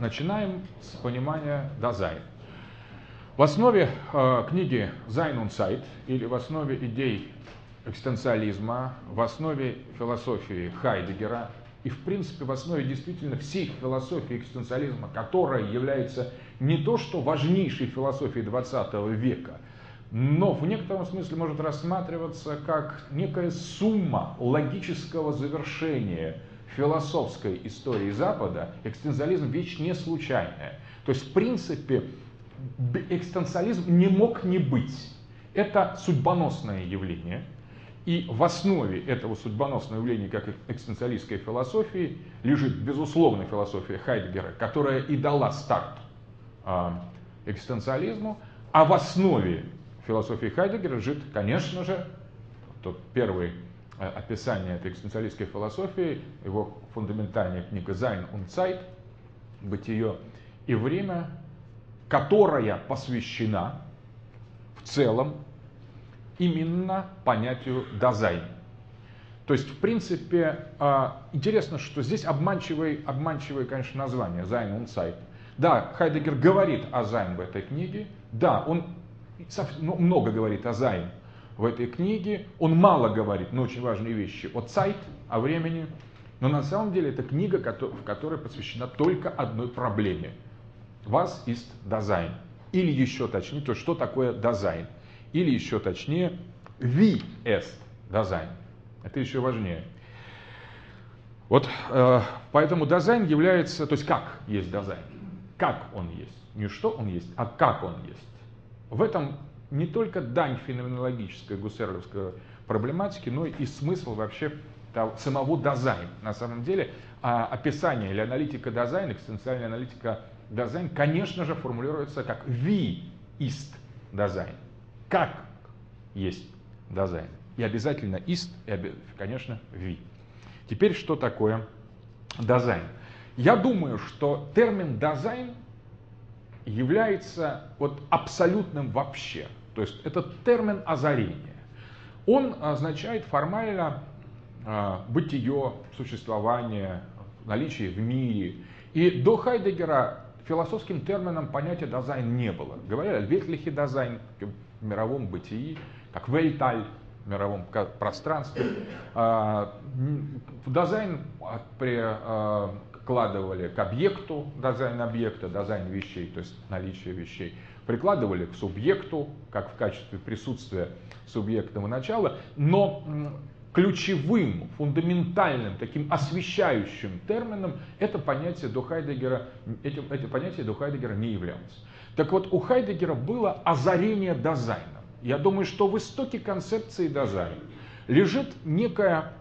начинаем с понимания Dasein. В основе э, книги Sein und Zeit, или в основе идей экзистенциализма, в основе философии Хайдегера и, в принципе, в основе действительно всей философии экзистенциализма, которая является не то что важнейшей философией 20 века, но в некотором смысле может рассматриваться как некая сумма логического завершения философской истории Запада, экстенциализм вещь не случайная. То есть, в принципе, экстенциализм не мог не быть. Это судьбоносное явление, и в основе этого судьбоносного явления, как экстенциалистской философии, лежит безусловно философия Хайдегера, которая и дала старт э, экстенциализму, а в основе философии Хайдегера лежит, конечно же, тот первый описание этой экзистенциалистской философии, его фундаментальная книга «Sein und Zeit», «Бытие и время», которая посвящена в целом именно понятию Dasein. То есть, в принципе, а, интересно, что здесь обманчивое, обманчивое конечно, название «Sein und Zeit». Да, Хайдегер говорит о Sein в этой книге, да, он ну, много говорит о Зайн в этой книге, он мало говорит, но очень важные вещи о Zeit, о времени, но на самом деле это книга, в которой посвящена только одной проблеме. Was ist Dasein? Или еще точнее, то что такое Dasein? Или еще точнее, wie est Dasein? Это еще важнее. Вот э, поэтому Dasein является, то есть как есть Dasein? Как он есть? Не что он есть, а как он есть. В этом не только дань феноменологической гуссерлевской проблематики, но и смысл вообще того, самого Dasein. На самом деле а, описание или аналитика Dasein, экстенциальная аналитика Dasein, конечно же, формулируется как wie ist Dasein. Как есть Dasein. И обязательно ist, и, конечно, wie. Теперь, что такое Dasein? Я думаю, что термин Dasein является вот абсолютным вообще. То есть это термин озарения. Он означает формально э, бытие, существование, наличие в мире. И до Хайдегера философским термином понятия дизайн не было. Говорили о ветлихе дизайн в мировом бытии, как вельталь в мировом пространстве. А, дизайн прикладывали к объекту, дизайн объекта, дизайн вещей, то есть наличие вещей. Прикладывали к субъекту, как в качестве присутствия субъектного начала, но ключевым, фундаментальным, таким освещающим термином это понятие до Хайдегера, этим, это понятие до Хайдегера не являлось. Так вот, у Хайдегера было озарение Dasein ом. Я думаю, что в истоке концепции Dasein а лежит некая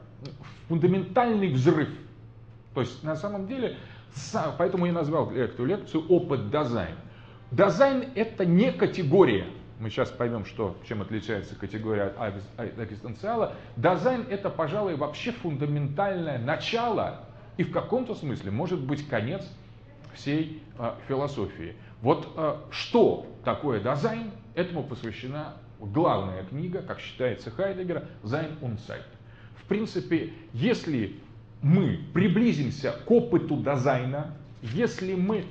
фундаментальный взрыв. То есть, на самом деле, поэтому я назвал эту лекцию «Опыт Dasein а». Dasein – это не категория, мы сейчас поймем, что, чем отличается категория от экзистенциала, Dasein это, пожалуй, вообще фундаментальное начало и в каком-то смысле может быть конец всей э, философии. Вот э, что такое дизайн, этому посвящена главная книга, как считается Хайдегера, «Sein und Zeit». В принципе, если мы приблизимся к опыту дизайна, если мы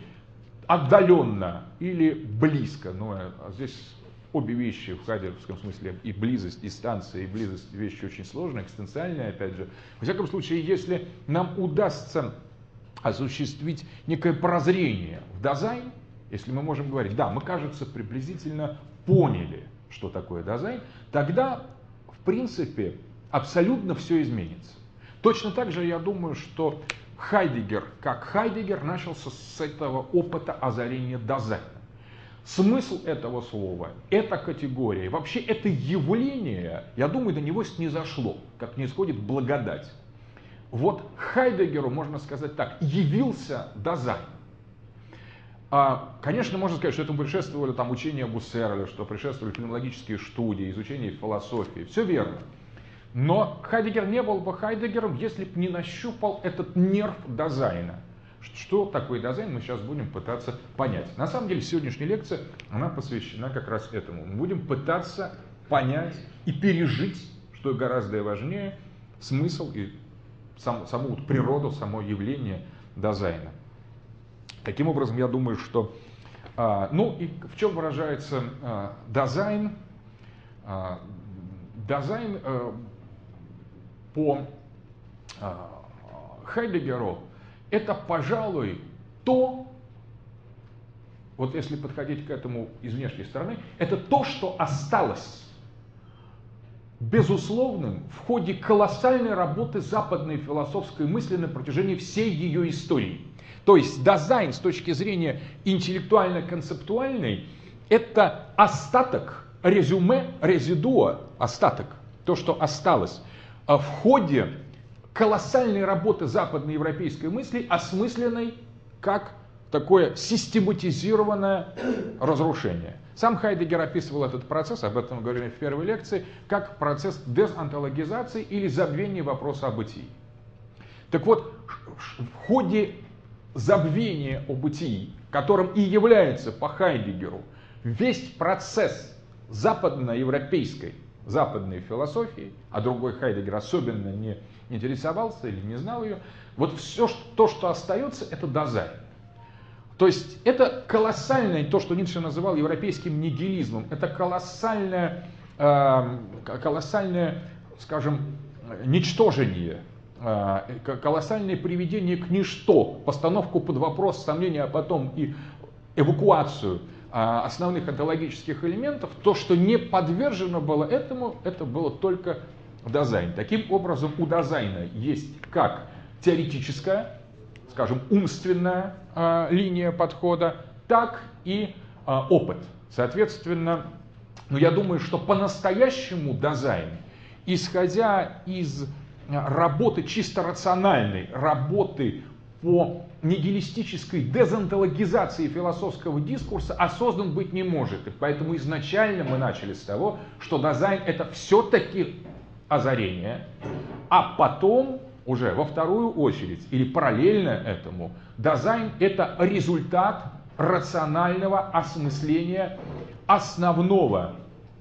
отдаленно или близко, но ну, а здесь обе вещи в хайдеровском смысле, и близость, дистанция, и близость вещи очень сложные, экстенциальные, опять же. В всяком случае, если нам удастся осуществить некое прозрение в дизайн, если мы можем говорить, да, мы, кажется, приблизительно поняли, что такое дизайн, тогда, в принципе, абсолютно все изменится. Точно так же я думаю, что Хайдегер, как Хайдегер, начался с этого опыта озарения дизайна. Смысл этого слова, эта категория, вообще это явление, я думаю, до него снизошло, как не исходит благодать. Вот Хайдегеру, можно сказать так, явился Dasein. А, конечно, можно сказать, что этому предшествовали там, учения Гуссерля, что предшествовали феноменологические студии, изучение философии. Все верно. Но Хайдегер не был бы Хайдегером, если бы не нащупал этот нерв Dasein а. Что такое Dasein, мы сейчас будем пытаться понять. На самом деле сегодняшняя лекция, она посвящена как раз этому. Мы будем пытаться понять и пережить, что гораздо важнее, смысл и сам, саму вот природу, само явление дизайна. Таким образом, я думаю, что... А, ну и в чем выражается а, дизайн? А, дизайн а, по Хайдегеру это, пожалуй, то, вот если подходить к этому из внешней стороны, это то, что осталось безусловным в ходе колоссальной работы западной философской мысли на протяжении всей ее истории. То есть дизайн с точки зрения интеллектуально-концептуальной – это остаток, резюме, резидуа, остаток, то, что осталось в ходе колоссальной работы западноевропейской мысли, осмысленной как такое систематизированное разрушение. Сам Хайдегер описывал этот процесс, об этом говорили в первой лекции, как процесс дезонтологизации или забвения вопроса о бытии. Так вот, в ходе забвения о бытии, которым и является по Хайдегеру весь процесс западноевропейской, западной философии, а другой Хайдегер особенно не интересовался или не знал ее, вот все то, что остается, это дозайн. То есть это колоссальное, то, что Ницше называл европейским нигилизмом, это колоссальное, э, колоссальное скажем, ничтожение, э, колоссальное приведение к ничто, постановку под вопрос, сомнения, а потом и эвакуацию основных онтологических элементов, то, что не подвержено было этому, это было только Dasein. Таким образом, у Dasein а есть как теоретическая, скажем, умственная э, линия подхода, так и э, опыт. Соответственно, ну, я думаю, что по-настоящему Dasein, исходя из работы чисто рациональной, работы по нигилистической дезонтологизации философского дискурса осознан быть не может. И поэтому изначально мы начали с того, что Dasein это все-таки озарение, а потом уже во вторую очередь или параллельно этому, дизайн это результат рационального осмысления основного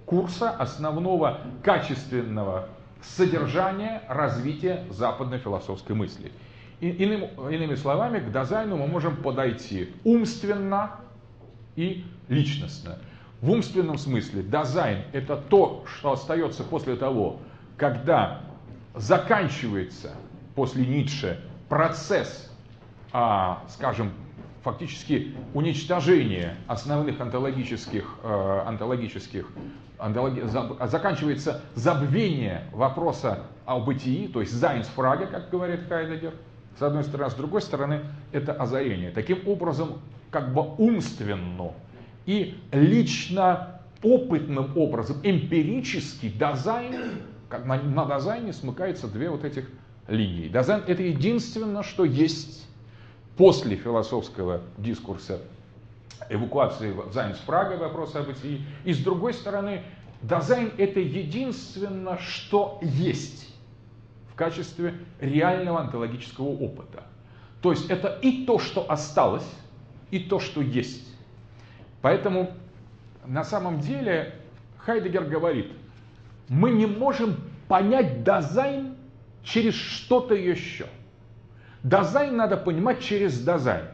курса, основного качественного содержания развития западной философской мысли. Иным, иными словами, к дизайну мы можем подойти умственно и личностно. В умственном смысле дизайн это то, что остается после того, когда заканчивается после Ницше процесс, а, скажем, фактически уничтожения основных онтологических, э, онтологических онтологи, за, заканчивается забвение вопроса о бытии, то есть Зайнсфрага, как говорит Хайдегер, с одной стороны, с другой стороны, это озарение. Таким образом, как бы умственно и лично опытным образом, эмпирически Dasein, как на, на Dasein е смыкаются две вот этих линий. Dasein это единственное, что есть после философского дискурса эвакуации Seinsfrage, вопроса о бытии. И с другой стороны, Dasein это единственное, что есть в качестве реального онтологического опыта. То есть это и то, что осталось, и то, что есть. Поэтому на самом деле Хайдегер говорит, мы не можем понять Dasein через что-то еще. Dasein надо понимать через Dasein.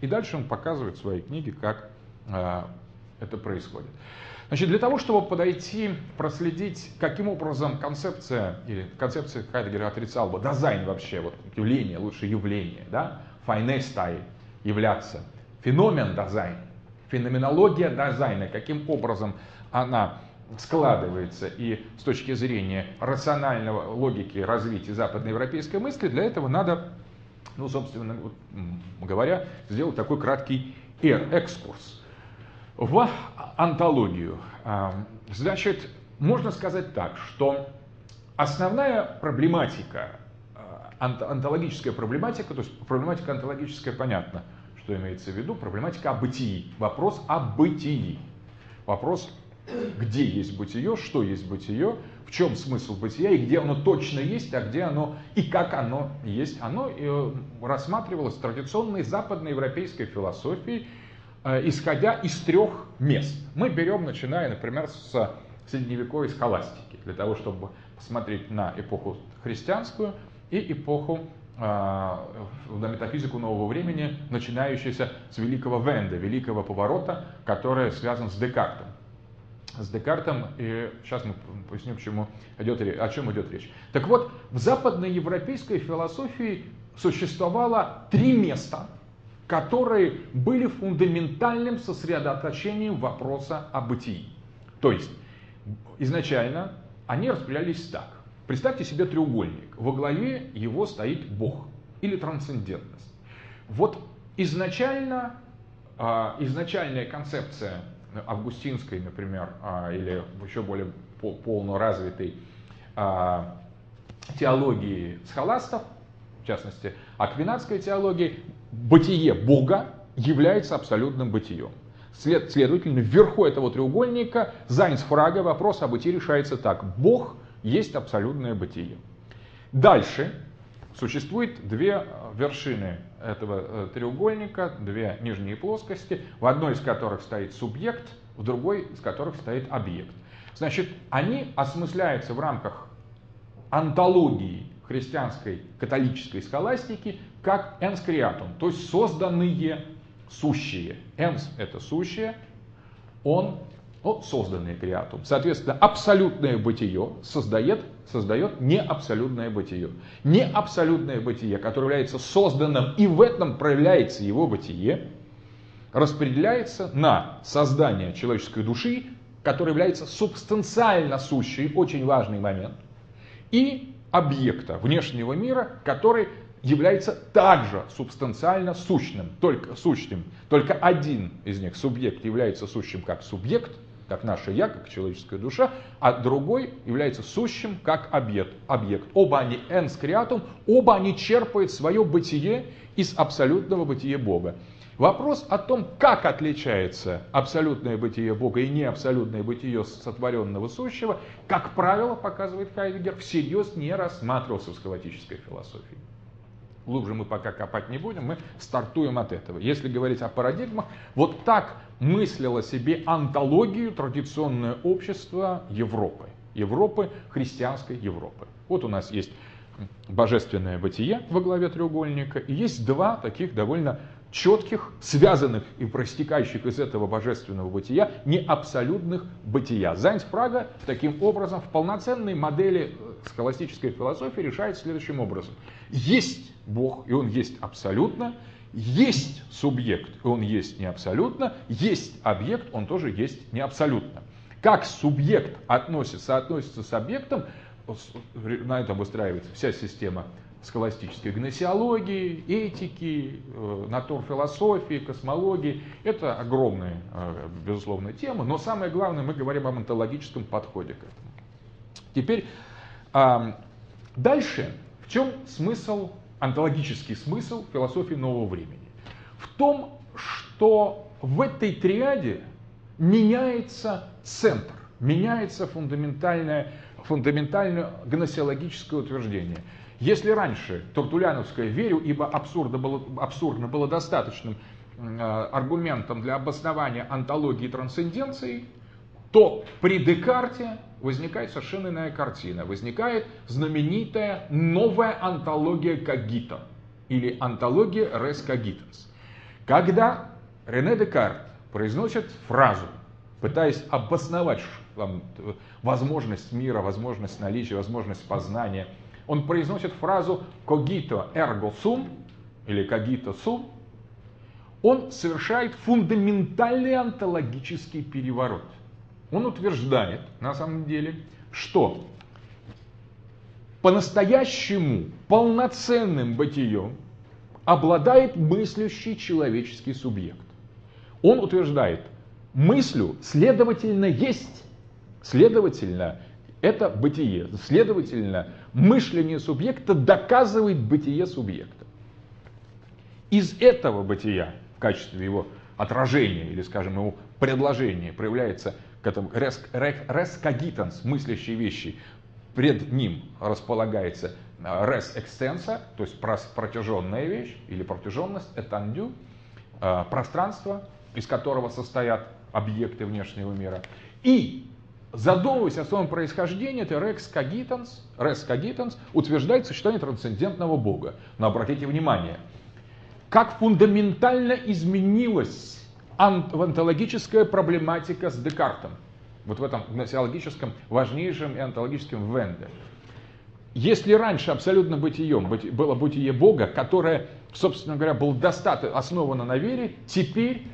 И дальше он показывает в своей книге, как э, это происходит. Значит, для того, чтобы подойти, проследить, каким образом концепция, или концепция Хайдегера отрицал бы, Dasein вообще, вот явление, лучше явление, да, φαίνεσθαι, являться, феномен дизайн, феноменология дизайна, каким образом она складывается и с точки зрения рационального логики развития западноевропейской мысли, для этого надо, ну, собственно говоря, сделать такой краткий экскурс в антологию. А, значит, можно сказать так, что основная проблематика, а, антологическая проблематика, то есть проблематика антологическая, понятно, что имеется в виду, проблематика о бытии, вопрос о бытии, вопрос где есть бытие, что есть бытие, в чем смысл бытия и где оно точно есть, а где оно и как оно есть. Оно э, рассматривалось в традиционной западноевропейской философии, исходя из трех мест. Мы берем, начиная, например, с средневековой схоластики, для того, чтобы посмотреть на эпоху христианскую и эпоху на метафизику нового времени, начинающаяся с великого Венда, великого поворота, который связан с Декартом. С Декартом, и сейчас мы поясним, чему идет, о чем идет речь. Так вот, в западноевропейской философии существовало три места, которые были фундаментальным сосредоточением вопроса о бытии. То есть, изначально они распределялись так. Представьте себе треугольник. Во главе его стоит Бог или трансцендентность. Вот изначально, а, изначальная концепция августинской, например, а, или еще более полно развитой а, теологии схоластов, в частности, аквинатской теологии, бытие Бога является абсолютным бытием. След, следовательно, вверху этого треугольника Зайнс Фрага вопрос о бытии решается так. Бог есть абсолютное бытие. Дальше существует две вершины этого э, треугольника, две нижние плоскости, в одной из которых стоит субъект, в другой из которых стоит объект. Значит, они осмысляются в рамках антологии христианской католической схоластики как ens creatum, то есть созданные сущие. Ens – это сущее, он ну, созданное креатум. Соответственно, абсолютное бытие создает, создает неабсолютное бытие. Неабсолютное бытие, которое является созданным, и в этом проявляется его бытие, распределяется на создание человеческой души, которая является субстанциально сущей, очень важный момент, и объекта внешнего мира, который является также субстанциально сущным, только сущим. Только один из них, субъект, является сущим как субъект, как наше я, как человеческая душа, а другой является сущим как объект. объект. Оба они ens creatum, оба они черпают свое бытие из абсолютного бытия Бога. Вопрос о том, как отличается абсолютное бытие Бога и неабсолютное бытие сотворенного сущего, как правило, показывает Хайдегер, всерьез не рассматривался в схоластической философии. Глубже мы пока копать не будем, мы стартуем от этого. Если говорить о парадигмах, вот так мыслило себе антологию традиционное общество Европы. Европы, христианской Европы. Вот у нас есть божественное бытие во главе треугольника, и есть два таких довольно четких, связанных и проистекающих из этого божественного бытия, не абсолютных бытия. Зайнс Прага таким образом в полноценной модели э, схоластической философии решает следующим образом. Есть Бог, и Он есть абсолютно, есть субъект, и он есть не абсолютно, есть объект, он тоже есть не абсолютно. Как субъект относится, относится с объектом, на этом выстраивается вся система схоластической гносеологии, этики, э, натурфилософии, космологии. Это огромная, э, безусловно, тема, но самое главное, мы говорим об онтологическом подходе к этому. Теперь дальше, в чем смысл онтологический смысл философии нового времени. В том, что в этой триаде меняется центр, меняется фундаментальное, фундаментальное гносеологическое утверждение. Если раньше Тортуляновское «верю, ибо абсурдно было, абсурдно было достаточным э, аргументом для обоснования антологии трансценденции, то при Декарте возникает совершенно иная картина. Возникает знаменитая новая антология Кагита или антология Res Cogitans. Когда Рене Декарт произносит фразу, пытаясь обосновать возможность мира, возможность наличия, возможность познания, он произносит фразу «cogito ergo sum» или «cogito sum», он совершает фундаментальный антологический переворот – он утверждает, на самом деле, что по-настоящему полноценным бытием обладает мыслящий человеческий субъект. Он утверждает, мыслю, следовательно, есть. Следовательно, это бытие. Следовательно, мышление субъекта доказывает бытие субъекта. Из этого бытия, в качестве его отражения или, скажем, его предложения, проявляется к res cogitans, мыслящие вещи, пред ним располагается res extensa, то есть протяженная вещь или протяженность, этандю, пространство, из которого состоят объекты внешнего мира. И задумываясь о своем происхождении, это Rex Cogitans, Res Cogitans утверждает существование трансцендентного Бога. Но обратите внимание, как фундаментально изменилась онтологическая проблематика с Декартом. Вот в этом гносеологическом, важнейшем и онтологическом венде. Если раньше абсолютно бытием было бытие Бога, которое, собственно говоря, было достаточно основано на вере, теперь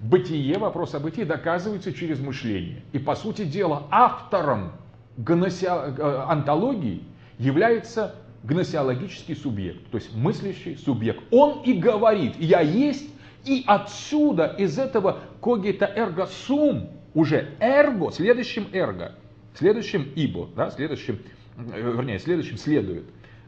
бытие, вопрос о бытии доказывается через мышление. И, по сути дела, автором гносео... Э, антологии является гносеологический субъект, то есть мыслящий субъект. Он и говорит, я есть, и отсюда, из этого когита эрго сум, уже эрго, следующим эрго, следующим ибо, да, следующим, э, вернее, следующим следует,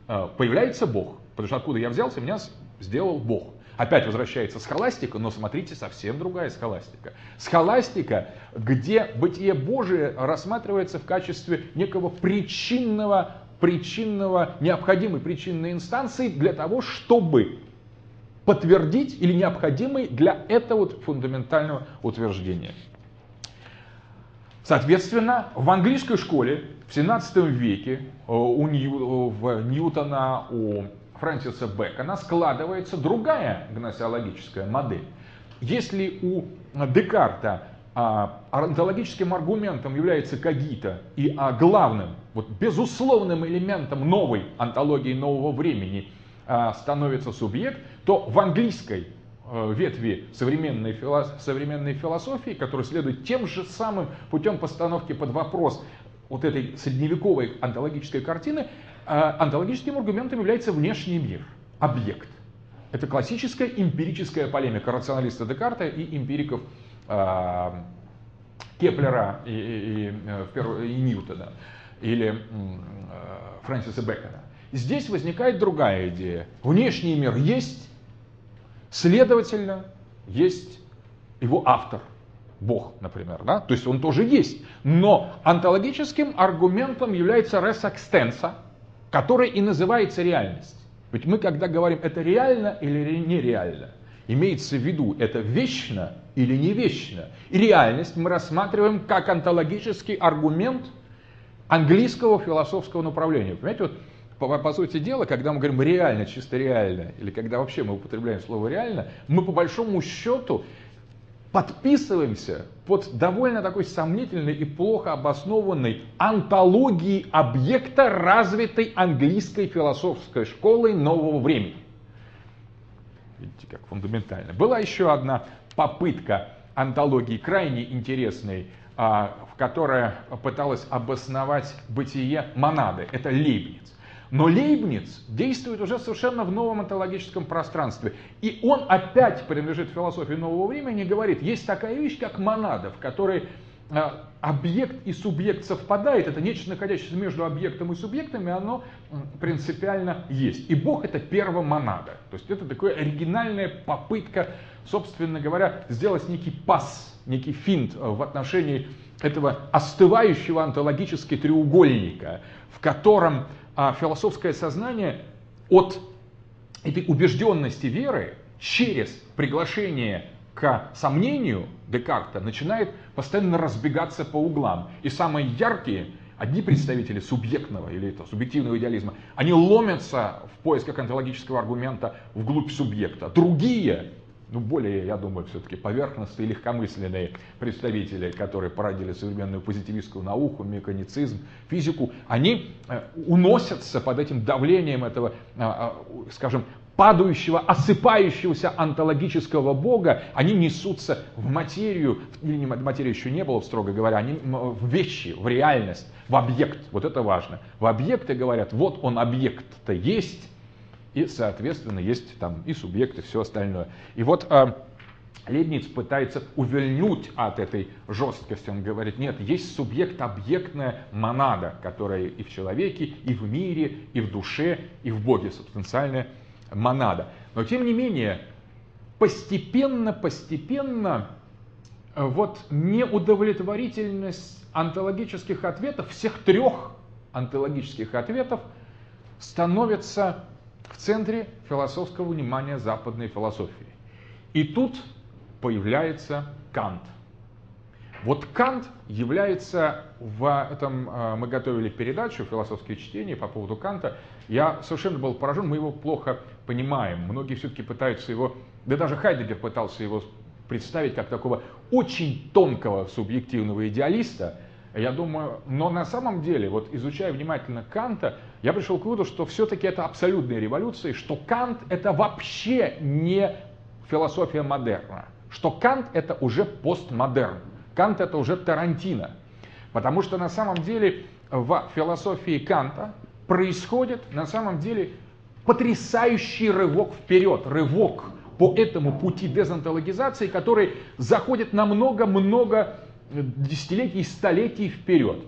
э, появляется Бог. Потому что откуда я взялся, меня сделал Бог. Опять возвращается схоластика, но смотрите, совсем другая схоластика. Схоластика, где бытие Божие рассматривается в качестве некого причинного, причинного, необходимой причинной инстанции для того, чтобы подтвердить или необходимой для этого вот фундаментального утверждения. Соответственно, в английской школе в 17 веке э, у в Ньютона, у Фрэнсиса Бэкона складывается другая гносеологическая модель. Если у Декарта а, аргументом является когита и а, главным, вот безусловным элементом новой антологии нового времени становится субъект, то в английской а, ветви современной, филос, современной философии, которая следует тем же самым путем постановки под вопрос вот этой средневековой антологической картины, а, антологическим аргументом является внешний мир, объект. Это классическая эмпирическая полемика рационалиста Декарта и эмпириков э, Кеплера и, и, и, и Ньютона или э, Фрэнсиса Бэкона. Здесь возникает другая идея. Внешний мир есть, следовательно, есть его автор, Бог, например. Да? То есть он тоже есть. Но антологическим аргументом является res extensa, которая и называется реальность. Ведь мы, когда говорим, это реально или нереально, имеется в виду, это вечно или не вечно. И реальность мы рассматриваем как онтологический аргумент английского философского направления. Понимаете, вот по, по сути дела, когда мы говорим реально, чисто реально, или когда вообще мы употребляем слово реально, мы по большому счету подписываемся под довольно такой сомнительной и плохо обоснованной антологией объекта развитой английской философской школой нового времени. Видите, как фундаментально. Была еще одна попытка антологии крайне интересной, а, в которой пыталась обосновать бытие монады. Это Лейбниц. Но Лейбниц действует уже совершенно в новом онтологическом пространстве. И он опять принадлежит философии нового времени и говорит, есть такая вещь, как монада, в которой э, объект и субъект совпадает, это нечто, находящееся между объектом и субъектом, и оно принципиально есть. И Бог это первомонада. То есть это такая оригинальная попытка, собственно говоря, сделать некий пас, некий финт э, в отношении этого остывающего онтологического треугольника, в котором а философское сознание от этой убежденности веры через приглашение к сомнению Декарта начинает постоянно разбегаться по углам. И самые яркие, одни представители субъектного или это, субъективного идеализма, они ломятся в поисках онтологического аргумента вглубь субъекта. Другие ну, более, я думаю, все-таки поверхностные легкомысленные представители, которые породили современную позитивистскую науку, механицизм, физику, они э, уносятся под этим давлением этого, э, э, скажем, падающего, осыпающегося онтологического бога, они несутся в материю, или материи еще не было, строго говоря, они в вещи, в реальность, в объект. Вот это важно. В объекты говорят, вот он объект-то есть, и, соответственно, есть там и субъекты, все остальное. И вот э, Лейбниц пытается увильнуть от этой жесткости. Он говорит, нет, есть субъект-объектная монада, которая и в человеке, и в мире, и в душе, и в Боге, субстанциальная монада. Но тем не менее, постепенно, постепенно э, вот неудовлетворительность антологических ответов, всех трех антологических ответов становится в центре философского внимания западной философии. И тут появляется Кант. Вот Кант является в этом, э, мы готовили передачу «Философские чтения» по поводу Канта. Я совершенно был поражен, мы его плохо понимаем. Многие все-таки пытаются его, да даже Хайдегер пытался его представить как такого очень тонкого субъективного идеалиста. Я думаю, но на самом деле, вот изучая внимательно Канта, я пришел к выводу, что все-таки это абсолютная революция, что Кант это вообще не философия модерна, что Кант это уже постмодерн. Кант это уже Тарантино. Потому что на самом деле в философии Канта происходит на самом деле потрясающий рывок вперед, рывок по этому пути дезонтологизации, который заходит на много-много десятилетий, столетий вперед.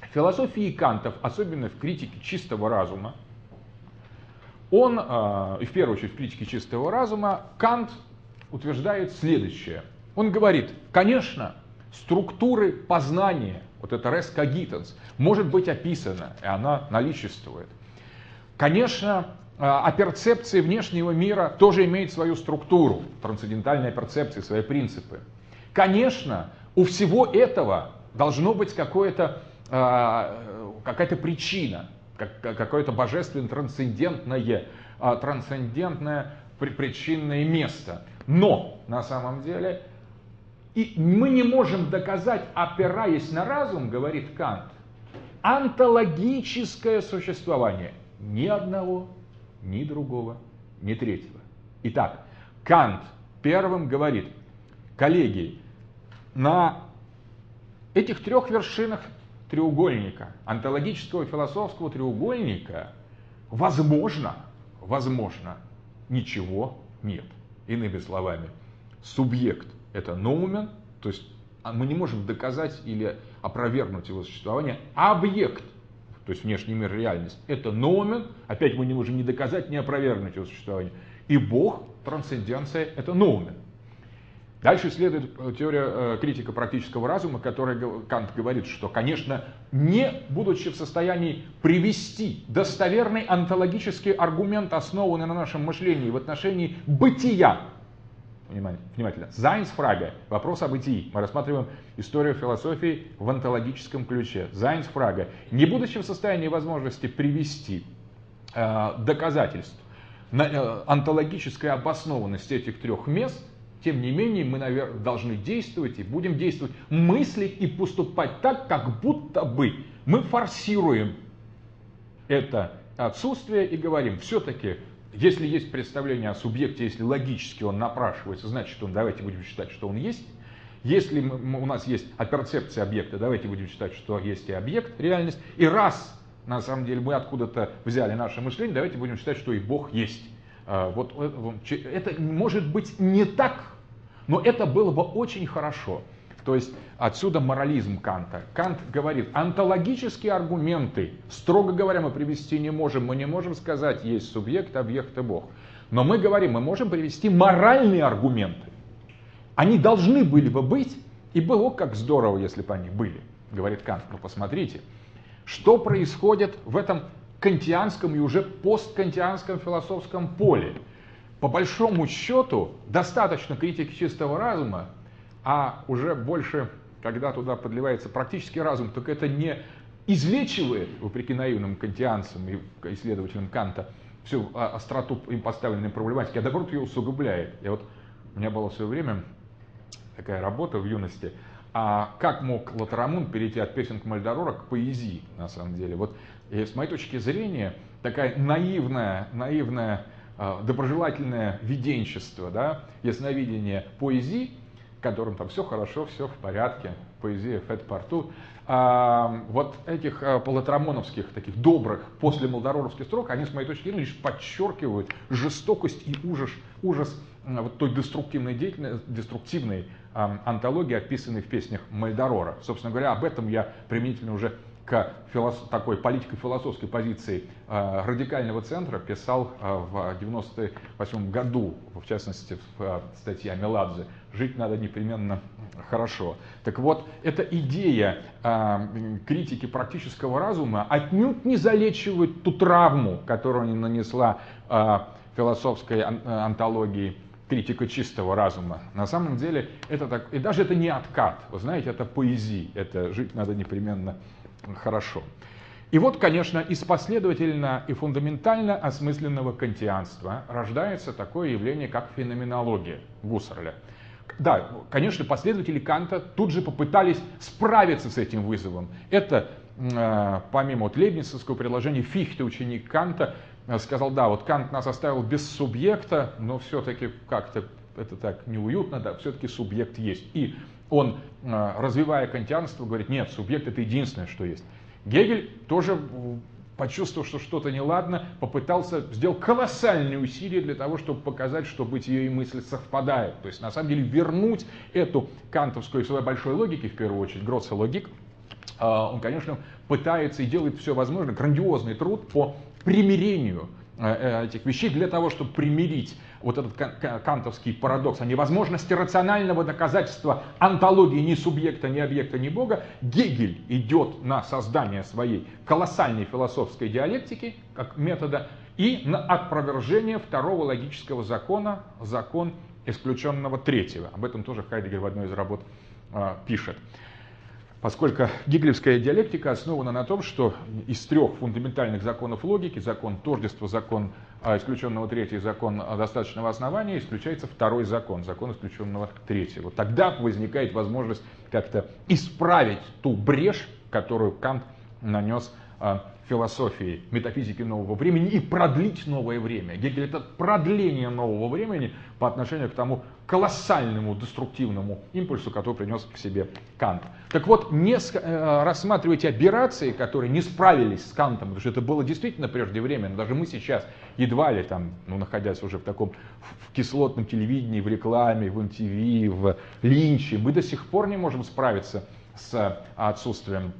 В философии Кантов, особенно в критике чистого разума, он, а, и в первую очередь в критике чистого разума, Кант утверждает следующее. Он говорит, конечно, структуры познания, вот это res cogitans, может быть описана, и она наличествует. Конечно, а, перцепции внешнего мира тоже имеет свою структуру, трансцендентальная перцепция, свои принципы. Конечно, у всего этого должно быть какое-то, какая-то причина, какое-то божественное, трансцендентное, а, трансцендентное причинное место. Но на самом деле и мы не можем доказать, опираясь на разум, говорит Кант, антологическое существование ни одного, ни другого, ни третьего. Итак, Кант первым говорит, коллеги, на этих трех вершинах треугольника, антологического философского треугольника, возможно, возможно, ничего нет. Иными словами, субъект это ноумен, то есть мы не можем доказать или опровергнуть его существование. Объект, то есть внешний мир, реальность, это ноумен, опять мы не можем ни доказать, ни опровергнуть его существование. И Бог, трансценденция, это ноумен. Дальше следует э, теория э, критика практического разума, которая Кант говорит, что, конечно, не будучи в состоянии привести достоверный онтологический аргумент, основанный на нашем мышлении в отношении бытия внимательно. Зайнсфрага. Вопрос о бытии. Мы рассматриваем историю философии в онтологическом ключе. Зайнсфрага. Не будучи в состоянии возможности привести э, доказательств на э, онтологической обоснованности этих трех мест, тем не менее мы, наверное, должны действовать и будем действовать, мыслить и поступать так, как будто бы мы форсируем это отсутствие и говорим, все-таки если есть представление о субъекте, если логически он напрашивается, значит, он, давайте будем считать, что он есть. Если у нас есть перцепция объекта, давайте будем считать, что есть и объект, реальность. И раз, на самом деле, мы откуда-то взяли наше мышление, давайте будем считать, что и Бог есть. А, вот э, это может быть не так, но это было бы очень хорошо. То есть отсюда морализм Канта. Кант говорит, онтологические аргументы, строго говоря, мы привести не можем. Мы не можем сказать, есть субъект, объект и Бог. Но мы говорим, мы можем привести моральные аргументы. Они должны были бы быть, и было как здорово, если бы они были, говорит Кант. Но посмотрите, что происходит в этом кантианском и уже посткантианском философском поле. По большому счету, достаточно критики чистого разума, а уже больше, когда туда подливается практический разум, только это не излечивает, вопреки наивным кантианцам и исследователям Канта, всю остроту им поставленной проблематики, а наоборот ее усугубляет. Я вот, у меня было в свое время такая работа в юности, а как мог Латерамун перейти от песен к Мальдорора к поэзии, на самом деле. Вот и с моей точки зрения, такая наивная, наивная, а, доброжелательное виденчество, да, ясновидение поэзии которым там все хорошо, все в порядке, поэзия Фет Парту. А, вот этих а, полотрамоновских, таких добрых, после молдороровских строк, они, с моей точки зрения, лишь подчеркивают жестокость и ужас, ужас а, вот той деструктивной деятельности, деструктивной а, антологии, описанной в песнях Мальдорора. Собственно говоря, об этом я применительно уже к философ, такой политико-философской позиции э, радикального центра писал э, в 98 году, в частности в э, статье о Меладзе «Жить надо непременно хорошо». Так вот, эта идея э, критики практического разума отнюдь не залечивает ту травму, которую нанесла э, философской ан- антологии критика чистого разума. На самом деле это так, и даже это не откат, вы знаете, это поэзия, это жить надо непременно хорошо. И вот, конечно, из последовательно и фундаментально осмысленного кантианства рождается такое явление, как феноменология Гуссерля. Да, конечно, последователи Канта тут же попытались справиться с этим вызовом. Это, э, помимо вот лейбницевского предложения, Фихте, ученик Канта, э, сказал, да, вот Кант нас оставил без субъекта, но все-таки как-то это так неуютно, да, все-таки субъект есть. И он, э, развивая кантианство, говорит, нет, субъект это единственное, что есть. Гегель тоже, почувствовав, что что-то неладно, попытался, сделал колоссальные усилия для того, чтобы показать, что бытие и мысль совпадают. То есть, на самом деле, вернуть эту кантовскую своей большой логике, в первую очередь, Гросса логик, а, он, конечно, пытается и делает все возможное, грандиозный труд по примирению э, этих вещей для того, чтобы примирить вот этот кантовский парадокс о невозможности рационального доказательства антологии ни субъекта, ни объекта, ни Бога, Гегель идет на создание своей колоссальной философской диалектики как метода и на опровержение второго логического закона, закон исключенного третьего. Об этом тоже Хайдегер в одной из работ э, пишет. Поскольку гегелевская диалектика основана на том, что из трех фундаментальных законов логики, закон тождества, закон а исключенного третий закон достаточного основания, исключается второй закон, закон исключенного третьего. Тогда возникает возможность как-то исправить ту брешь, которую Кант нанес а, философии, метафизики нового времени и продлить новое время. Гегель это продление нового времени по отношению к тому колоссальному деструктивному импульсу, который принес к себе Кант. Так вот, не э, рассматривайте операции, которые не справились с Кантом, потому что это было действительно преждевременно. Даже мы сейчас едва ли там, ну, находясь уже в таком в кислотном телевидении, в рекламе, в МТВ, в линче, мы до сих пор не можем справиться с отсутствием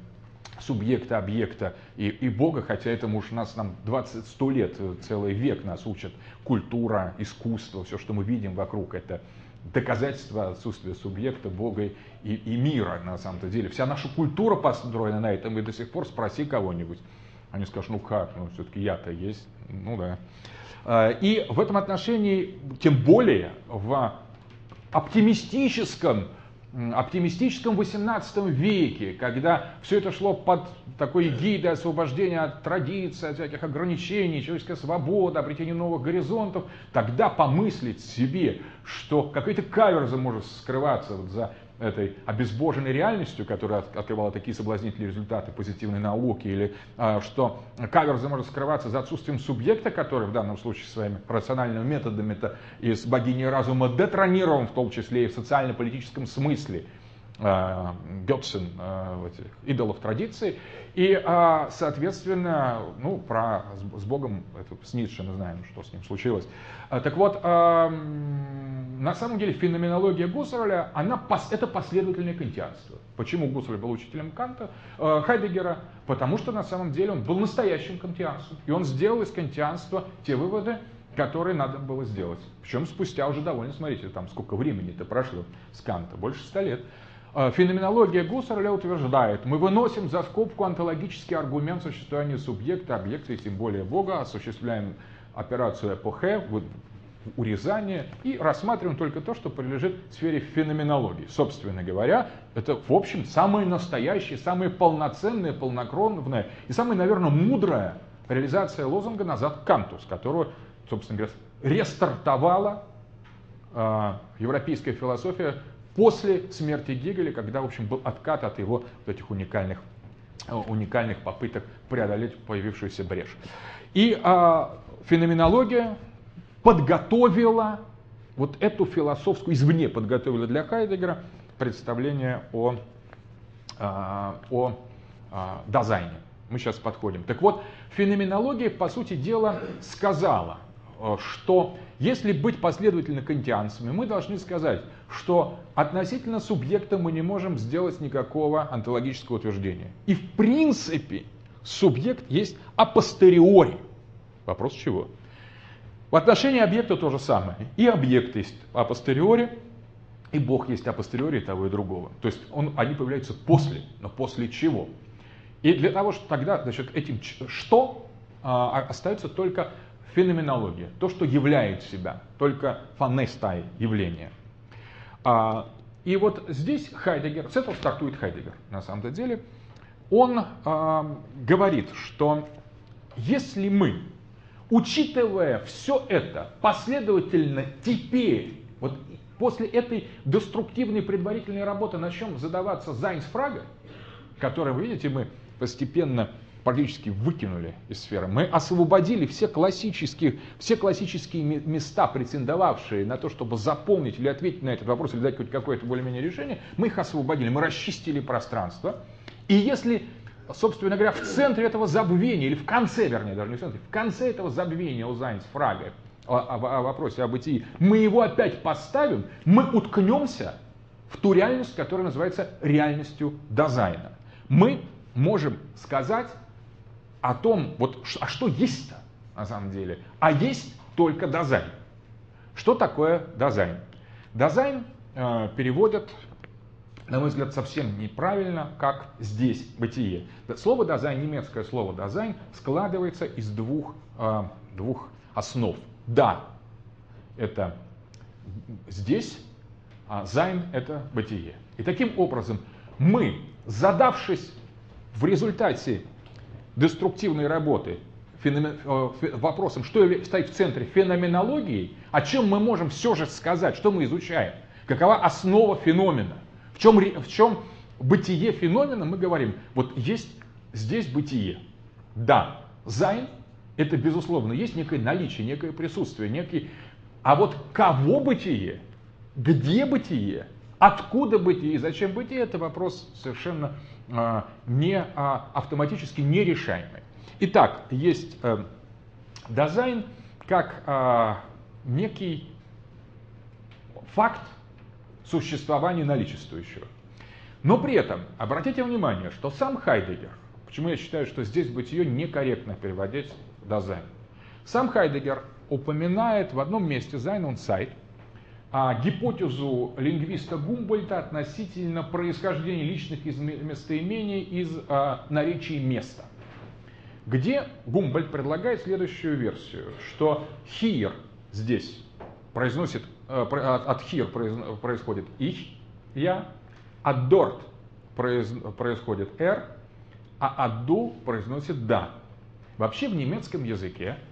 субъекта, объекта и, и Бога, хотя этому уж нас нам 20-100 лет, э, целый век нас учат. Культура, искусство, все, что мы видим вокруг, это доказательство отсутствия субъекта, Бога и, и мира на самом-то деле. Вся наша культура построена на этом, и до сих пор спроси кого-нибудь. Они скажут, ну как, ну все-таки я-то есть, ну да. А, и в этом отношении, тем более в оптимистическом оптимистическом 18 веке, когда все это шло под такой гидой освобождения от традиций, от всяких ограничений, человеческая свобода, обретение новых горизонтов, тогда помыслить себе, что какая-то каверза может скрываться вот за этой обезбоженной реальностью, которая открывала такие соблазнительные результаты позитивной науки, или а, что каверза может скрываться за отсутствием субъекта, который в данном случае своими рациональными методами-то из богини разума детронирован, в том числе и в социально-политическом смысле, а, Гетцен, а, идолов традиции. И, а, соответственно, ну, про, с Богом, это, с Ницше мы знаем, что с ним случилось. Так вот, на самом деле феноменология Гуссерля, она, это последовательное кантианство. Почему Гуссерль был учителем Канта, Хайдегера? Потому что на самом деле он был настоящим кантианцем. И он сделал из кантианства те выводы, которые надо было сделать. Причем спустя уже довольно, смотрите, там сколько времени-то прошло с Канта, больше ста лет. Э, феноменология Гуссерля утверждает, мы выносим за скобку онтологический аргумент существования субъекта, объекта и тем более Бога, осуществляем операцию эпохе, урезание и рассматриваем только то, что прилежит в сфере феноменологии. Собственно говоря, это, в общем, самое настоящее, самое полноценное, полнокровное и самая, наверное, мудрая реализация лозунга «назад Канту», с которого, собственно говоря, рестартовала э, европейская философия после смерти Гегеля, когда, в общем, был откат от его вот этих уникальных, э, уникальных попыток преодолеть появившуюся брешь. И а, феноменология подготовила вот эту философскую, извне подготовила для Хайдегера представление о, а, о а, Дазайне. Мы сейчас подходим. Так вот, феноменология, по сути дела, сказала, э, что если быть последовательно кантианцами, мы должны сказать, что относительно субъекта мы не можем сделать никакого онтологического утверждения. И в принципе субъект есть апостериори. Вопрос чего? В отношении объекта то же самое. И объект есть апостериори, и Бог есть апостериори того и другого. То есть он, они появляются после, но после чего? И для того, чтобы тогда, значит, этим что а, остается только феноменология, то, что являет себя, только фанестай явление. А, и вот здесь Хайдегер, с этого стартует Хайдегер на самом деле, он а, говорит, что если мы, учитывая все это, последовательно теперь, вот после этой деструктивной предварительной работы начнем задаваться Зайнсфрага, который, вы видите, мы постепенно практически выкинули из сферы. Мы освободили все классические, все классические места, претендовавшие на то, чтобы заполнить или ответить на этот вопрос, или дать хоть какое-то более-менее решение, мы их освободили, мы расчистили пространство. И если, собственно говоря, в центре этого забвения, или в конце, вернее, даже не в центре, в конце этого забвения у Seinsfrage о, о, о вопросе о бытии, мы его опять поставим, мы уткнемся в ту реальность, которая называется реальностью Dasein а. Мы можем сказать о том, вот, а что есть-то на самом деле? А есть только Dasein. Что такое Dasein? Dasein э, переводят, на мой взгляд, совсем неправильно, как здесь бытие. Слово Dasein, немецкое слово Dasein, складывается из двух, э, двух основ. Da, это здесь, а Sein это бытие. И таким образом мы, задавшись в результате деструктивной работы э, вопросом, что стоит в центре феноменологии, о чем мы можем все же сказать, что мы изучаем, какова основа феномена, в чем, в чем бытие феномена, мы говорим, вот есть здесь бытие. Да, Sein это безусловно, есть некое наличие, некое присутствие, некий... А вот кого бытие, где бытие, откуда бытие и зачем бытие, это вопрос совершенно не а, автоматически нерешаемый. Итак, есть э, Dasein как а, некий факт существования наличествующего. Но при этом обратите внимание, что сам Хайдегер, почему я считаю, что здесь бытие некорректно переводить дизайн, сам Хайдегер упоминает в одном месте Sein und Zeit а, гипотезу лингвиста Гумбольта относительно происхождения личных местоимений из а, наречий места, где Гумбольд предлагает следующую версию, что here здесь произносит, а, от here происходит ich, я, от dort происходит er, а от du произносит да. Вообще в немецком языке а,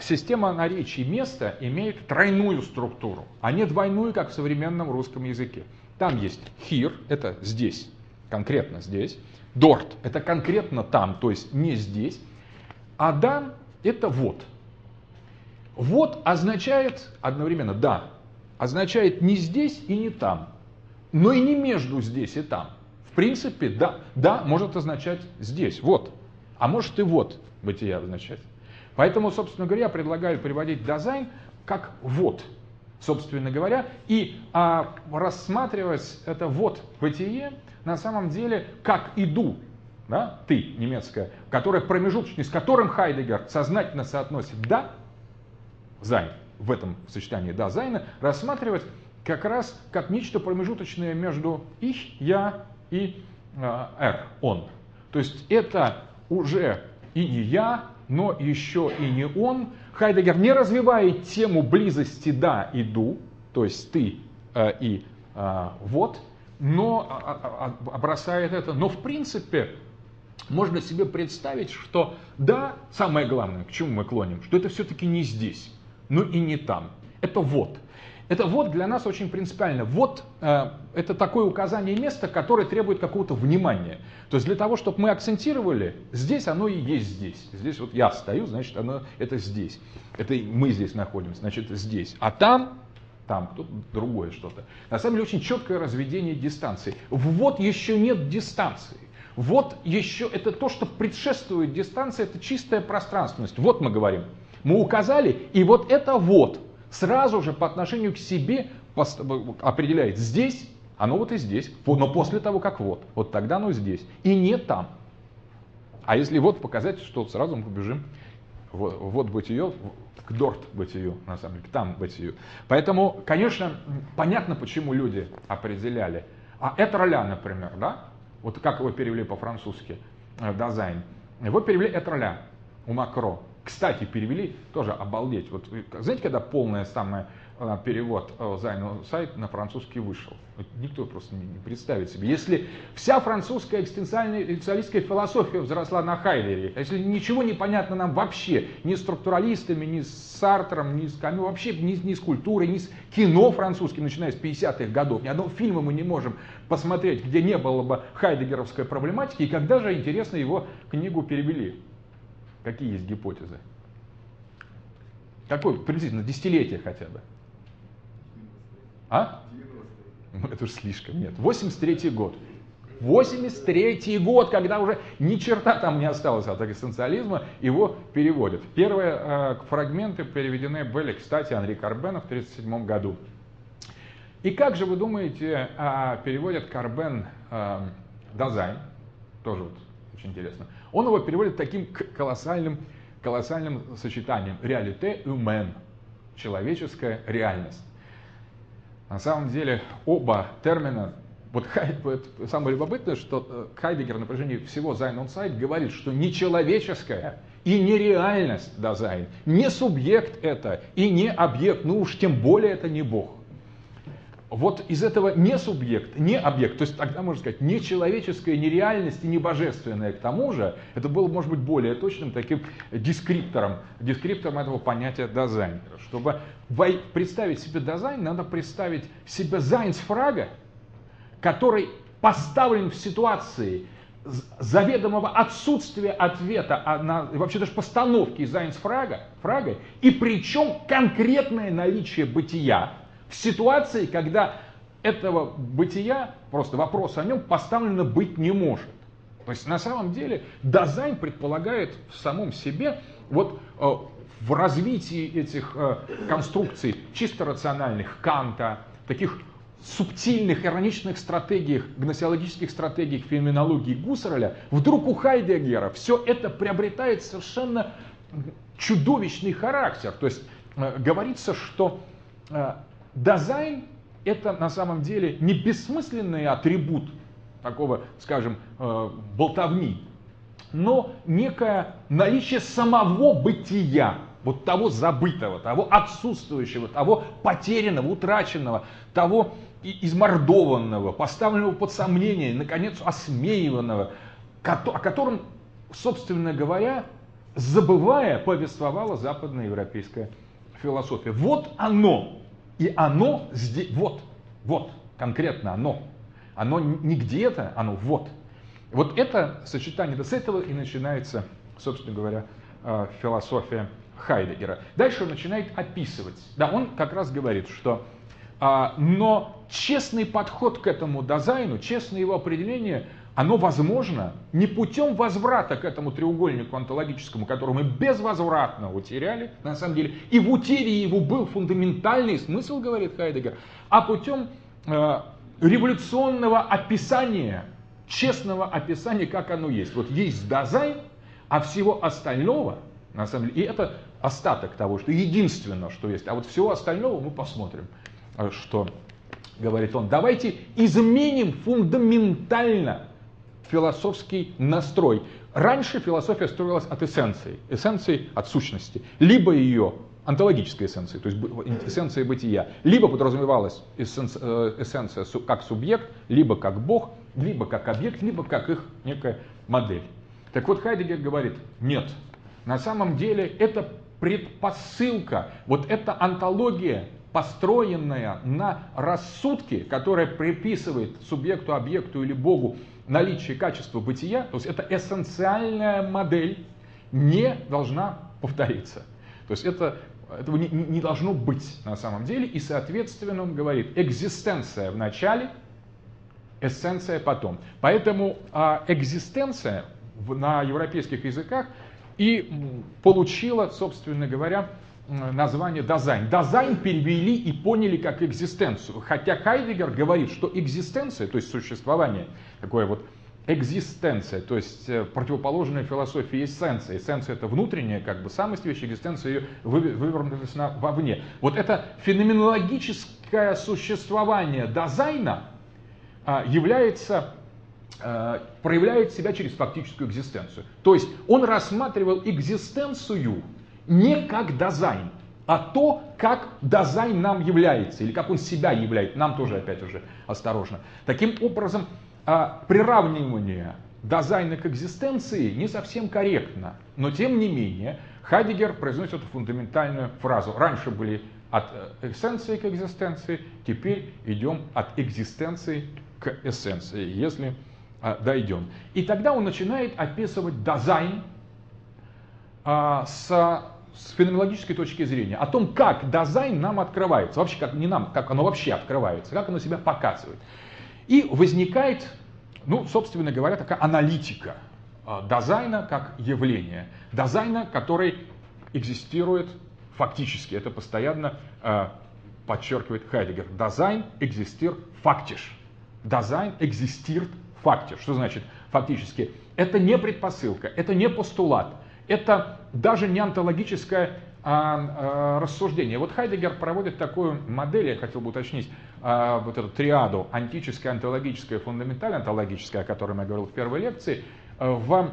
система наречий места имеет тройную структуру, а не двойную, как в современном русском языке. Там есть here, это здесь, конкретно здесь. Dort, это конкретно там, то есть не здесь. А да, это вот. Вот означает одновременно да, означает не здесь и не там, но и не между здесь и там. В принципе, да, да может означать здесь, вот, а может и вот бытие означать. Поэтому, собственно говоря, я предлагаю приводить дизайн как вот, собственно говоря, и а, рассматривать это вот бытие на самом деле как и du, да, ты, немецкая, которая промежуточный, с которым Хайдегер сознательно соотносит Da, Sein, в этом сочетании Da, Sein а, рассматривать как раз как нечто промежуточное между ich, я и э, er, он. То есть это уже и не я, но еще и не он. Хайдегер не развивает тему близости «da» и «du», то есть «ты» э, и э, «вот», но а, а, а, бросает это. Но в принципе можно себе представить, что да, самое главное, к чему мы клоним, что это все-таки не здесь, но и не там. Это вот. Это вот для нас очень принципиально. Вот э, это такое указание места, которое требует какого-то внимания. То есть для того, чтобы мы акцентировали, здесь оно и есть здесь. Здесь вот я стою, значит, оно это здесь. Это мы здесь находимся, значит, здесь. А там, там кто-то другое что-то. На самом деле очень четкое разведение дистанции. Вот еще нет дистанции. Вот еще это то, что предшествует дистанции, это чистая пространственность. Вот мы говорим. Мы указали, и вот это вот сразу же по отношению к себе определяет здесь, оно вот и здесь, но после того, как вот, вот тогда оно здесь, и не там. А если вот показать, что сразу мы побежим вот, вот бытие, к дорт бытию, на самом деле, к там бытию. Поэтому, конечно, понятно, почему люди определяли. А это роля, например, да? Вот как его перевели по-французски, э, дизайн. Его перевели это роля у Макро. Кстати, перевели, тоже обалдеть. Вот знаете, когда полная самая Э, перевод э, Зайну сайт на французский вышел. Никто просто не, не представит себе. Если вся французская экзистенциалистская философия взросла на Хайдере, если ничего не понятно нам вообще, ни структуралистами, ни с Сартром, ни с Камю, вообще ни, ни с культурой, ни с кино французским, начиная с 50-х годов, ни одного фильма мы не можем посмотреть, где не было бы хайдегеровской проблематики, и когда же, интересно, его книгу перевели. Какие есть гипотезы? Какой приблизительно десятилетие хотя бы? А? Ну, это уж слишком, нет. 83 год. 83 год, когда уже ни черта там не осталось от экзистенциализма, его переводят. Первые э, фрагменты переведены были, кстати, Анри Корбеном в 1937 году. И как же вы думаете, э, переводит Корбен э, Дазайн, тоже вот очень интересно, он его переводит таким колоссальным, колоссальным сочетанием. Réalité humaine, человеческая реальность. На самом деле оба термина, вот, вот самое любопытное, что э, Хайдеггер на протяжении всего Sein und Zeit говорит, что не человеческая и не реальность Дазайн, не субъект это и не объект, ну уж тем более это не Бог вот из этого не субъект, не объект, то есть тогда можно сказать не человеческое, не реальность и не божественное. К тому же это было, может быть, более точным таким дескриптором, дескриптором этого понятия дизайнера. Чтобы представить себе дизайн, надо представить себе зайнсфрага, который поставлен в ситуации заведомого отсутствия ответа, а на, вообще даже постановки зайнсфрага, фрага, и причем конкретное наличие бытия, ситуации, когда этого бытия, просто вопрос о нем поставлено быть не может. То есть на самом деле дизайн предполагает в самом себе вот э, в развитии этих э, конструкций чисто рациональных Канта, таких субтильных ироничных стратегиях, гносеологических стратегиях феноменологии Гуссерля, вдруг у Хайдегера все это приобретает совершенно чудовищный характер. То есть э, говорится, что Дизайн – это на самом деле не бессмысленный атрибут такого, скажем, э, болтовни, но некое наличие самого бытия, вот того забытого, того отсутствующего, того потерянного, утраченного, того измордованного, поставленного под сомнение, наконец, осмеиванного, о котором, собственно говоря, забывая, повествовала западноевропейская философия. Вот оно, и оно здесь, вот, вот, конкретно оно. Оно не где-то, оно вот. Вот это сочетание, с этого и начинается, собственно говоря, э, философия Хайдегера. Дальше он начинает описывать. Да, он как раз говорит, что а, но честный подход к этому дизайну, честное его определение – оно возможно не путем возврата к этому треугольнику онтологическому, который мы безвозвратно утеряли, на самом деле, и в утере его был фундаментальный смысл, говорит Хайдегер, а путем э, революционного описания, честного описания, как оно есть. Вот есть дизайн, а всего остального, на самом деле, и это остаток того, что единственное, что есть, а вот всего остального мы посмотрим, э, что говорит он. Давайте изменим фундаментально философский настрой. Раньше философия строилась от эссенции, эссенции от сущности, либо ее онтологической эссенции, то есть эссенция бытия, либо подразумевалась э, эссенция как субъект, либо как Бог, либо как объект, либо как их некая модель. Так вот Хайдегер говорит, нет, на самом деле это предпосылка, вот эта антология, построенная на рассудке, которая приписывает субъекту, объекту или Богу наличие качества бытия, то есть это эссенциальная модель, не должна повториться. То есть это, этого не, не должно быть на самом деле, и соответственно он говорит, экзистенция в начале, эссенция потом. Поэтому а, экзистенция на европейских языках и получила, собственно говоря, название дизайн. Дизайн перевели и поняли как экзистенцию. Хотя Хайдегер говорит, что экзистенция, то есть существование, такое вот экзистенция, то есть э, противоположная философии эссенция. Эссенция это внутренняя, как бы самость вещи, экзистенция ее вывернулась вовне. Вот это феноменологическое существование дизайна а, является э, проявляет себя через фактическую экзистенцию. То есть он рассматривал экзистенцию не как дизайн, а то, как дизайн нам является, или как он себя являет, нам тоже опять уже осторожно. Таким образом, а, приравнивание дизайна к экзистенции не совсем корректно, но тем не менее Хайдегер произносит эту фундаментальную фразу. Раньше были от э, эссенции к экзистенции, теперь идем от экзистенции к эссенции, если а, дойдем. И тогда он начинает описывать дизайн а, с, с феноменологической точки зрения, о том, как дизайн нам открывается, вообще как не нам, как оно вообще открывается, как оно себя показывает. И возникает, ну, собственно говоря, такая аналитика а, Дазайна как явления, Дазайна, который экзистирует фактически. Это постоянно э, подчеркивает Хайдеггер. Dasein existiert faktisch. Dasein existiert faktisch. Что значит фактически? Это не предпосылка, это не постулат, это даже не онтологическое а, а, рассуждение. Вот Хайдеггер проводит такую модель, я хотел бы уточнить, а, вот эту триаду антическая, онтологическая, фундаментальная онтологическая, о которой я говорил в первой лекции, в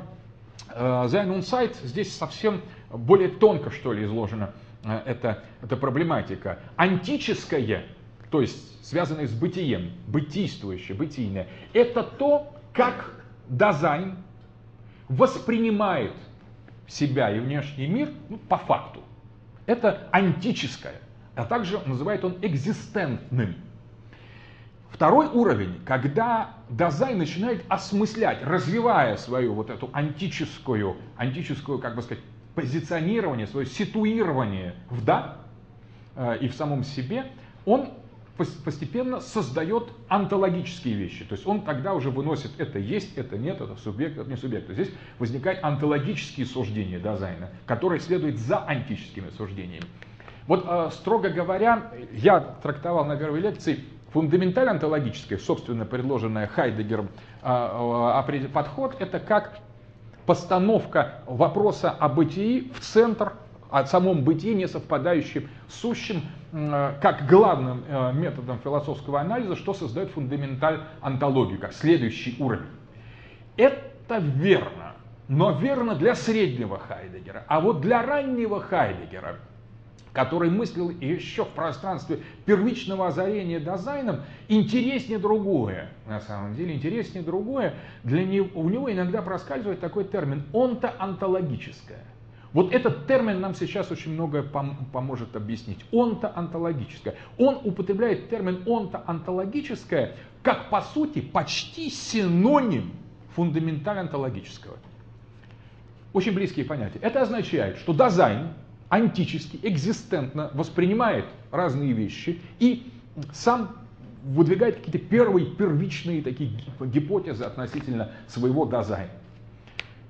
Sein Insight здесь совсем более тонко, что ли, изложена эта, эта проблематика. Антическое, то есть связанное с бытием, бытийствующее, бытийное, это то, как дизайн воспринимает себя и внешний мир ну, по факту. Это антическое, а также называет он экзистентным. Второй уровень, когда Дазай начинает осмыслять, развивая свою вот эту антическую, антическую, как бы сказать, позиционирование, свое ситуирование в «да» э, и в самом себе, он постепенно создает онтологические вещи. То есть он тогда уже выносит это есть, это нет, это субъект, это не субъект. Здесь возникают онтологические суждения Дазайна, которые следуют за онтическими суждениями. Вот, э, строго говоря, я трактовал на первой лекции фундаментально онтологическое, собственно, предложенное Хайдеггером э, подход, это как постановка вопроса о бытии в центр о самом бытии, не совпадающем сущим, э, как главным э, методом философского анализа, что создает фундаменталь-онтологию, как следующий уровень. Это верно, но верно для среднего Хайдегера. А вот для раннего Хайдегера, который мыслил еще в пространстве первичного озарения дизайном, интереснее другое. На самом деле интереснее другое. Для него, у него иногда проскальзывает такой термин онтоонтологическое. Вот этот термин нам сейчас очень многое пом- поможет объяснить. Онто-онтологическое. Он употребляет термин онто-онтологическое как, по сути, почти синоним фундаментально-онтологического. Очень близкие понятия. Это означает, что дизайн антически, экзистентно воспринимает разные вещи и сам выдвигает какие-то первые первичные такие гипотезы относительно своего дизайна.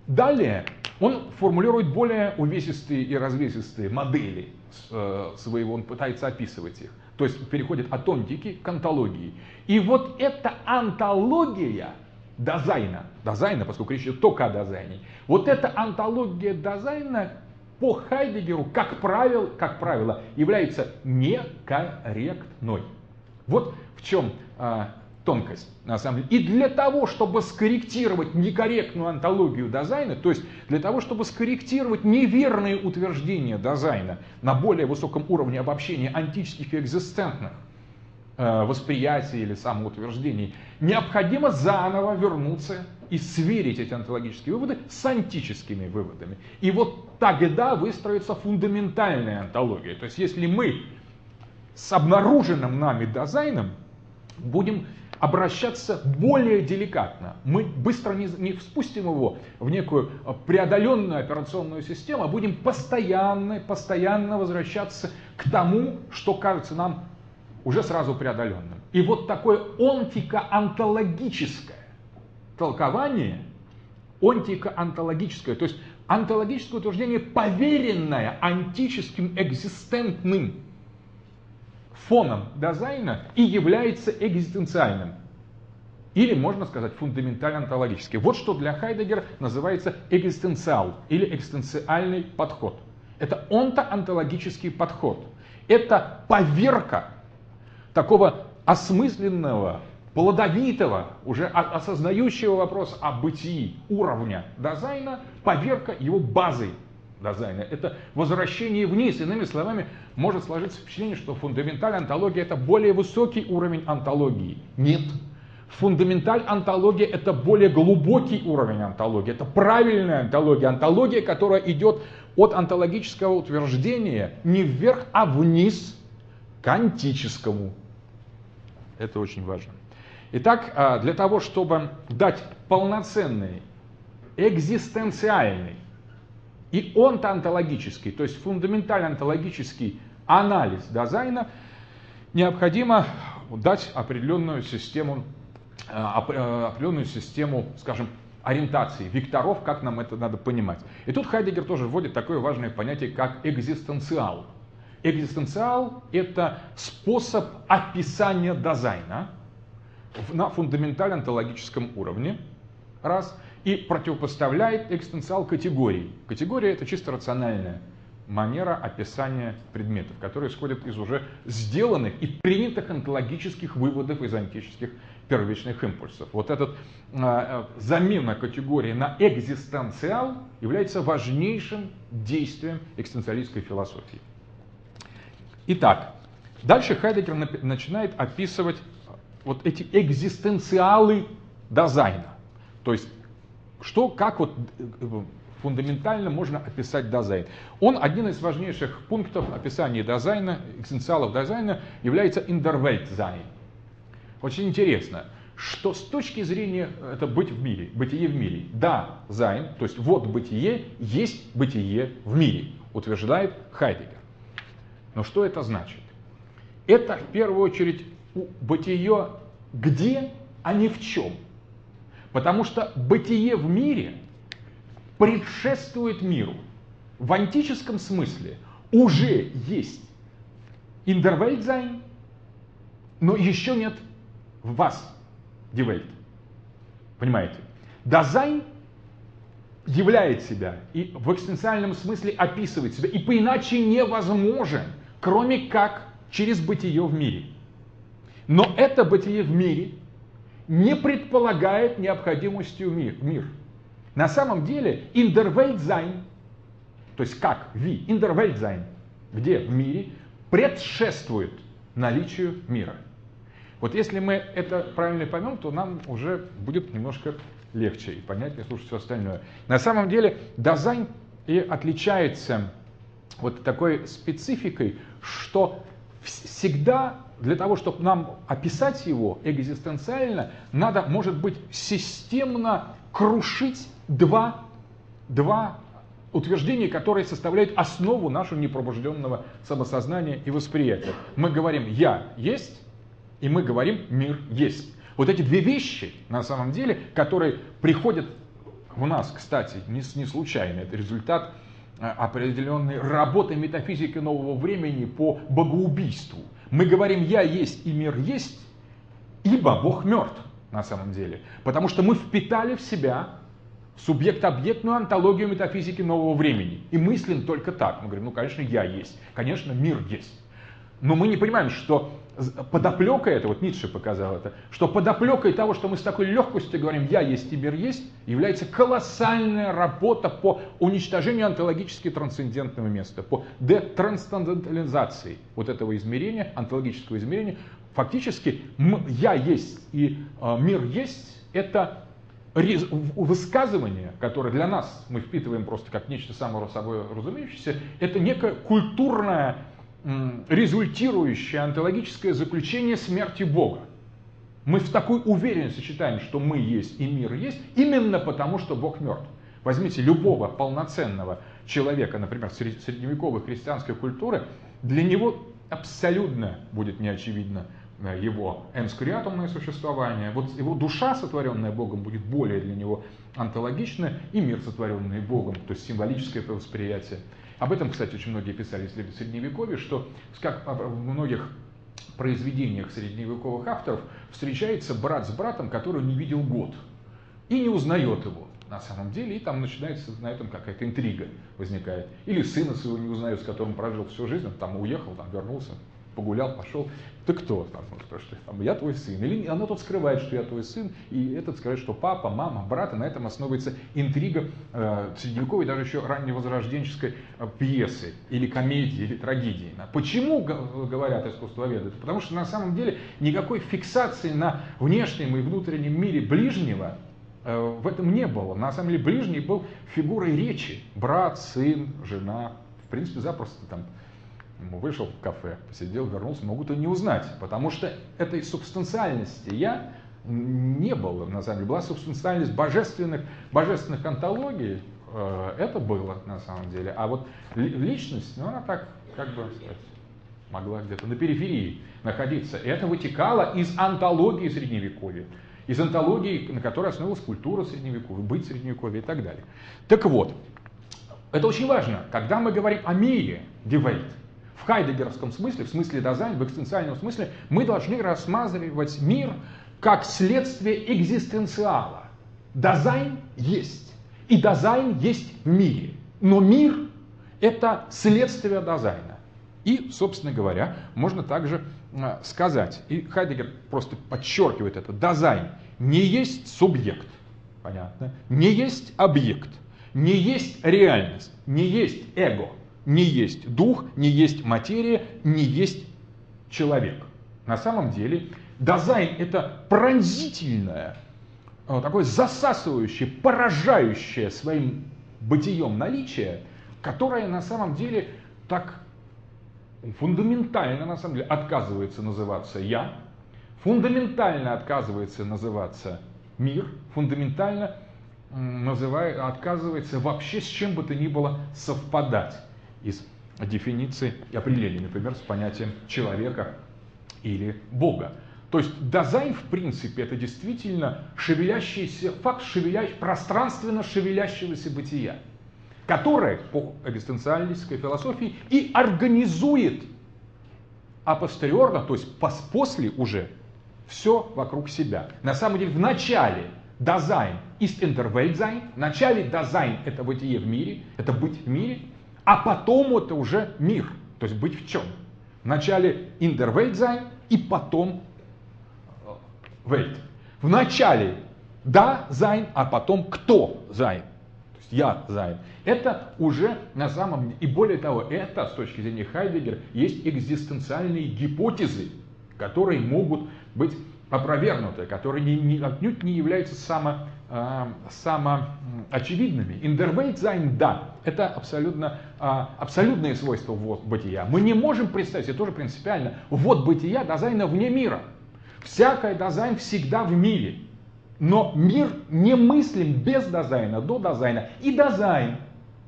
Далее он формулирует более увесистые и развесистые модели э, своего, он пытается описывать их. То есть переходит от онтики к онтологии. И вот эта онтология Дазайна, Дазайна, поскольку речь идет только о Дазайне, вот эта онтология Дазайна по Хайдеггеру, как правило, как правило является некорректной. Вот в чем а, тонкость, на самом деле. И для того, чтобы скорректировать некорректную онтологию Дазайна, то есть для того, чтобы скорректировать неверные утверждения Дазайна на более высоком уровне обобщения онтических и экзистентных э, восприятий или самоутверждений, необходимо заново вернуться и сверить эти антологические выводы с антическими выводами. И вот тогда выстроится фундаментальная антология. То есть если мы с обнаруженным нами дизайном будем обращаться более деликатно. Мы быстро не, не спустим его в некую э, преодоленную операционную систему, а будем постоянно, постоянно возвращаться к тому, что кажется нам уже сразу преодоленным. И вот такое онтико-онтологическое толкование, онтико-онтологическое, то есть онтологическое утверждение, поверенное антическим экзистентным фоном дизайна и является экзистенциальным. Или, можно сказать, фундаментально-онтологический. Вот что для Хайдегера называется экзистенциал или экзистенциальный подход. Это онто-онтологический подход. Это поверка такого осмысленного, плодовитого, уже осознающего вопрос о бытии уровня Дазайна, поверка его базой Дазайна. Это возвращение вниз. Иными словами, может сложиться впечатление, что фундаментальная онтология это более высокий уровень онтологии. Нет. Фундаменталь-онтология это более глубокий уровень онтологии. Это правильная онтология. Онтология, которая идет от антологического утверждения не вверх, а вниз к антическому. Это очень важно. Итак, а, для того, чтобы дать полноценный, экзистенциальный и онтоонтологический, то есть фундаментально-онтологический анализ дизайна, необходимо дать определенную систему, а, а, определенную систему, скажем, ориентации, векторов, как нам это надо понимать. И тут Хайдегер тоже вводит такое важное понятие, как экзистенциал. Экзистенциал – это способ описания дизайна на фундаментально-онтологическом уровне, раз, и противопоставляет экзистенциал категории. Категория – это чисто рациональная манера описания предметов, которая исходит из уже сделанных и принятых онтологических выводов из антических первичных импульсов. Вот этот э, замена категории на экзистенциал является важнейшим действием экзистенциалистской философии. Итак, дальше Хайдеггер начинает описывать вот эти экзистенциалы Дазайна. То есть, что, как вот э, фундаментально можно описать Дазайн. Он один из важнейших пунктов описания дизайна, экзистенциалов Дазайна, является In-der-Welt-sein. Очень интересно, что с точки зрения это быть в мире, бытие в мире, Дазайн, то есть вот бытие, есть бытие в мире, утверждает Хайдеггер. Но что это значит? Это в первую очередь бытие где, а не в чем. Потому что бытие в мире предшествует миру. В онтическом смысле уже есть In-der-Welt-sein, но еще нет was, die Welt. Понимаете? Дазайн являет себя и в экзистенциальном смысле описывает себя, и по иначе невозможен, кроме как через бытие в мире. Но это бытие в мире не предполагает необходимостью мир. мир. На самом деле, In-der-Welt-sein, то есть как wie, In-der-Welt-sein, где в мире, предшествует наличию мира. Вот если мы это правильно поймем, то нам уже будет немножко легче и понятнее слушать все остальное. На самом деле Дазайн и отличается вот такой спецификой, что всегда для того, чтобы нам описать его экзистенциально, надо, может быть, системно крушить два, два утверждения, которые составляют основу нашего непробужденного самосознания и восприятия. Мы говорим «я есть», и мы говорим «мир есть». Вот эти две вещи, на самом деле, которые приходят в нас, кстати, не, не случайно, это результат определенной работы метафизики нового времени по богоубийству. Мы говорим «я есть» и «мир есть», ибо Бог мертв на самом деле. Потому что мы впитали в себя субъект-объектную антологию метафизики нового времени. И мыслим только так. Мы говорим, ну, конечно, я есть, конечно, мир есть. Но мы не понимаем, что подоплека это, вот Ницше показал это, что подоплекой того, что мы с такой легкостью говорим «я есть мир есть», является колоссальная работа по уничтожению онтологически трансцендентного места, по детрансцендентализации вот этого измерения, онтологического измерения. Фактически «я есть» и э, «мир есть» — это высказывание, которое для нас мы впитываем просто как нечто само собой разумеющееся, это некая культурная результирующее онтологическое заключение смерти Бога. Мы в такой уверенности считаем, что мы есть и мир есть, именно потому, что Бог мертв. Возьмите любого полноценного человека, например, средневековой христианской культуры, для него абсолютно будет неочевидно э, его энскуриатумное существование. Вот его душа, сотворенная Богом, будет более для него онтологична, и мир, сотворенный Богом, то есть символическое восприятие. Об этом, кстати, очень многие писали в Средневековье, что как в многих произведениях средневековых авторов встречается брат с братом, который не видел год и не узнает его на самом деле, и там начинается на этом какая-то интрига возникает. Или сына своего не узнает, с которым прожил всю жизнь, он там уехал, там вернулся, погулял, пошел. Ты кто? Там, он спрашивает, там, я твой сын. Или оно тут скрывает, что я твой сын, и этот скажет, что папа, мама, брат, и на этом основывается интрига э, средневековой, даже еще ранневозрожденческой э, пьесы, или комедии, или трагедии. Почему говорят искусствоведы? Потому что на самом деле никакой фиксации на внешнем и внутреннем мире ближнего э, в этом не было. На самом деле ближний был фигурой речи. Брат, сын, жена. В принципе, запросто там вышел в кафе, посидел, вернулся, могут и не узнать, потому что этой субстанциальности я не было, на самом деле, была субстанциальность божественных, божественных антологий, э, это было на самом деле, а вот личность, ну она так, как бы сказать, могла где-то на периферии находиться. И это вытекало из антологии Средневековья, из онтологии, на которой основывалась культура Средневековья, быть Средневековья и так далее. Так вот, это очень важно, когда мы говорим о мире, die Welt, в хайдеггеровском смысле, в смысле Дазайн, в экзистенциальном смысле, мы должны рассматривать мир как следствие экзистенциала. Дазайн есть. И Дазайн есть в мире. Но мир – это следствие Дазайна. И, собственно говоря, можно также а, сказать, и Хайдегер просто подчеркивает это, дизайн не есть субъект, понятно, не есть объект, не есть реальность, не есть эго – не есть дух, не есть материя, не есть человек. На самом деле дизайн это пронзительное, э, такое засасывающее, поражающее своим бытием наличие, которое на самом деле так фундаментально на самом деле отказывается называться «я», фундаментально отказывается называться «мир», фундаментально называет, отказывается вообще с чем бы то ни было совпадать из дефиниции и определений, например, с понятием человека или Бога. То есть дизайн, в принципе, это действительно шевелящийся, факт шевеля... пространственно шевелящегося бытия, которое по экзистенциалистской философии и организует апостериорно, то есть после уже, все вокруг себя. На самом деле в начале Dasein ist In-der-Welt-sein, в начале Дазайн это бытие в мире, это быть в мире, а потом это уже мир. То есть быть в чем? Вначале In-der-Welt-sein и потом Welt. Вначале Dasein, а потом кто Sein. То есть я Sein. Это уже на самом деле, и более того, это с точки зрения Хайдеггера есть экзистенциальные гипотезы, которые могут быть опровергнуты, которые не, не, отнюдь не являются само, э, самоочевидными. In-der-Welt-sein, да, это абсолютно, э, абсолютное свойство вот бытия. Мы не можем представить, это тоже принципиально, вот бытия Dasein а вне мира. Всякое Dasein всегда в мире. Но мир не мыслим без Dasein а, до Dasein а. И Dasein,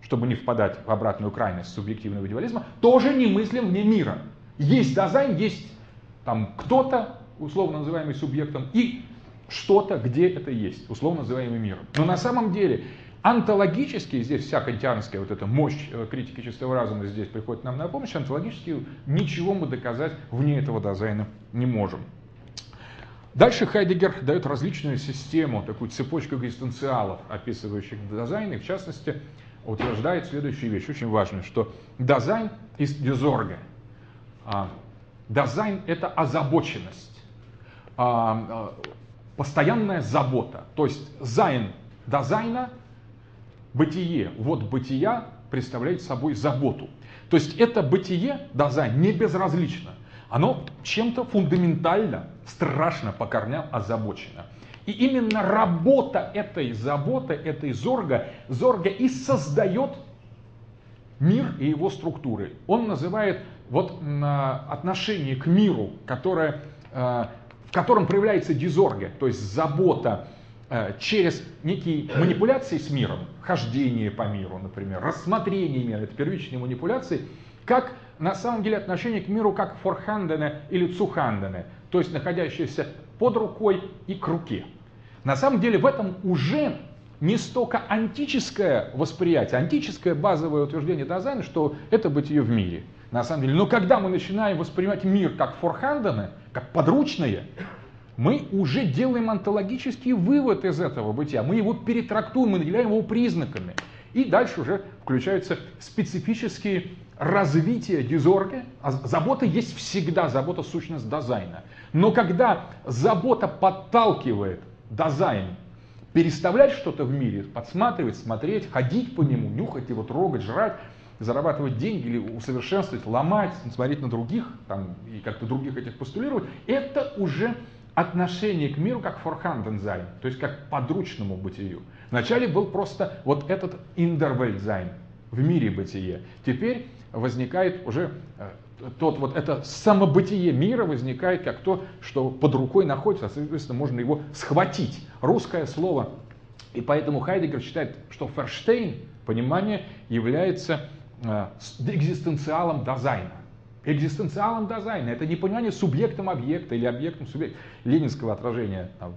чтобы не впадать в обратную крайность субъективного идеализма, тоже не мыслим вне мира. Есть Dasein, есть там кто-то, условно называемый субъектом, и что-то, где это есть, условно называемый миром. Но на самом деле онтологически, здесь вся кантианская вот эта мощь э, критики чистого разума здесь приходит нам на помощь, онтологически ничего мы доказать вне этого Dasein а не можем. Дальше Хайдеггер дает различную систему, такую цепочку экзистенциалов, описывающих Dasein, и в частности утверждает следующую вещь, очень важную, что Dasein ist die Sorge. Dasein – это озабоченность. А, а, постоянная забота. То есть Sein Dasein а, бытие, вот бытия представляет собой заботу. То есть это бытие, Dasein, не безразлично. Оно чем-то фундаментально, страшно по корням озабочено. И именно работа этой заботы, этой зорга, зорга и создает мир и его структуры. Он называет вот отношение к миру, которое а, в котором проявляется дизорга, то есть забота э, через некие манипуляции с миром, хождение по миру, например, рассмотрение мира, это первичные манипуляции, как на самом деле отношение к миру как vorhandene или zuhandene, то есть находящееся под рукой и к руке. На самом деле в этом уже не столько онтическое восприятие, онтическое базовое утверждение Dasein а, что это бытие в мире – на самом деле. Но когда мы начинаем воспринимать мир как vorhandene, как подручные, мы уже делаем онтологический вывод из этого бытия. Мы его перетрактуем, мы наделяем его признаками. И дальше уже включаются специфические развития die Sorge, а забота есть всегда, забота сущность Dasein а. Но когда забота подталкивает Dasein переставлять что-то в мире, подсматривать, смотреть, ходить по нему, нюхать его, трогать, жрать, зарабатывать деньги или усовершенствовать, ломать, смотреть на других там, и как-то других этих постулировать, это уже отношение к миру как Vorhandensein, то есть как подручному бытию. Вначале был просто вот этот In-der-Welt-sein, в мире бытие. Теперь возникает уже э, тот вот это самобытие мира возникает как то, что под рукой находится, соответственно, можно его схватить. Русское слово. И поэтому Хайдеггер считает, что Verstehen, понимание, является э, экзистенциалом Dasein а. Экзистенциалом Dasein а. Это не понимание субъектом объекта или объектом субъекта. Ленинского отражения там,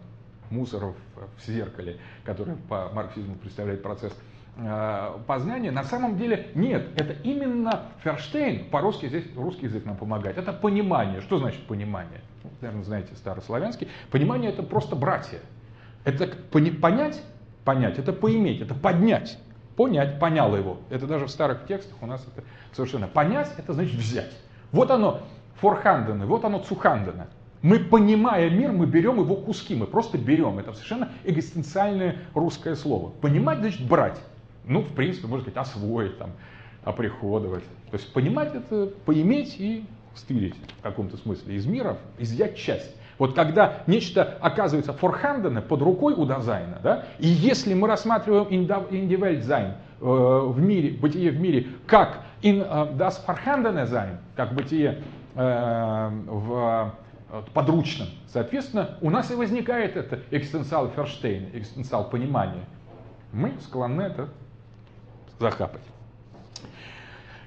мусоров в зеркале, который по марксизму представляет процесс Э, познания, на самом деле нет. Это именно Ферштейн, по-русски здесь русский язык нам помогает. Это понимание. Что значит понимание? Ну, наверное, знаете старославянский. Понимание это просто братья. Это понять, понять, это поиметь, это поднять. Понять, понял его. Это даже в старых текстах у нас это совершенно. Понять, это значит взять. Вот оно, vorhandene, вот оно zuhandene. Мы, понимая мир, мы берем его куски, мы просто берем. Это совершенно экзистенциальное русское слово. Понимать значит брать ну, в принципе, можно сказать, освоить, там, оприходовать. То есть понимать это, поиметь и стырить в каком-то смысле из мира, изъять часть. Вот когда нечто оказывается vorhandene под рукой у Dasein а, да, и если мы рассматриваем In-der-Welt-sein э, в мире, бытие в мире, как in äh, das vorhandene sein, как бытие э, в э, подручном, соответственно, у нас и возникает это экстенциал Ферштейн, экстенциал понимания. Мы склонны это захапать.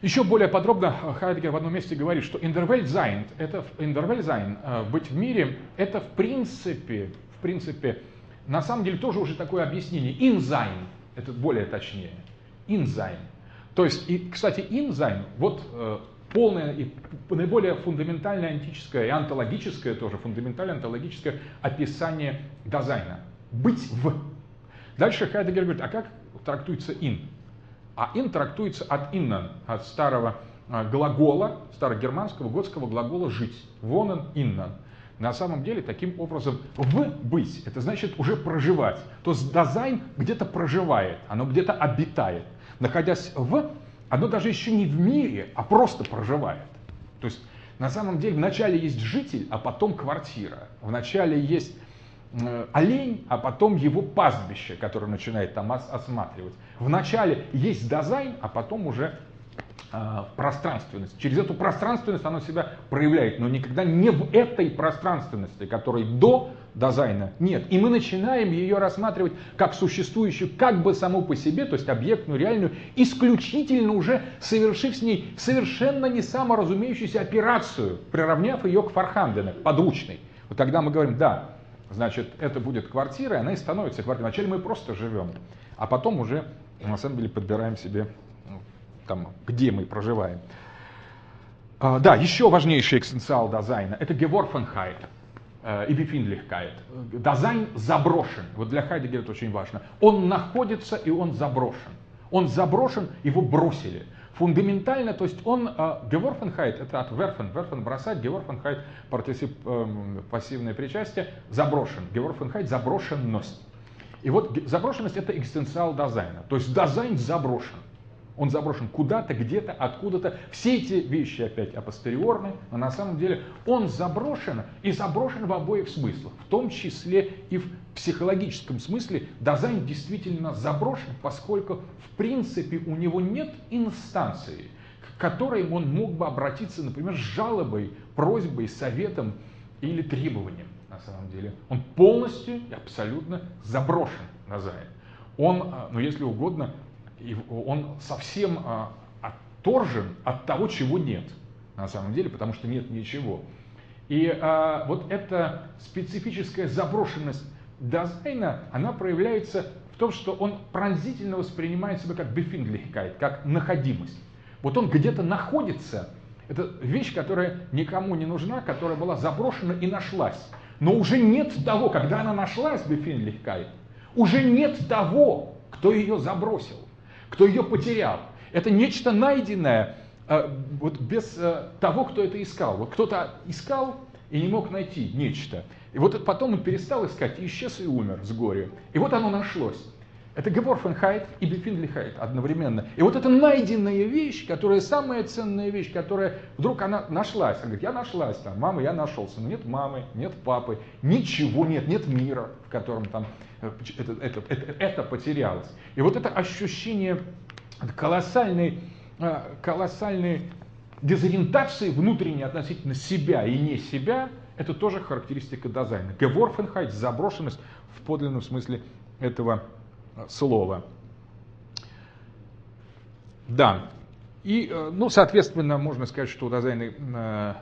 Еще более подробно Хайдегер в одном месте говорит, что Интервельзайн, это э, быть в мире, это в принципе, в принципе, на самом деле тоже уже такое объяснение. In-sein, это более точнее. In-sein. То есть, и, кстати, In-sein, вот э, полное и наиболее фундаментальное онтическое и онтологическое тоже, фундаментальное онтологическое описание Dasein а. Быть в. Дальше Хайдеггер говорит, а как трактуется in? А in трактуется от innan, от старого а, глагола, старогерманского готского глагола «жить». Wonan innan. На самом деле, таким образом, в быть, это значит уже проживать. То есть дизайн где-то проживает, оно где-то обитает. Находясь в, оно даже еще не в мире, а просто проживает. То есть на самом деле вначале есть житель, а потом квартира. Вначале есть олень, а потом его пастбище, которое начинает там осматривать. Вначале есть дизайн, а потом уже э, пространственность. Через эту пространственность оно себя проявляет, но никогда не в этой пространственности, которой до дизайна нет. И мы начинаем ее рассматривать как существующую как бы саму по себе, то есть объектную, реальную, исключительно уже совершив с ней совершенно не саморазумеющуюся операцию, приравняв ее к фархандене, подручной. Вот тогда мы говорим, да, значит, это будет квартира, и она и становится квартирой. Вначале мы просто живем, а потом уже, на самом деле, подбираем себе, ну, там, где мы проживаем. А, да, еще важнейший экстенциал дизайна – это Geworfenheit э, и Befindlichkeit. Дизайн заброшен. Вот для Хайдегера это очень важно. Он находится и он заброшен. Он заброшен, его бросили фундаментально, то есть он, Geworfenheit, это от werfen, werfen бросать, Geworfenheit, партисип, эм, пассивное причастие, заброшен, Geworfenheit, заброшенность. И вот заброшенность это экзистенциал дизайна, то есть дизайн заброшен. Он заброшен куда-то, где-то, откуда-то. Все эти вещи опять апостериорны, но на самом деле он заброшен и заброшен в обоих смыслах, в том числе и в психологическом смысле. Дизайн действительно заброшен, поскольку в принципе у него нет инстанции, к которой он мог бы обратиться, например, с жалобой, просьбой, советом или требованием на самом деле. Он полностью и абсолютно заброшен на займ. Он, а, ну если угодно, и он совсем а, отторжен от того, чего нет на самом деле, потому что нет ничего. И а, вот эта специфическая заброшенность Dasein а, она проявляется в том, что он пронзительно воспринимает себя как Befindlichkeit, как находимость. Вот он где-то находится, это вещь, которая никому не нужна, которая была заброшена и нашлась. Но уже нет того, когда она нашлась, Befindlichkeit, уже нет того, кто ее забросил кто ее потерял. Это нечто найденное, э, вот без э, того, кто это искал. Вот кто-то искал и не мог найти нечто. И вот потом он перестал искать, и исчез и умер с горя. И вот оно нашлось. Это Геворфенхайт и Бефиндлихайт одновременно. И вот эта найденная вещь, которая самая ценная вещь, которая вдруг она нашлась. Она говорит, я нашлась там, мама, я нашелся. Но нет мамы, нет папы, ничего нет, нет мира, в котором там это, это, это, это потерялось. И вот это ощущение колоссальной, э, колоссальной дезориентации внутренней относительно себя и не себя, это тоже характеристика Dasein а. Geworfenheit, заброшенность в подлинном смысле этого слова. Да, и, э, ну, соответственно, можно сказать, что у Dasein а э,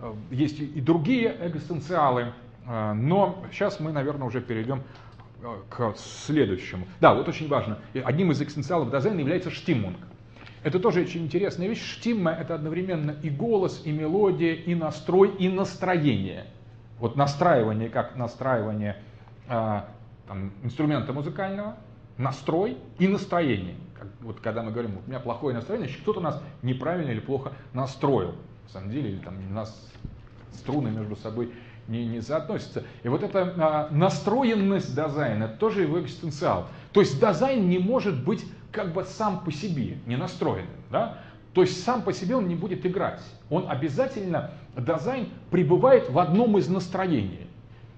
э, есть и другие экзистенциалы, но сейчас мы, наверное, уже перейдем к следующему. Да, вот очень важно. Одним из экзистенциалов Dasein а является Stimmung. Это тоже очень интересная вещь. Stimme – это одновременно и голос, и мелодия, и настрой, и настроение. Вот настраивание, как настраивание там, инструмента музыкального, настрой и настроение. Как, вот когда мы говорим, у меня плохое настроение, значит кто-то нас неправильно или плохо настроил. На самом деле, или там у нас струны между собой не, не соотносятся. И вот эта а, настроенность Dasein а, тоже его экзистенциал. То есть Dasein не может быть как бы сам по себе не настроенным. Да? То есть сам по себе он не будет играть. Он обязательно, Dasein пребывает в одном из настроений.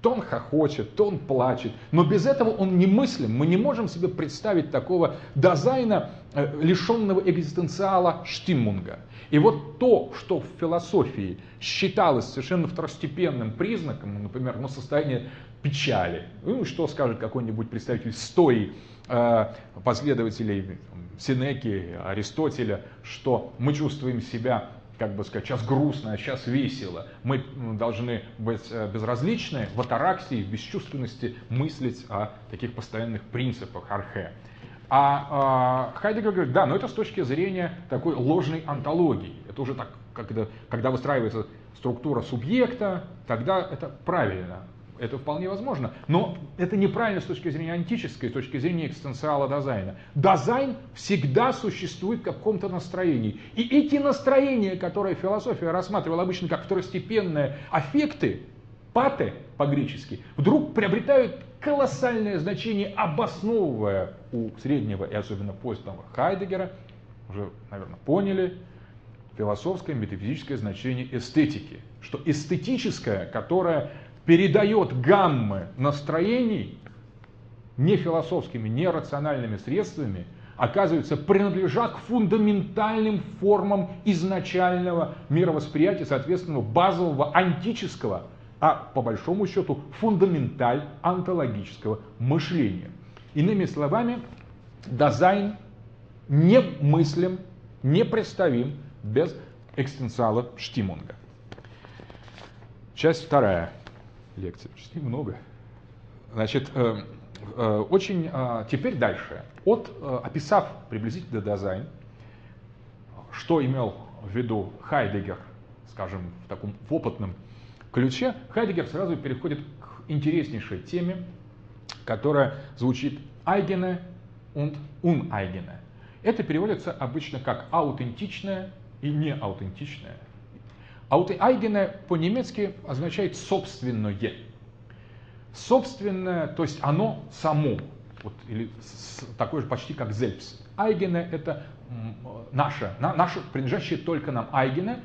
То он хохочет, то он плачет. Но без этого он не мыслим. Мы не можем себе представить такого Dasein а, лишенного экзистенциала штиммунга. И вот то, что в философии считалось совершенно второстепенным признаком, например, ну, состояние печали. Ну, что скажет какой-нибудь представитель стои, э, последователей Синеки, Аристотеля, что мы чувствуем себя как бы сказать, сейчас грустно, а сейчас весело. Мы должны быть э, безразличны в атараксии, в бесчувственности мыслить о таких постоянных принципах архе. А, а Хайдегер говорит, да, но это с точки зрения такой ложной антологии. Это уже так, когда, когда выстраивается структура субъекта, тогда это правильно. Это вполне возможно. Но это неправильно с точки зрения антической, с точки зрения экстенциала дизайна. Дизайн всегда существует в каком-то настроении. И эти настроения, которые философия рассматривала обычно как второстепенные аффекты, паты по-гречески, вдруг приобретают колоссальное значение, обосновывая у среднего и особенно позднего Хайдегера, уже, наверное, поняли, философское, метафизическое значение эстетики. Что эстетическое, которое передает гаммы настроений не философскими, не рациональными средствами, оказывается, принадлежат к фундаментальным формам изначального мировосприятия, соответственно, базового антического, а по большому счету фундаменталь антологического мышления. Иными словами, дизайн не мыслим, не представим без экстенциала Штимунга. Часть вторая лекций, почти много. Значит, э, э, очень э, теперь дальше. От, описав приблизительно дизайн, что имел в виду Хайдегер, скажем, в таком в опытном ключе, Хайдегер сразу переходит к интереснейшей теме, которая звучит «айгене und uneigene». Это переводится обычно как аутентичное и неаутентичное. Аутоайгене по-немецки означает собственное. Собственное, то есть оно само, вот, или такое же почти как зельпс. Айгене это наше, на, наше, принадлежащее только нам айгене,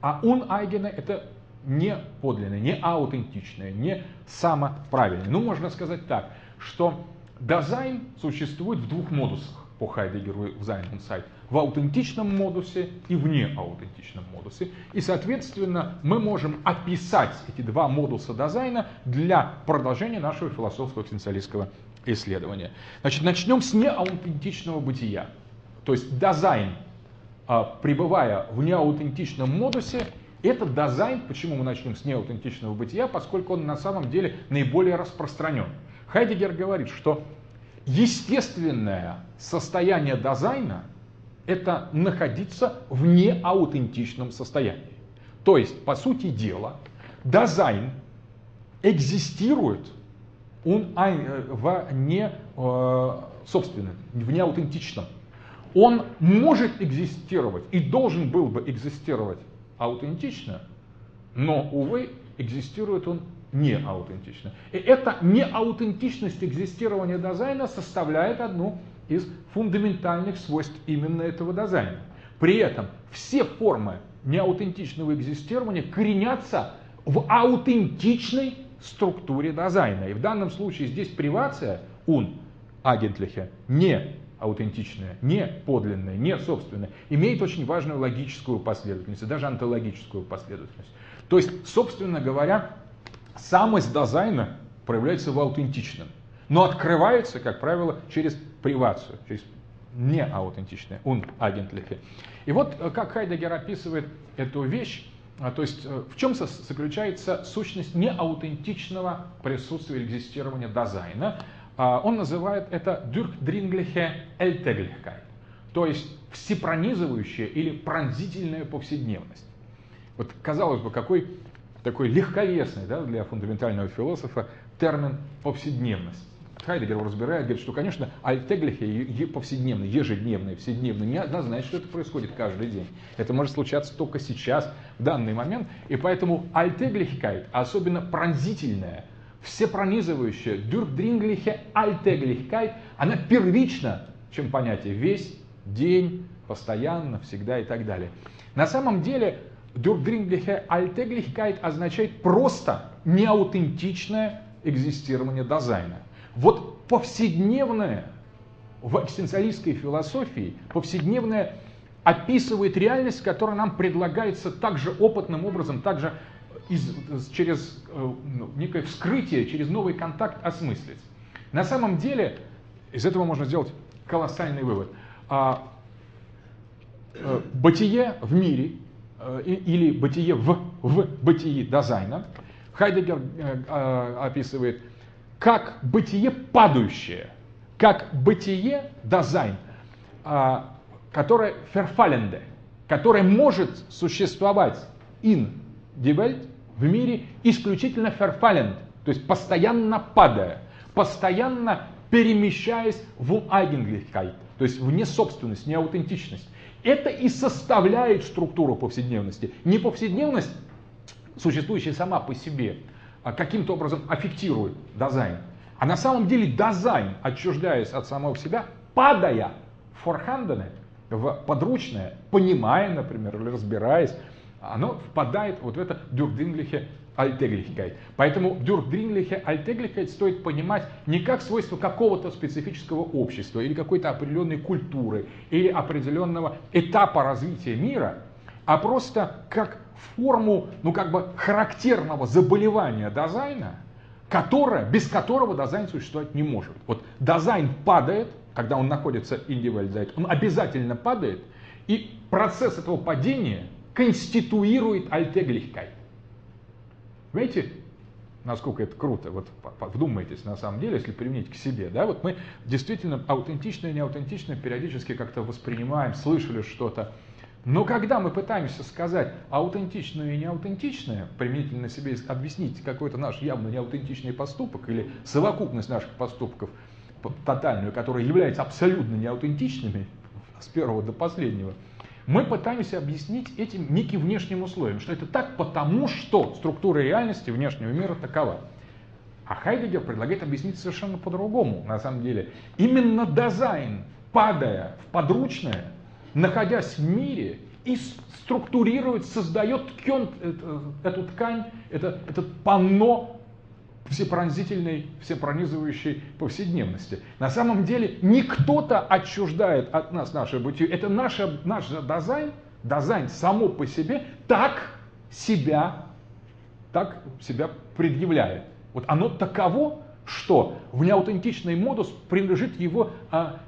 а он айгене это не подлинное, не аутентичное, не самоправильное. Ну, можно сказать так, что дизайн существует в двух модусах по Хайдегеру в und Zeit в аутентичном модусе и в неаутентичном модусе. И, соответственно, мы можем описать эти два модуса дизайна для продолжения нашего философского экзистенциалистского исследования. Значит, начнем с неаутентичного бытия. То есть дизайн, а, пребывая в неаутентичном модусе, это дизайн, почему мы начнем с неаутентичного бытия, поскольку он на самом деле наиболее распространен. Хайдегер говорит, что естественное состояние дизайна это находиться в неаутентичном состоянии. То есть, по сути дела, дизайн экзистирует он э, в не, э, собственно, в неаутентичном. он может экзистировать и должен был бы экзистировать аутентично, но, увы, экзистирует он не аутентично. И эта неаутентичность экзистирования дизайна составляет одну из фундаментальных свойств именно этого дизайна. При этом все формы неаутентичного экзистирования коренятся в аутентичной структуре дизайна. И в данном случае здесь привация, он, агентлихе, не аутентичная, не подлинная, не собственная, имеет очень важную логическую последовательность, даже антологическую последовательность. То есть, собственно говоря, самость дизайна проявляется в аутентичном, но открывается, как правило, через привацию, через не аутентичное, он агентлихе. И вот э, как Хайдегер описывает эту вещь, а, то есть э, в чем заключается сущность неаутентичного присутствия экзистирования дизайна. А, он называет это durchdringliche Alltäglichkeit, то есть всепронизывающая или пронзительная повседневность. Вот казалось бы, какой такой легковесный да, для фундаментального философа термин повседневность. Хайдегер разбирает, говорит, что, конечно, alltägliche повседневные, ежедневные, вседневные, не однозначно, что это происходит каждый день. Это может случаться только сейчас, в данный момент. И поэтому Alltäglichkeit, особенно пронзительная, всепронизывающая, durchdringliche Alltäglichkeit, она первична, чем понятие весь день, постоянно, всегда и так далее. На самом деле, durchdringliche Alltäglichkeit означает просто неаутентичное экзистирование Dasein а. Вот повседневное в экзистенциалистской философии, повседневное описывает реальность, которая нам предлагается также опытным образом, также из, через э, ну, некое вскрытие, через новый контакт осмыслить. На самом деле, из этого можно сделать колоссальный вывод. А, а, бытие в мире а, или бытие в, в бытии дизайна Хайдегер а, описывает как бытие падающее, как бытие дизайн, а, которое ферфаленде, которое может существовать in die в мире исключительно ферфалент, то есть постоянно падая, постоянно перемещаясь в Eigentlichkeit, то есть в несобственность, неаутентичность. Это и составляет структуру повседневности. Не повседневность, существующая сама по себе, а каким-то образом аффектирует дизайн. А на самом деле дизайн, отчуждаясь от самого себя, падая в Vorhandene, в подручное, понимая, например, или разбираясь, оно впадает вот в это durchdringliche Alltäglichkeit. Поэтому durchdringliche Alltäglichkeit стоит понимать не как свойство какого-то специфического общества или какой-то определенной культуры или определенного этапа развития мира, а просто как форму, ну как бы характерного заболевания Dasein а, которое, без которого Dasein существовать не может. Вот Dasein падает, когда он находится индивидуализает, он обязательно падает, и процесс этого падения конституирует Alltäglichkeit. Понимаете, насколько это круто, вот вдумайтесь на самом деле, если применить к себе, да, вот мы действительно аутентично и неаутентично периодически как-то воспринимаем, слышали что-то, но когда мы пытаемся сказать аутентичное и неаутентичное, применительно себе объяснить какой-то наш явно неаутентичный поступок или совокупность наших поступков тотальную, которая является абсолютно неаутентичными с первого до последнего, мы пытаемся объяснить этим неким внешним условием, что это так потому, что структура реальности внешнего мира такова. А Хайдегер предлагает объяснить совершенно по-другому, на самом деле. Именно дизайн, падая в подручное, находясь в мире, и структурирует, создает ткен, эту ткань, это, этот панно всепронзительной, всепронизывающей повседневности. На самом деле не кто-то отчуждает от нас наше бытие, это наше, наш Dasein, Dasein само по себе так себя, так себя предъявляет. Вот оно таково, что в неаутентичный модус принадлежит его а,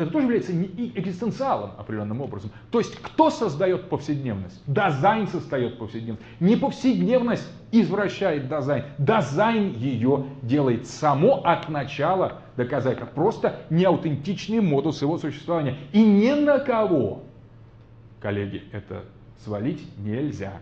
это тоже является экзистенциалом определенным образом. То есть кто создает повседневность? Dasein создает повседневность. Не повседневность извращает Dasein. Dasein ее делает само от начала до. Это просто неаутентичный модус его существования. И ни на кого, коллеги, это свалить нельзя.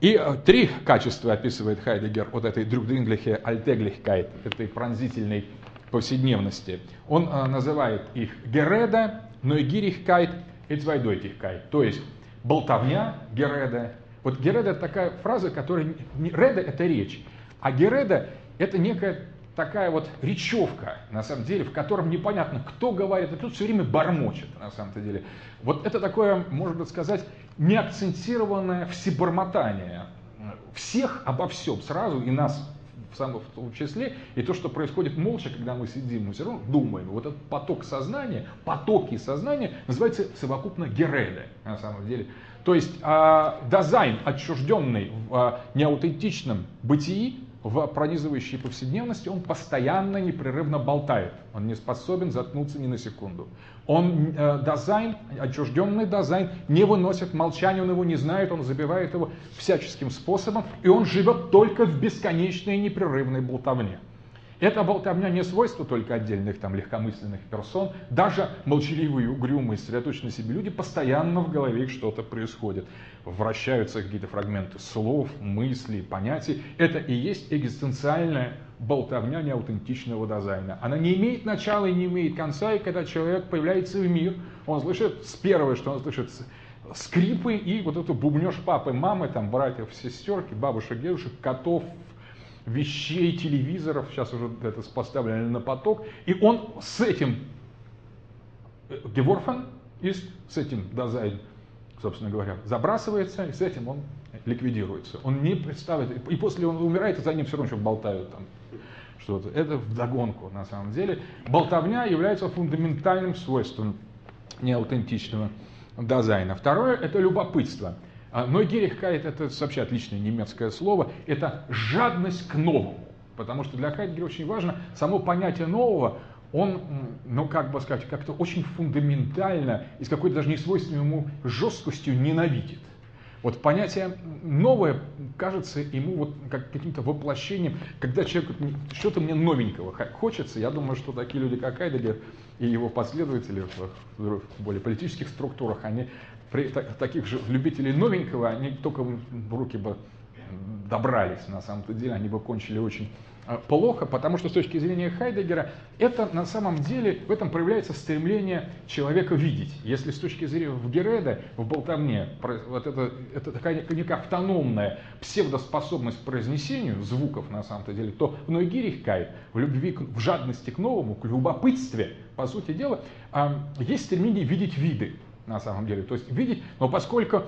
И э, три качества описывает Хайдегер от этой durchdringliche Alltäglichkeit, этой пронзительной повседневности. Он а, называет их Gerede, Neugierigkeit и Zweideutigkeit. То есть болтовня Gerede. Вот Gerede это такая фраза, которая... Rede это речь, а Gerede это некая такая вот речевка, на самом деле, в котором непонятно, кто говорит, а тут все время бормочет, на самом деле. Вот это такое, можно сказать, неакцентированное всебормотание всех обо всем сразу, и нас в самом в том числе, и то, что происходит молча, когда мы сидим, мы все равно думаем. Вот этот поток сознания, потоки сознания называется совокупно гереда, на самом деле. То есть э, дизайн, отчужденный в э, неаутентичном бытии, в пронизывающей повседневности, он постоянно, непрерывно болтает. Он не способен заткнуться ни на секунду. Он э, дизайн, отчужденный дизайн, не выносит молчания, он его не знает, он забивает его всяческим способом, и он живет только в бесконечной непрерывной болтовне. Это болтовня не свойство только отдельных там легкомысленных персон. Даже молчаливые, угрюмые, сосредоточенные себе люди, постоянно в голове что-то происходит. Вращаются какие-то фрагменты слов, мыслей, понятий. Это и есть экзистенциальная болтовня неаутентичного дизайна. Она не имеет начала и не имеет конца, и когда человек появляется в мир, он слышит, с первого, что он слышит, скрипы и вот эту бубнеж папы, мамы, там, братьев, сестерки, бабушек, дедушек, котов, вещей, телевизоров, сейчас уже это поставлено на поток, и он с этим э, geworfen и с этим Dasein, собственно говоря, забрасывается, и с этим он ликвидируется. Он не представит, и после он умирает, и за ним все равно еще болтают там что-то. Это вдогонку на самом деле. Болтовня является фундаментальным свойством неаутентичного Dasein а. Второе – это любопытство. А, Neugierigkeit это вообще отличное немецкое слово, это жадность к новому. Потому что для Хайдгера очень важно само понятие нового, он, ну как бы сказать, как-то очень фундаментально и с какой-то даже несвойственной ему жесткостью ненавидит. Вот понятие новое кажется ему вот как каким-то воплощением, когда человек что-то мне новенького хочется, я думаю, что такие люди, как Айдегер и его последователи в более политических структурах, они таких же любителей новенького, они только в руки бы добрались, на самом-то деле, они бы кончили очень а, плохо, потому что с точки зрения Хайдегера это на самом деле, в этом проявляется стремление человека видеть. Если с точки зрения в Гереда, в болтовне, вот это, это такая некая автономная псевдоспособность к произнесению звуков на самом-то деле, то в Нойгирихкай, в любви, в жадности к новому, к любопытстве, по сути дела, а, есть стремление видеть виды на самом деле. То есть видеть, но поскольку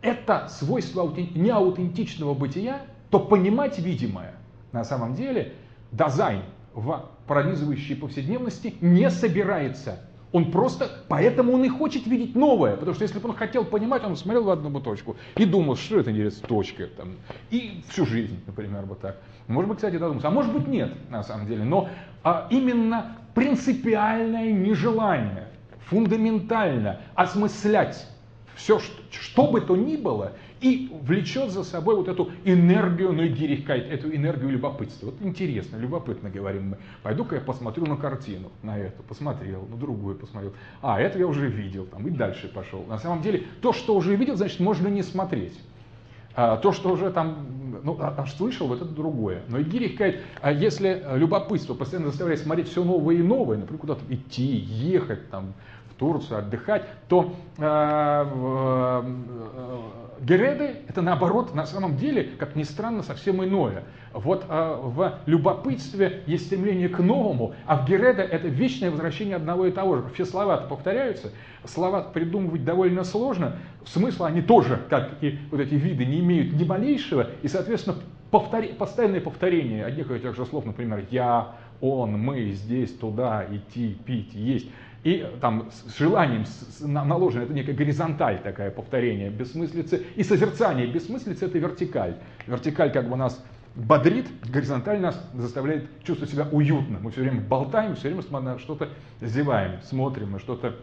это свойство неаутентичного бытия, то понимать видимое на самом деле дизайн в пронизывающей повседневности не собирается. Он просто, поэтому он и хочет видеть новое, потому что если бы он хотел понимать, он смотрел в одну точку и думал, что это интересно, точка, там, и всю жизнь, например, вот так. Может быть, кстати, додумался, а может быть нет, на самом деле, но а, именно принципиальное нежелание фундаментально осмыслять все, что, что бы то ни было, и влечет за собой вот эту энергию нойгирихкайт, эту энергию любопытства. Вот интересно, любопытно, говорим мы. Пойду-ка я посмотрю на картину, на эту, посмотрел, на другую посмотрел. А, это я уже видел, там, и дальше пошел. На самом деле, то, что уже видел, значит, можно не смотреть. А, то, что уже там, ну, а, а слышал, вот это другое. Но Игирих говорит, а если любопытство постоянно заставляет смотреть все новое и новое, например, куда-то идти, ехать, там, Турцию, отдыхать, то э, э, Гереды это наоборот, на самом деле, как ни странно, совсем иное. Вот э, в любопытстве есть стремление к новому, а в Гереда это вечное возвращение одного и того же. Все слова повторяются, слова придумывать довольно сложно, смысла они тоже, как и вот эти виды, не имеют ни малейшего, и, соответственно, повтор... постоянное повторение одних и тех же слов, например, я, он, мы, здесь, туда, идти, пить, есть и там с желанием наложено, это некая горизонталь такая повторение бессмыслицы, и созерцание бессмыслицы это вертикаль. Вертикаль как бы нас бодрит, горизонталь нас заставляет чувствовать себя уютно. Мы все время болтаем, все время что-то зеваем, смотрим, мы что-то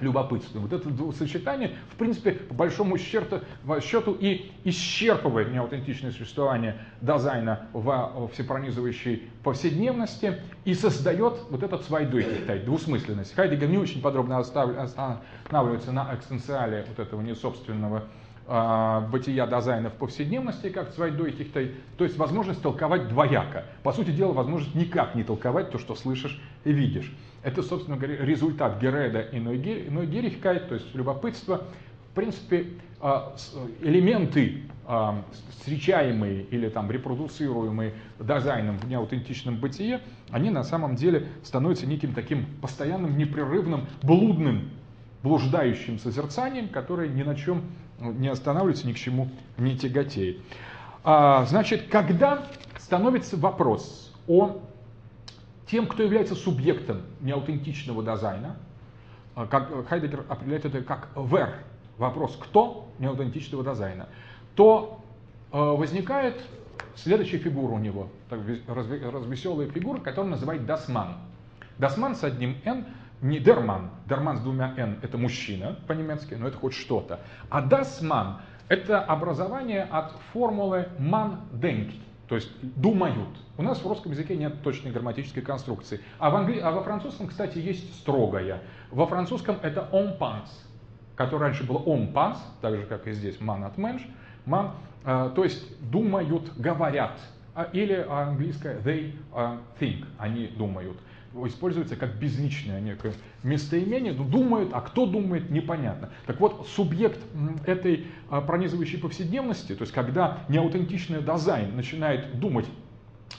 любопытствуем. Вот это сочетание, в принципе, по большому счету, счету и исчерпывает неаутентичное существование дизайна в всепронизывающей повседневности и создает вот этот свайдойкихтай, двусмысленность. Хайдегер не очень подробно останавливается на экстенциале вот этого несобственного э, бытия дизайна в повседневности, как Цвайдойхихтай, то есть возможность толковать двояко. По сути дела, возможность никак не толковать то, что слышишь и видишь. Это, собственно говоря, результат Gerede и Neugierigkeit, то есть любопытство. В принципе, а, элементы, а, встречаемые или там репродуцируемые Dasein ом в неаутентичном бытие, они на самом деле становятся неким таким постоянным, непрерывным, блудным, блуждающим созерцанием, которое ни на чем не останавливается, ни к чему не тяготеет. А, значит, когда становится вопрос о тем, кто является субъектом неаутентичного Dasein а, как Хайдегер определяет это как «wer», вопрос «кто?» неаутентичного Dasein а, то э, возникает следующая фигура у него, развеселая фигура, которую называют das Man. Das Man с одним «н», не der Mann, der Mann с двумя «н» это мужчина по-немецки, но это хоть что-то. А das Man это образование от формулы «man denkt», то есть думают. У нас в русском языке нет точной грамматической конструкции. А, в англи... а во французском, кстати, есть строгая. Во французском это on pense который раньше был он пас, так же как и здесь man от mensch, man, э, то есть думают, говорят, а, или английское they э, think, они думают. Используется как безличное некое местоимение, но думают, а кто думает, непонятно. Так вот, субъект этой э, пронизывающей повседневности, то есть когда неаутентичный дизайн начинает думать,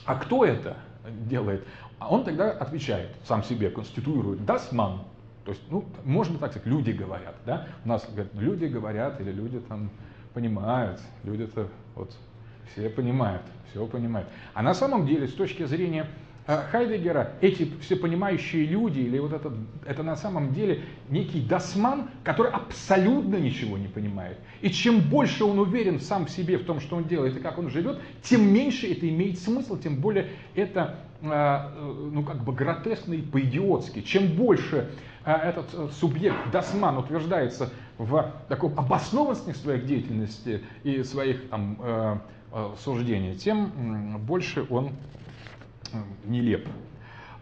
а кто это делает, он тогда отвечает сам себе, конституирует das man, то есть, ну, можно так сказать, люди говорят, да? У нас говорят, люди говорят или люди там понимают, люди-то вот все понимают, все понимают. А на самом деле, с точки зрения Хайдегера, эти все понимающие люди, или вот это, это на самом деле некий досман, который абсолютно ничего не понимает. И чем больше он уверен сам в себе, в том, что он делает и как он живет, тем меньше это имеет смысл, тем более это э, э, ну, как бы гротескно и по-идиотски. Чем больше а этот э, субъект, досман, утверждается в таком обоснованности своих деятельности и своих там, э, суждений, тем больше он нелеп.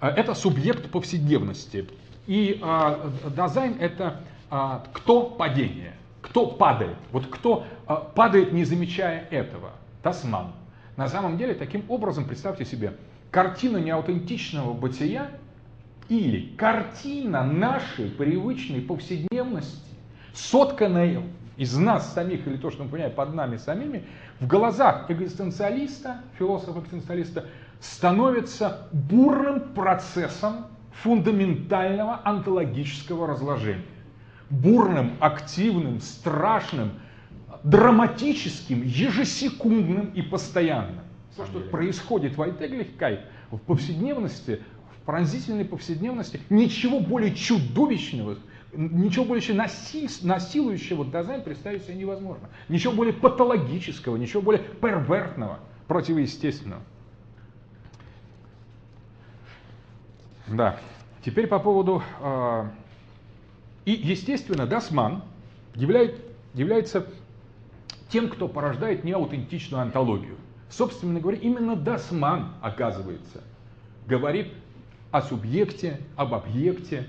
Это субъект повседневности. И э, дизайн это э, кто падение, кто падает. Вот кто э, падает, не замечая этого. Тасман. На самом деле, таким образом, представьте себе, картина неаутентичного бытия или картина нашей привычной повседневности, сотканная из нас самих, или то, что мы понимаем под нами самими, в глазах экзистенциалиста, философа-экзистенциалиста, становится бурным процессом фундаментального онтологического разложения. Бурным, активным, страшным, драматическим, ежесекундным и постоянным. Все, что происходит в Альтеглихкай, в повседневности, пронзительной повседневности ничего более чудовищного, ничего более насиль, насилующего дизайн представить себе невозможно. Ничего более патологического, ничего более первертного, противоестественного. Да. Теперь по поводу... Э, и, естественно, das Man являет, является тем, кто порождает неаутентичную онтологию. Собственно говоря, именно das Man, оказывается, говорит о субъекте, об объекте.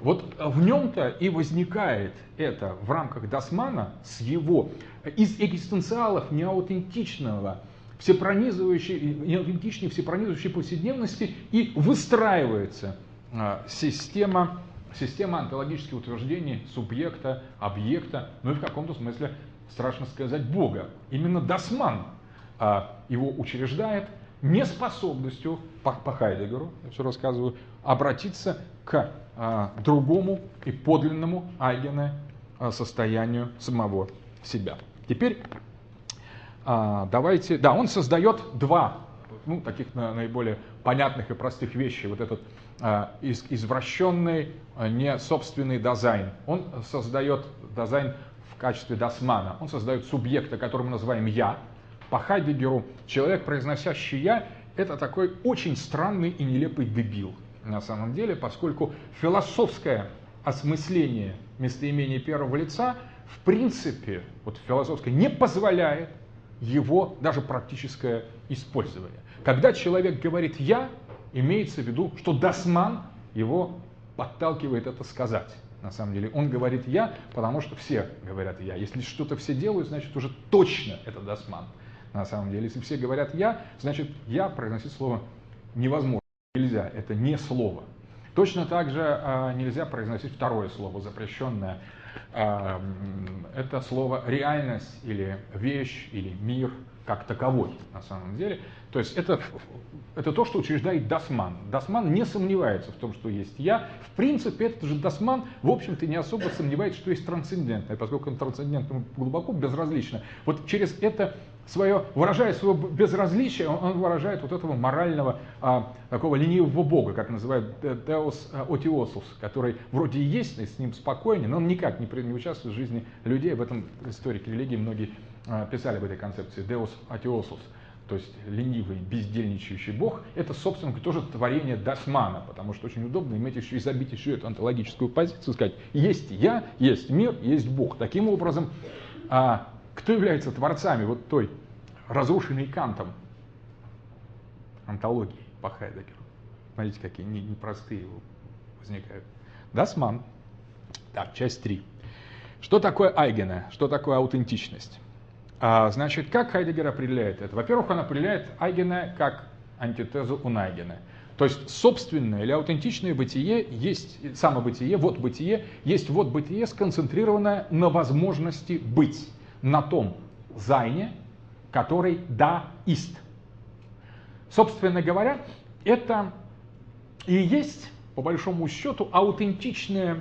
Вот в нем-то и возникает это в рамках das Man а с его из экзистенциалов неаутентичного, всепронизывающей, неаутентичной, всепронизывающей повседневности и выстраивается а, система, система онтологических утверждений субъекта, объекта, ну и в каком-то смысле, страшно сказать, Бога. Именно Дасман а, его учреждает, неспособностью, по, по Хайдегеру, я все рассказываю, обратиться к а, другому и подлинному Айгене состоянию самого себя. Теперь давайте, да, он создает два ну, таких на, наиболее понятных и простых вещей. Вот этот а, из, извращенный, а, не собственный дизайн. Он создает дизайн в качестве досмана. Он создает субъекта, который мы называем «я», по Хайдегеру человек, произносящий «я», это такой очень странный и нелепый дебил на самом деле, поскольку философское осмысление местоимения первого лица в принципе, вот философское, не позволяет его даже практическое использование. Когда человек говорит «я», имеется в виду, что Дасман его подталкивает это сказать. на самом деле. Он говорит «я», потому что все говорят «я». Если что-то все делают, значит уже точно это досман. На самом деле, если все говорят «я», значит «я» произносить слово невозможно, нельзя, это не слово. Точно так же а, нельзя произносить второе слово, запрещенное. Это слово «реальность» или «вещь» или «мир» как таковой на самом деле. То есть это, это то, что учреждает Дасман. Дасман не сомневается в том, что есть я. В принципе, этот же Дасман, в общем-то, не особо сомневается, что есть трансцендентное, поскольку он трансцендентно глубоко безразлично. Вот через это свое, выражая свое безразличие, он, выражает вот этого морального, а, такого ленивого бога, как называют Деус Отиосус, который вроде и есть, и с ним спокойнее, но он никак не, не участвует в жизни людей. Об этом историки религии многие а, писали об этой концепции, Deus Атиосус, то есть ленивый, бездельничающий Бог, это, собственно, тоже творение Дасмана, потому что очень удобно иметь еще и забить еще эту онтологическую позицию, сказать, есть я, есть мир, есть Бог. Таким образом, а, кто является творцами вот той разрушенной Кантом онтологии по Хайдеггеру? Смотрите, какие непростые возникают. Дасман. Так, часть 3. Что такое Eigene? Что такое аутентичность? А, значит, как Хайдеггер определяет это? Во-первых, он определяет Eigene как антитезу Uneigene. То есть собственное или аутентичное бытие есть, самобытие, вот бытие, есть вот бытие, сконцентрированное на возможности быть, на том зайне, который да ист. Собственно говоря, это и есть, по большому счету, аутентичное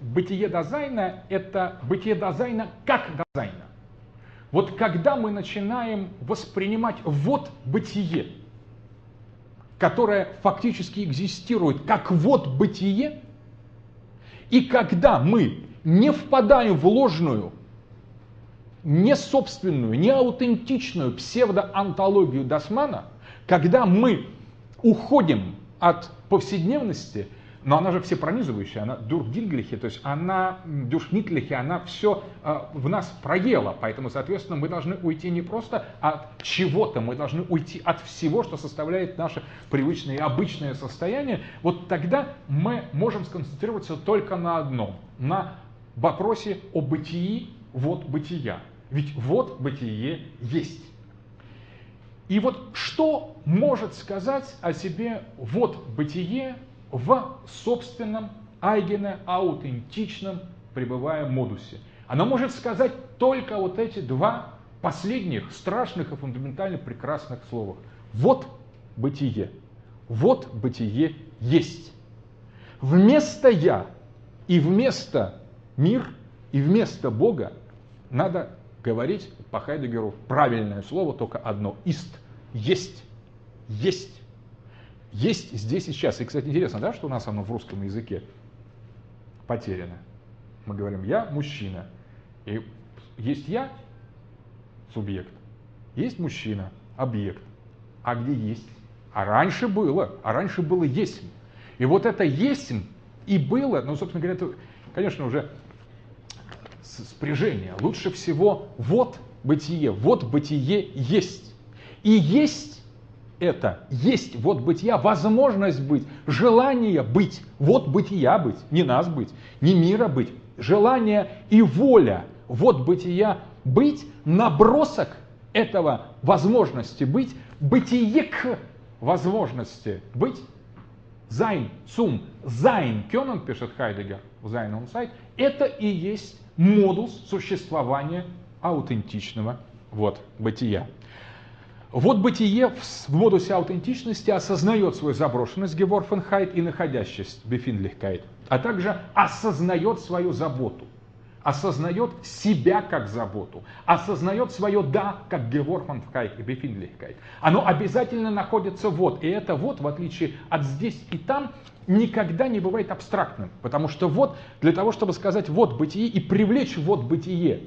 бытие дизайна, это бытие дизайна как дизайна. Вот когда мы начинаем воспринимать вот бытие, которое фактически экзистирует как вот бытие, и когда мы не впадаем в ложную, не собственную, не аутентичную псевдоантологию Дасмана, когда мы уходим от повседневности – но она же все пронизывающая, она дурдильглихи, то есть она дюшнитлихи, она все э, в нас проела, поэтому, соответственно, мы должны уйти не просто от чего-то, мы должны уйти от всего, что составляет наше привычное и обычное состояние. Вот тогда мы можем сконцентрироваться только на одном, на вопросе о бытии, вот бытия. Ведь вот бытие есть. И вот что может сказать о себе вот бытие в собственном айгене аутентичном пребывая модусе. Она может сказать только вот эти два последних страшных и фундаментально прекрасных слова. Вот бытие. Вот бытие есть. Вместо я и вместо мир и вместо Бога надо говорить по Хайдегеру правильное слово, только одно. Ист. Есть. Есть есть здесь и сейчас. И, кстати, интересно, да, что у нас оно в русском языке потеряно. Мы говорим «я мужчина». И есть «я» – субъект, есть мужчина – объект. А где есть? А раньше было, а раньше было «есть». И вот это «есть» и было, ну, собственно говоря, это, конечно, уже спряжение. Лучше всего вот бытие, вот бытие есть. И есть это есть вот бытия, возможность быть, желание быть, вот бытия быть, не нас быть, не мира быть, желание и воля, вот бытия быть, набросок этого возможности быть, бытие к возможности быть, Sein zum Seinkönnen, пишет Хайдеггер в Sein und Zeit, это и есть модус существования аутентичного вот бытия. Вот бытие в модусе аутентичности осознает свою заброшенность Geworfenheit и находимость Befindlichkeit, а также осознает свою заботу, осознает себя как заботу, осознает свое «да» как Геворфенхайт и Бефинлихкайт. Оно обязательно находится вот, и это вот, в отличие от здесь и там, никогда не бывает абстрактным, потому что вот для того, чтобы сказать вот бытие и привлечь вот бытие,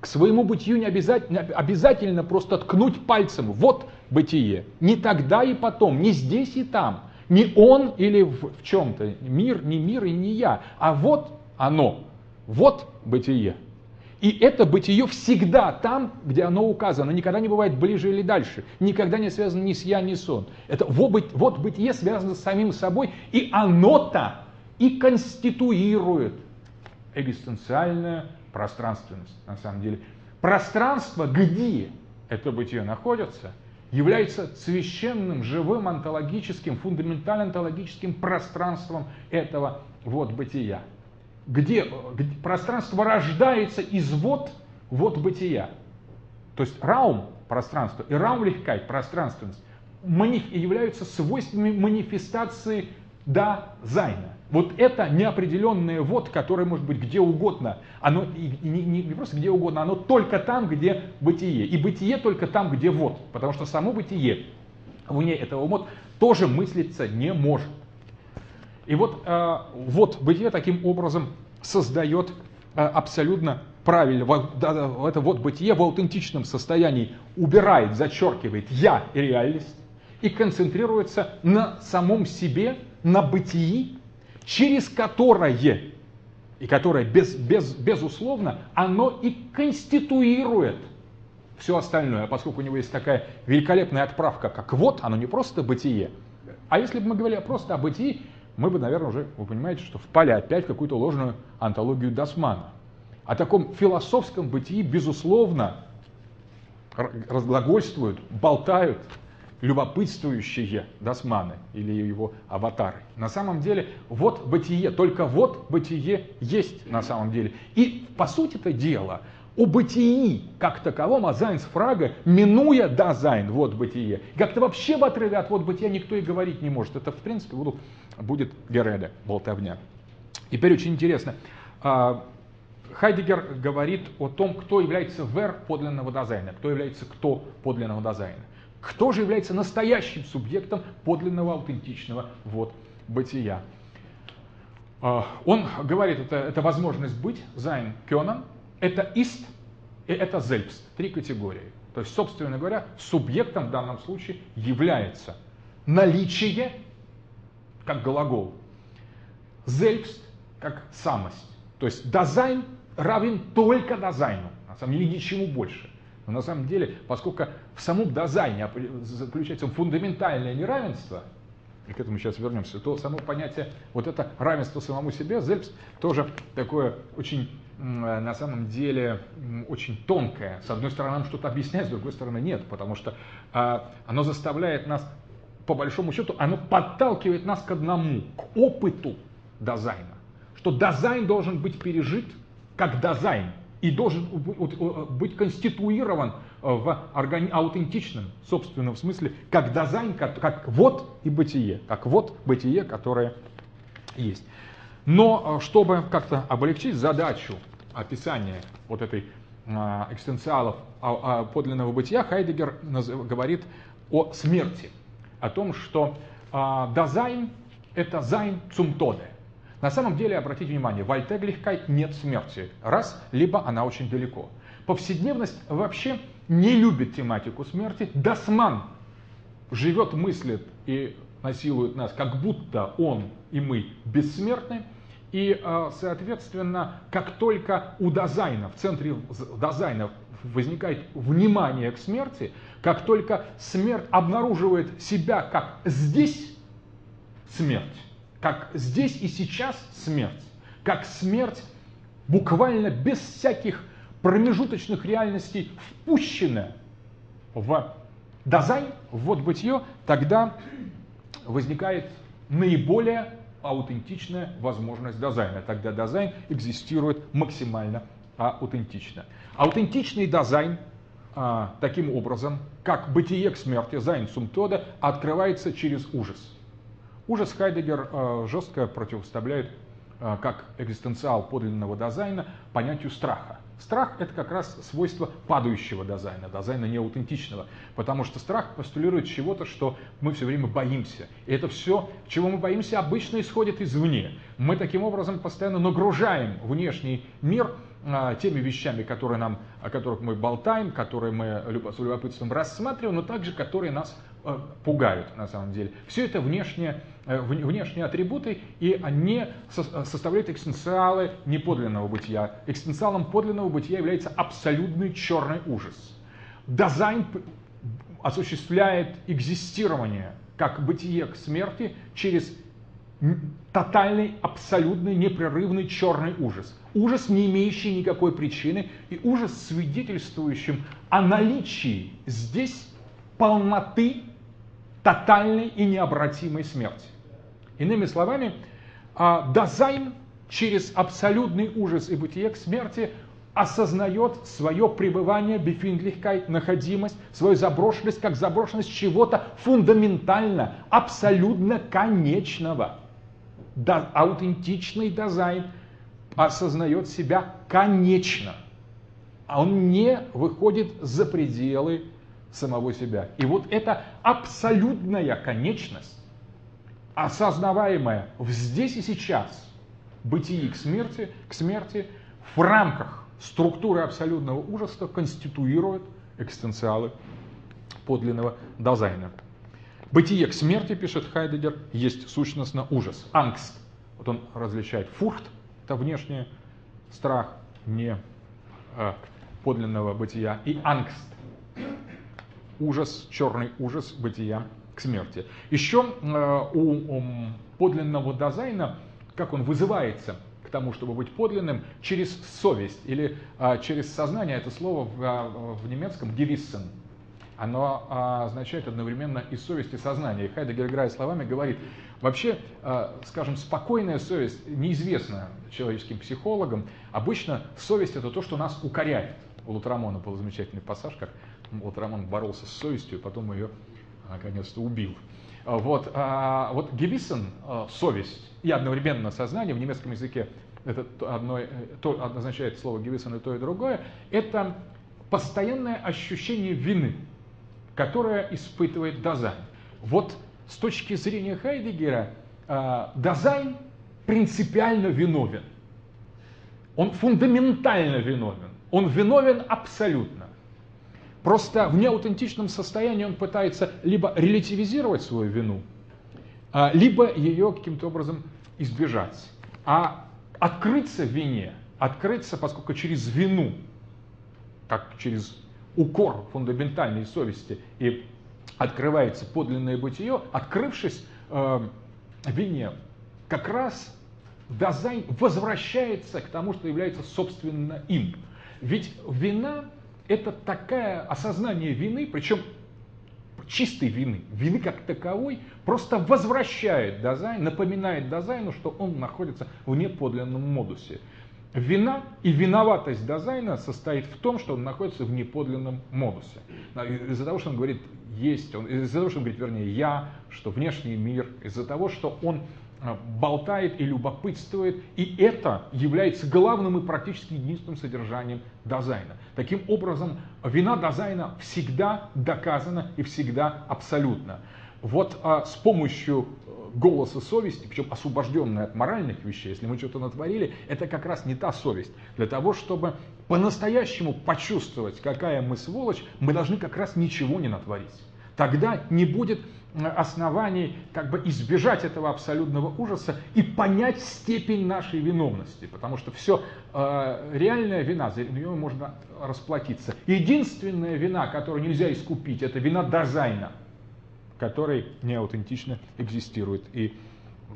к своему бытию не обязательно, обязательно просто ткнуть пальцем. Вот бытие. Не тогда и потом, не здесь и там. Не он или в, в чем-то. Мир, не мир и не я. А вот оно. Вот бытие. И это бытие всегда там, где оно указано. Никогда не бывает ближе или дальше. Никогда не связано ни с я, ни с он. Это вот, вот бытие связано с самим собой. И оно-то и конституирует экзистенциальная пространственность, на самом деле. Пространство, где это бытие находится, является священным, живым, онтологическим, фундаментально онтологическим пространством этого вот бытия. Где, где пространство рождается из вот, вот бытия. То есть Raum пространство и Räumlichkeit пространственность являются свойствами манифестации дазайна. Вот это неопределенное вот, которое может быть где угодно. Оно и, не, не, не просто где угодно, оно только там, где бытие. И бытие только там, где вот. Потому что само бытие вне этого вот тоже мыслиться не может. И вот, э, вот бытие таким образом создает э, абсолютно правильно, это вот бытие в аутентичном состоянии убирает, зачеркивает я и реальность и концентрируется на самом себе, на бытии, через которое, и которое без, без, безусловно, оно и конституирует все остальное. А поскольку у него есть такая великолепная отправка, как вот, оно не просто бытие. А если бы мы говорили просто о бытии, мы бы, наверное, уже, вы понимаете, что впали опять в какую-то ложную онтологию Дасмана. О таком философском бытии, безусловно, разглагольствуют, болтают любопытствующие дасманы или его аватары. На самом деле, вот бытие, только вот бытие есть на самом деле. И по сути это дело, о бытии как таковом, о Frage, минуя Дазайн, вот бытие. Как-то вообще в отрыве от вот бытия никто и говорить не может. Это, в принципе, будет Gerede, болтовня. Теперь очень интересно. А, Хайдеггер говорит о том, кто является Wer подлинного дазайна, кто является кто подлинного дазайна. Кто же является настоящим субъектом подлинного, аутентичного вот, бытия. А, он говорит, это, это возможность быть, Seinkönnen, это Ist и это Selbst, три категории. То есть, собственно говоря, субъектом в данном случае является наличие, как глагол, зельпс, как самость. То есть дизайн равен только дизайну, на самом деле ничему больше. Но на самом деле, поскольку в самом дизайне заключается фундаментальное неравенство, и к этому сейчас вернемся, то само понятие вот это равенство самому себе, Зельпс, тоже такое очень, на самом деле, очень тонкое. С одной стороны, нам что-то объясняет, с другой стороны, нет, потому что а, оно заставляет нас, по большому счету, оно подталкивает нас к одному, к опыту дазайна. Что дазайн должен быть пережит как дазайн – и должен быть конституирован э, в аутентичном, собственном смысле, как дазайн, как, как вот и бытие, как вот бытие, которое есть. Но э, чтобы как-то облегчить задачу описания вот этой э, экзистенциалов а, а, подлинного бытия, Хайдеггер говорит о смерти, о том, что дазайн это Sein zum Tode, на самом деле, обратите внимание, в Alltäglichkeit нет смерти. Раз, либо она очень далеко. Повседневность вообще не любит тематику смерти. Дасман живет, мыслит и насилует нас, как будто он и мы бессмертны. И, а, соответственно, как только у Дазайна, в центре Дазайна возникает внимание к смерти, как только смерть обнаруживает себя как здесь смерть, как здесь и сейчас смерть, как смерть буквально без всяких промежуточных реальностей впущена в дазайн, в вот бытие, тогда возникает наиболее аутентичная возможность дазайна. Тогда дазайн экзистирует максимально аутентично. Аутентичный дазайн а, таким образом, как бытие к смерти, Sein zum Tode, открывается через ужас. Ужас Хайдеггер э, жестко противоставляет э, как экзистенциал подлинного дазайна понятию страха. Страх – это как раз свойство падающего дазайна, дазайна неаутентичного, потому что страх постулирует чего-то, что мы все время боимся. И это все, чего мы боимся, обычно исходит извне. Мы таким образом постоянно нагружаем внешний мир а, теми вещами, которые нам, о которых мы болтаем, которые мы с любопытством рассматриваем, но также которые нас э, пугают на самом деле. Все это внешние, э, внешние атрибуты, и они составляют экстенциалы неподлинного бытия. Экстенциалом подлинного бытия является абсолютный черный ужас. Дазайн осуществляет экзистирование как бытие к смерти через тотальный, абсолютный, непрерывный черный ужас. Ужас, не имеющий никакой причины, и ужас, свидетельствующим о наличии здесь полноты тотальной и необратимой смерти. Иными словами, а, Дазайн через абсолютный ужас и бытие к смерти осознает свое пребывание, Befindlichkeit, находимость, свою заброшенность, как заброшенность чего-то фундаментально, абсолютно конечного. Да, аутентичный дазайн осознает себя конечно. А он не выходит за пределы самого себя. И вот эта абсолютная конечность, осознаваемая в здесь и сейчас, бытии к смерти, к смерти в рамках структуры абсолютного ужаса конституирует экстенциалы подлинного дазайна. Бытие к смерти, пишет Хайдеггер, есть сущностно ужас, Angst. Вот он различает Furcht, это внешний страх, не э, подлинного бытия, и Angst, ужас, черный ужас бытия к смерти. Еще э, у, у подлинного дизайна, как он вызывается тому, чтобы быть подлинным, через совесть или а, через сознание. Это слово в, а, в немецком «gewissen». Оно а, означает одновременно и совесть, и сознание. И Хайдегер, играя словами, говорит, вообще, а, скажем, спокойная совесть неизвестна человеческим психологам. Обычно совесть – это то, что нас укоряет. У Лутрамона был замечательный пассаж, как Лотреамон боролся с совестью, потом ее наконец-то убил. Вот, а, вот Gewissen, совесть и одновременно сознание в немецком языке это одно, э, то означает слово Gewissen и то и другое, это постоянное ощущение вины, которое испытывает Дазайн. Вот с точки зрения Хайдеггера э, Дазайн принципиально виновен. Он фундаментально виновен. Он виновен абсолютно. Просто в неаутентичном состоянии он пытается либо релятивизировать свою вину, а, либо ее каким-то образом избежать. А открыться в вине, открыться, поскольку через вину, как через укор фундаментальной совести и открывается подлинное бытие, открывшись э, вине, как раз Дазайн возвращается к тому, что является собственно им. Ведь вина – это такое осознание вины, причем чистой вины, вины как таковой, просто возвращает Дазайн, напоминает Дазайну, что он находится в неподлинном модусе. Вина и виноватость Дазайна состоит в том, что он находится в неподлинном модусе. Из-за того, что он говорит есть, он, из-за того, что он говорит, вернее, я, что внешний мир, из-за того, что он а, болтает и любопытствует, и это является главным и практически единственным содержанием Дазайна. Таким образом, вина Дазайна всегда доказана и всегда абсолютна. Вот а, с помощью голоса совести, причем освобожденной от моральных вещей, если мы что-то натворили, это как раз не та совесть. Для того, чтобы по-настоящему почувствовать, какая мы сволочь, мы должны как раз ничего не натворить. Тогда не будет оснований как бы избежать этого абсолютного ужаса и понять степень нашей виновности, потому что все э, реальная вина, за нее можно расплатиться. Единственная вина, которую нельзя искупить, это вина Дазайна, который неаутентично экзистирует. И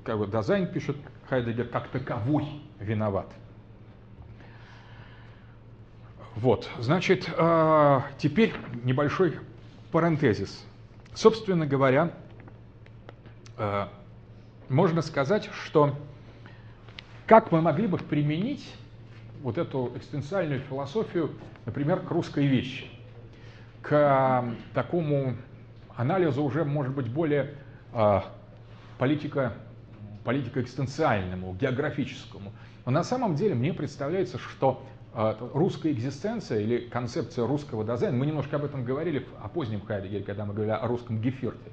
как бы Дазайн пишет, Хайдегер как таковой виноват. Вот, значит, э, теперь небольшой парентезис. Собственно говоря, э, можно сказать, что как мы могли бы применить вот эту экстенциальную философию, например, к русской вещи, к э, такому анализу уже, может быть, более э, политика, политико-экстенциальному, географическому. Но на самом деле мне представляется, что а, русская экзистенция или концепция русского дизайна, мы немножко об этом говорили о позднем Хайдегере, когда мы говорили о русском гефирте.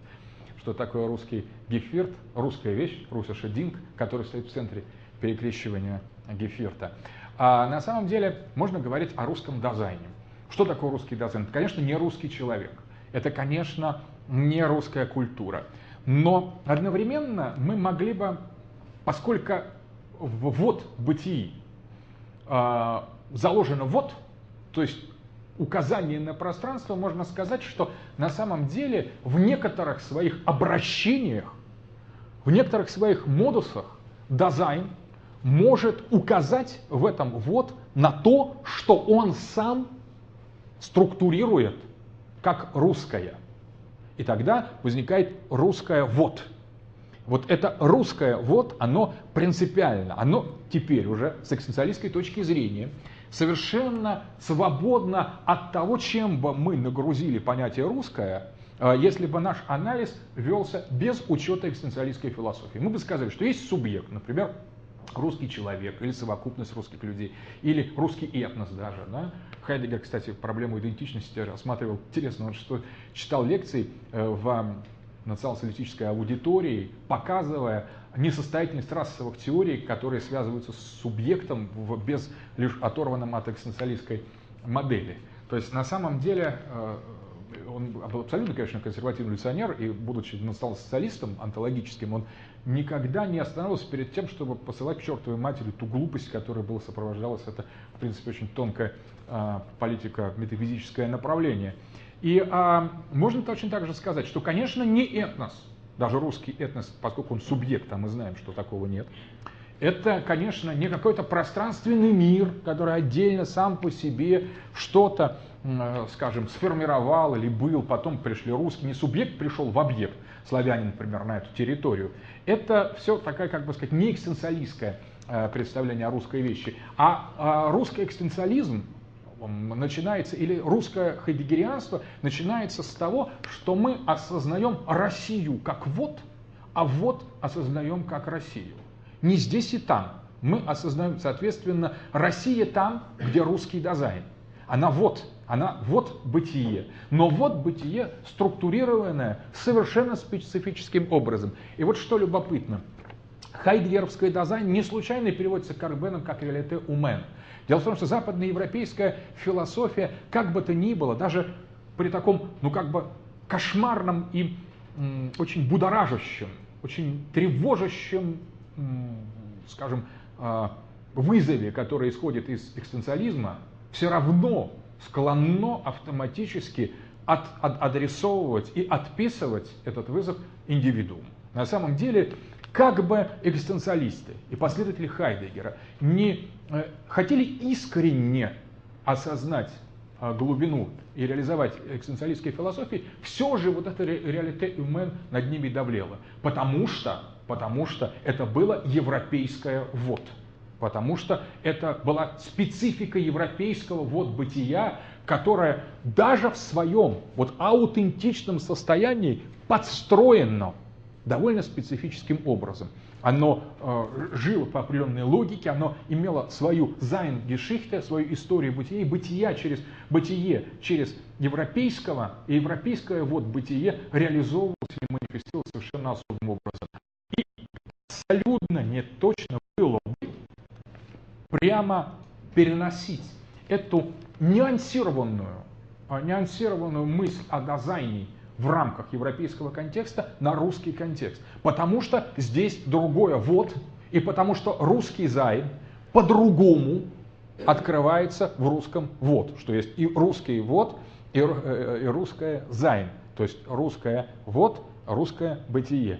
Что такое русский гефирт, русская вещь, русиша динг, который стоит в центре перекрещивания гефирта. А на самом деле можно говорить о русском дизайне. Что такое русский дизайн? Это, конечно, не русский человек. Это, конечно, не русская культура. Но одновременно мы могли бы, поскольку вот бытии а, заложено вот, то есть указание на пространство, можно сказать, что на самом деле в некоторых своих обращениях в некоторых своих модусах Дазайн может указать в этом вот на то, что он сам структурирует как русское. И тогда возникает русское вот. Вот это русское вот, оно принципиально, оно теперь уже с экзистенциалистской точки зрения совершенно свободно от того, чем бы мы нагрузили понятие русское, а, если бы наш анализ велся без учета экзистенциалистской философии. Мы бы сказали, что есть субъект, например, русский человек или совокупность русских людей, или русский этнос даже. Да? Хайдегер, кстати, проблему идентичности рассматривал интересно, он что читал лекции э, в национал-социалистической аудитории, показывая несостоятельность расовых теорий, которые связываются с субъектом в, без лишь оторванном от экзистенциалистской модели. То есть на самом деле э, он абсолютно, конечно, консервативный революционер, и будучи стал социалистом онтологическим, он никогда не остановился перед тем, чтобы посылать к чертовой матери ту глупость, которая была сопровождалась. Это, в принципе, очень тонкая политика, метафизическое направление. И а, можно точно так же сказать, что, конечно, не этнос, даже русский этнос, поскольку он субъект, а мы знаем, что такого нет, это, конечно, не какой-то пространственный мир, который отдельно сам по себе что-то, скажем, сформировал или был, потом пришли русские, не субъект пришел в объект, славянин, например, на эту территорию. Это все такая, как бы сказать, не экстенциалистское э, представление о русской вещи, а, а русский экстенциализм начинается, или русское хайдегерианство начинается с того, что мы осознаем Россию как вот, а вот осознаем как Россию. Не здесь и там. Мы осознаем, соответственно, Россия там, где русский дизайн. Она вот, она вот бытие. Но вот бытие структурированное совершенно специфическим образом. И вот что любопытно. Хайдгеровское дизайн не случайно переводится Карбеном как реалите умен. Дело в том, что западноевропейская философия, как бы то ни было, даже при таком, ну как бы кошмарном и м, очень будоражащем, очень тревожащем скажем, а, вызове, который исходит из экстенциализма, все равно склонно автоматически от, от, адресовывать и отписывать этот вызов индивидууму. На самом деле, как бы экзистенциалисты и последователи Хайдегера не э, хотели искренне осознать э, глубину и реализовать экзистенциалистские философии, все же вот это реалите умен над ними давлело. Потому что потому что это было европейское вот. Потому что это была специфика европейского вот бытия, которая даже в своем вот аутентичном состоянии подстроено довольно специфическим образом. Оно э, жило по определенной логике, оно имело свою Зайн-Гешихте, свою историю бытия, и бытия через бытие, через европейского, и европейское вот бытие реализовывалось и манифестировалось совершенно особым образом абсолютно не точно было бы прямо переносить эту нюансированную, а, нюансированную мысль о дазайне в рамках европейского контекста на русский контекст. Потому что здесь другое вот, и потому что русский Sein по-другому открывается в русском вот, что есть и русский вот, и, э, и русское Sein, то есть русское вот, русское бытие.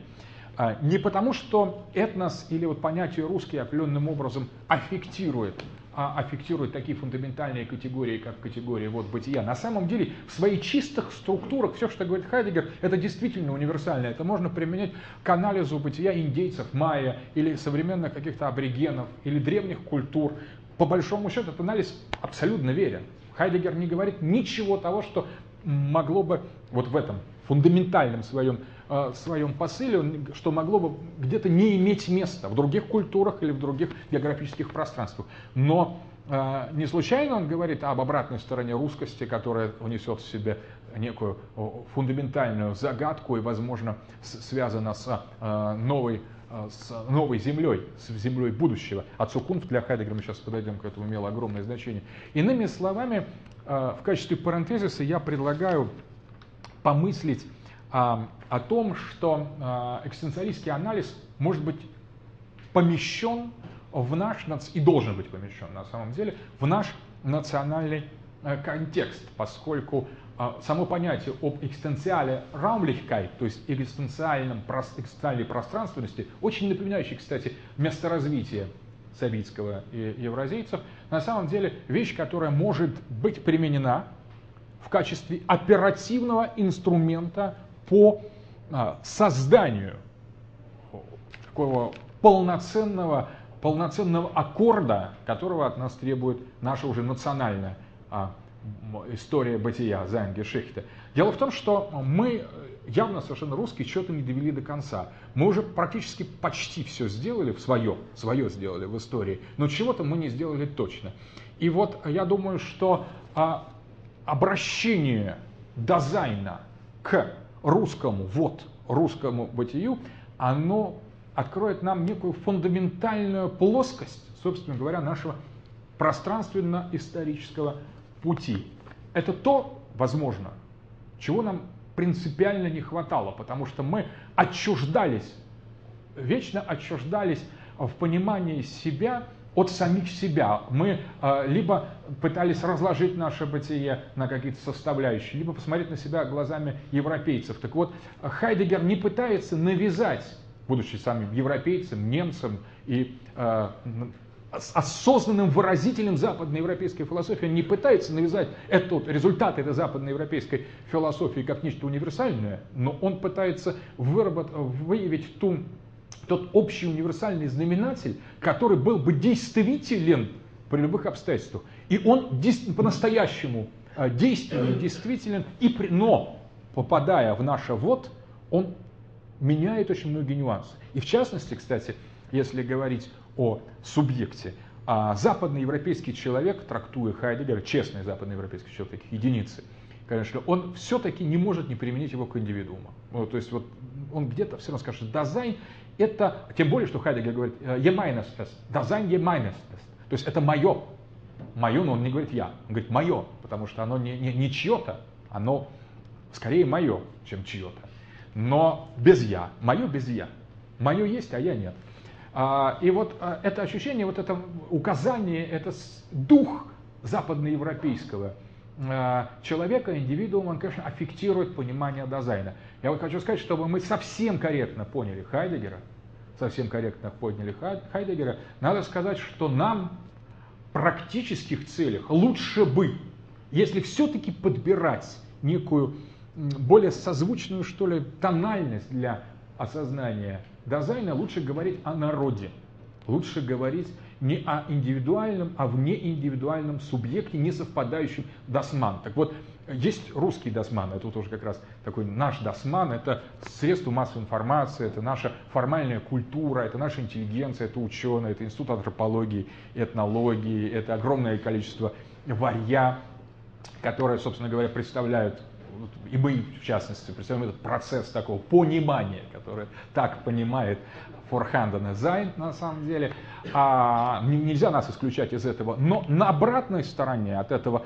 А, не потому, что этнос или вот понятие русский определенным образом аффектирует, а аффектирует такие фундаментальные категории, как категория вот бытия. На самом деле, в своих чистых структурах все, что говорит Хайдегер, это действительно универсально. Это можно применять к анализу бытия индейцев, майя, или современных каких-то аборигенов, или древних культур. По большому счету, этот анализ абсолютно верен. Хайдегер не говорит ничего того, что могло бы вот в этом фундаментальном своем в своем посыле, что могло бы где-то не иметь места в других культурах или в других географических пространствах. Но э, не случайно он говорит об обратной стороне русскости, которая внесет в себе некую фундаментальную загадку и, возможно, связана с э, новой с новой землей, с землей будущего. А цукунф для Хайдегера, мы сейчас подойдем к этому, имело огромное значение. Иными словами, в качестве парентезиса я предлагаю помыслить о том, что а, экстенциалистский анализ может быть помещен в наш, и должен быть помещен на самом деле, в наш национальный э, контекст, поскольку а, само понятие об экстенциале Raumlichkeit, то есть экстенциальном, экстенциальной пространственности, очень напоминающий, кстати, место развития советского и евразийцев, на самом деле вещь, которая может быть применена в качестве оперативного инструмента по а, созданию такого полноценного, полноценного аккорда, которого от нас требует наша уже национальная а, история бытия, Зайнгешихте. Дело в том, что мы явно совершенно русские что-то не довели до конца. Мы уже практически почти все сделали в свое, свое сделали в истории, но чего-то мы не сделали точно. И вот я думаю, что а, обращение дизайна к русскому, вот, русскому бытию, оно откроет нам некую фундаментальную плоскость, собственно говоря, нашего пространственно-исторического пути. Это то, возможно, чего нам принципиально не хватало, потому что мы отчуждались, вечно отчуждались в понимании себя от самих себя. Мы э, либо пытались разложить наше бытие на какие-то составляющие, либо посмотреть на себя глазами европейцев. Так вот, Хайдегер не пытается навязать, будучи самим европейцем, немцем и э, осознанным выразителем западноевропейской философии, он не пытается навязать этот результат этой западноевропейской философии как нечто универсальное, но он пытается выработать, выявить ту, тот общий универсальный знаменатель, который был бы действителен при любых обстоятельствах. И он по-настоящему а, действенен, действителен, и при, но попадая в наше вот, он меняет очень многие нюансы. И в частности, кстати, если говорить о субъекте. А западноевропейский человек, трактуя Хайдегера, честный западноевропейский человек, единицы, конечно, он все-таки не может не применить его к индивидууму. Ну, то есть вот он где-то все равно скажет, дизайн это, тем более, что Хайдегер говорит, емайнестес, дизайн емайнестес, то есть это мое, мое, но он не говорит я, он говорит мое, потому что оно не, не, не чье-то, оно скорее мое, чем чье-то, но без я, мое без я, мое есть, а я нет. А, и вот а, это ощущение, вот это указание, это дух западноевропейского человека, индивидуума, он, конечно, аффектирует понимание дизайна. Я вот хочу сказать, чтобы мы совсем корректно поняли Хайдегера, совсем корректно поняли Хайдегера, надо сказать, что нам в практических целях лучше бы, если все-таки подбирать некую более созвучную, что ли, тональность для осознания Дизайна лучше говорить о народе. Лучше говорить не о индивидуальном, а в неиндивидуальном субъекте, не совпадающем досман. Так вот, есть русский досман, это тоже как раз такой наш досман, это средство массовой информации, это наша формальная культура, это наша интеллигенция, это ученые, это институт антропологии, этнологии, это огромное количество варья, которые, собственно говоря, представляют и мы, в частности, представляем этот процесс такого понимания, который так понимает Форханден и Зайн на самом деле. А, нельзя нас исключать из этого. Но на обратной стороне от этого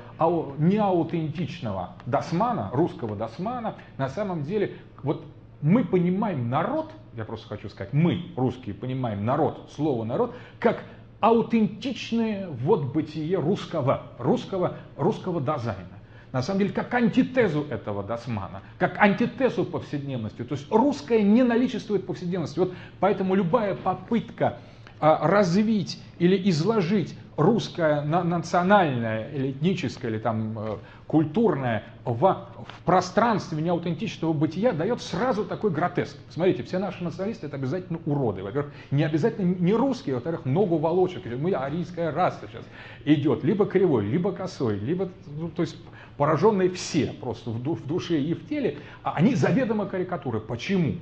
неаутентичного досмана, русского досмана, на самом деле вот мы понимаем народ, я просто хочу сказать, мы, русские, понимаем народ, слово народ, как аутентичное вот бытие русского, русского, русского дизайна на самом деле как антитезу этого досмана, как антитезу повседневности. То есть русское не наличествует повседневности. Вот поэтому любая попытка а, развить или изложить русское национальное или этническое или там э, культурное в, в пространстве неаутентичного бытия дает сразу такой гротеск. Смотрите, все наши националисты это обязательно уроды. Во-первых, не обязательно не русские, во-вторых, ногу волочек. Мы арийская раса сейчас идет, либо кривой, либо косой, либо, ну, то есть пораженные все просто в душе и в теле, а они заведомо карикатуры. Почему?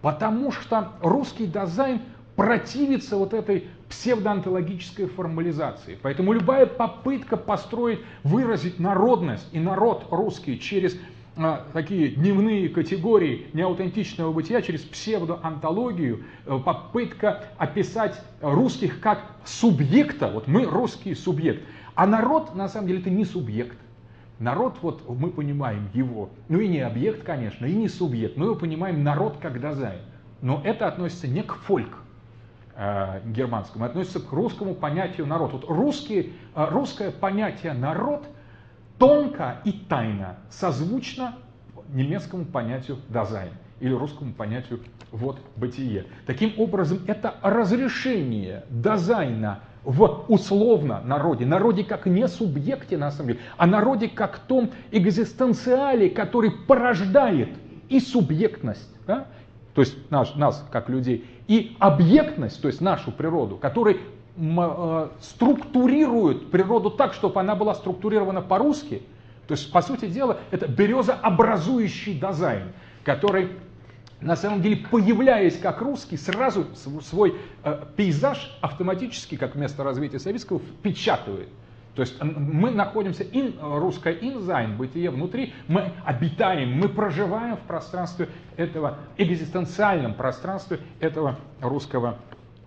Потому что русский дизайн противится вот этой псевдоантологической формализации. Поэтому любая попытка построить, выразить народность и народ русский через а, такие дневные категории неаутентичного бытия, через псевдоантологию, э, попытка описать русских как субъекта, вот мы русский субъект, а народ на самом деле это не субъект, Народ, вот мы понимаем его, ну и не объект, конечно, и не субъект, но мы понимаем народ как дизайн. Но это относится не к фольк э, германскому, относится к русскому понятию народ. Вот русский, э, русское понятие народ тонко и тайно, созвучно немецкому понятию «дазайн» или русскому понятию «вот бытие». Таким образом, это разрешение дазайна в условно народе, народе как не субъекте на самом деле, а народе как том экзистенциале, который порождает и субъектность, да? то есть наш, нас как людей, и объектность, то есть нашу природу, который э, структурирует природу так, чтобы она была структурирована по-русски. То есть, по сути дела, это березообразующий дизайн, который на самом деле, появляясь как русский, сразу свой э, пейзаж автоматически, как место развития советского, впечатывает. То есть мы находимся ин, русское инзайн, бытие внутри, мы обитаем, мы проживаем в пространстве этого, экзистенциальном пространстве этого русского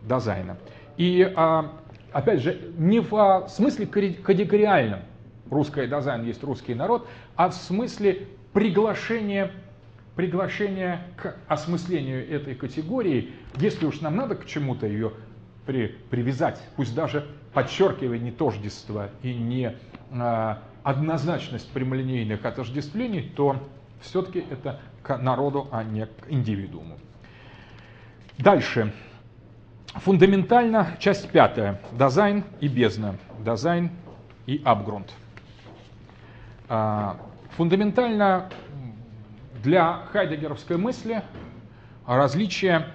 дизайна. И а, опять же, не в смысле категориальном русское дизайн есть русский народ, а в смысле приглашения приглашение к осмыслению этой категории, если уж нам надо к чему-то ее при, привязать, пусть даже подчеркивая не тождество и не а, однозначность прямолинейных отождествлений, то все-таки это к народу, а не к индивидууму. Дальше. Фундаментально часть пятая. Дизайн и бездна. Дизайн и абгрунт. А, фундаментально для хайдегеровской мысли различие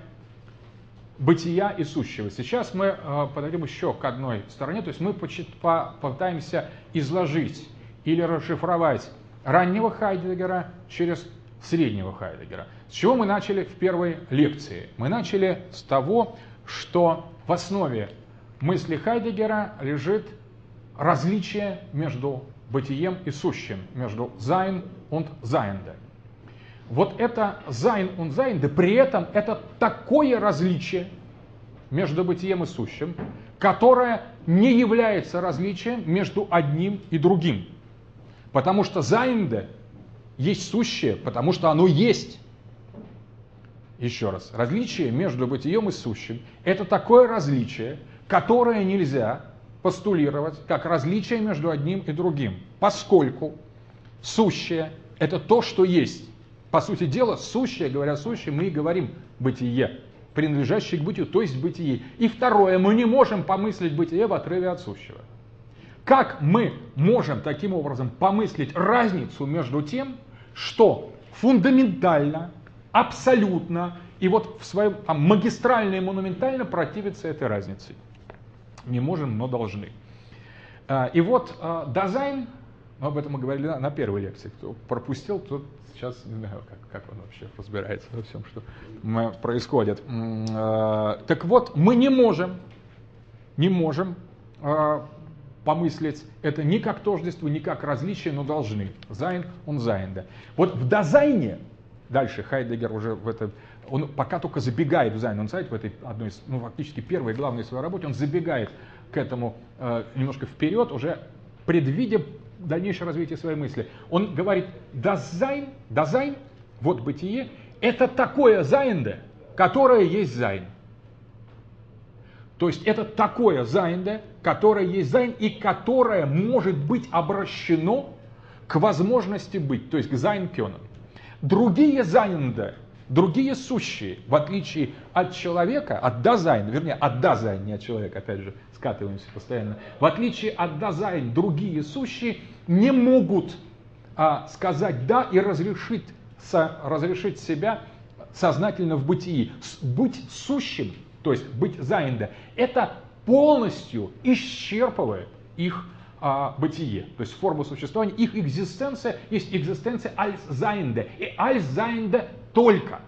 бытия и сущего. Сейчас мы э, подойдем еще к одной стороне, то есть мы попытаемся изложить или расшифровать раннего Хайдегера через среднего Хайдеггера. С чего мы начали в первой лекции? Мы начали с того, что в основе мысли Хайдеггера лежит различие между бытием и сущим, между Sein und Seiende вот это Sein und Sein, да при этом это такое различие между бытием и сущим, которое не является различием между одним и другим. Потому что Seiende есть сущее, потому что оно есть. Еще раз, различие между бытием и сущим – это такое различие, которое нельзя постулировать как различие между одним и другим, поскольку сущее – это то, что есть. По сути дела, сущее, говоря сущее, мы и говорим бытие, принадлежащее к бытию, то есть бытие. И второе, мы не можем помыслить бытие в отрыве от сущего. Как мы можем таким образом помыслить разницу между тем, что фундаментально, абсолютно и вот в своем там, магистрально и монументально противится этой разнице? Не можем, но должны. А, и вот а, Дазайн, мы об этом мы говорили на первой лекции, кто пропустил, тот сейчас не знаю, как, как он вообще разбирается во всем, что происходит. А, так вот, мы не можем, не можем а, помыслить это ни как тождество, ни как различие, но должны. Sein und Sein, да. Вот в дазайне, дальше Хайдеггер уже в это, он пока только забегает в Sein und Zeit в этой одной из, ну фактически первой главной своей работе, он забегает к этому э, немножко вперед, уже предвидя дальнейшее развитие своей мысли. Он говорит, дазайн, дазайн, вот бытие, это такое Seiende, которое есть Sein. То есть это такое Seiende, которое есть Sein и которое может быть обращено к возможности быть, то есть к Sein können. Другие Seiende, другие сущие, в отличие от человека, от Dasein, вернее, от Dasein, не от человека, опять же, скатываемся постоянно. В отличие от Dasein, другие сущие не могут а, сказать «да» и разрешить, со, разрешить себя сознательно в бытии. Быть сущим, то есть быть Seiende, это полностью исчерпывает их а, бытие, то есть форму существования, их экзистенция есть экзистенция als Seiende, и als Seiende только.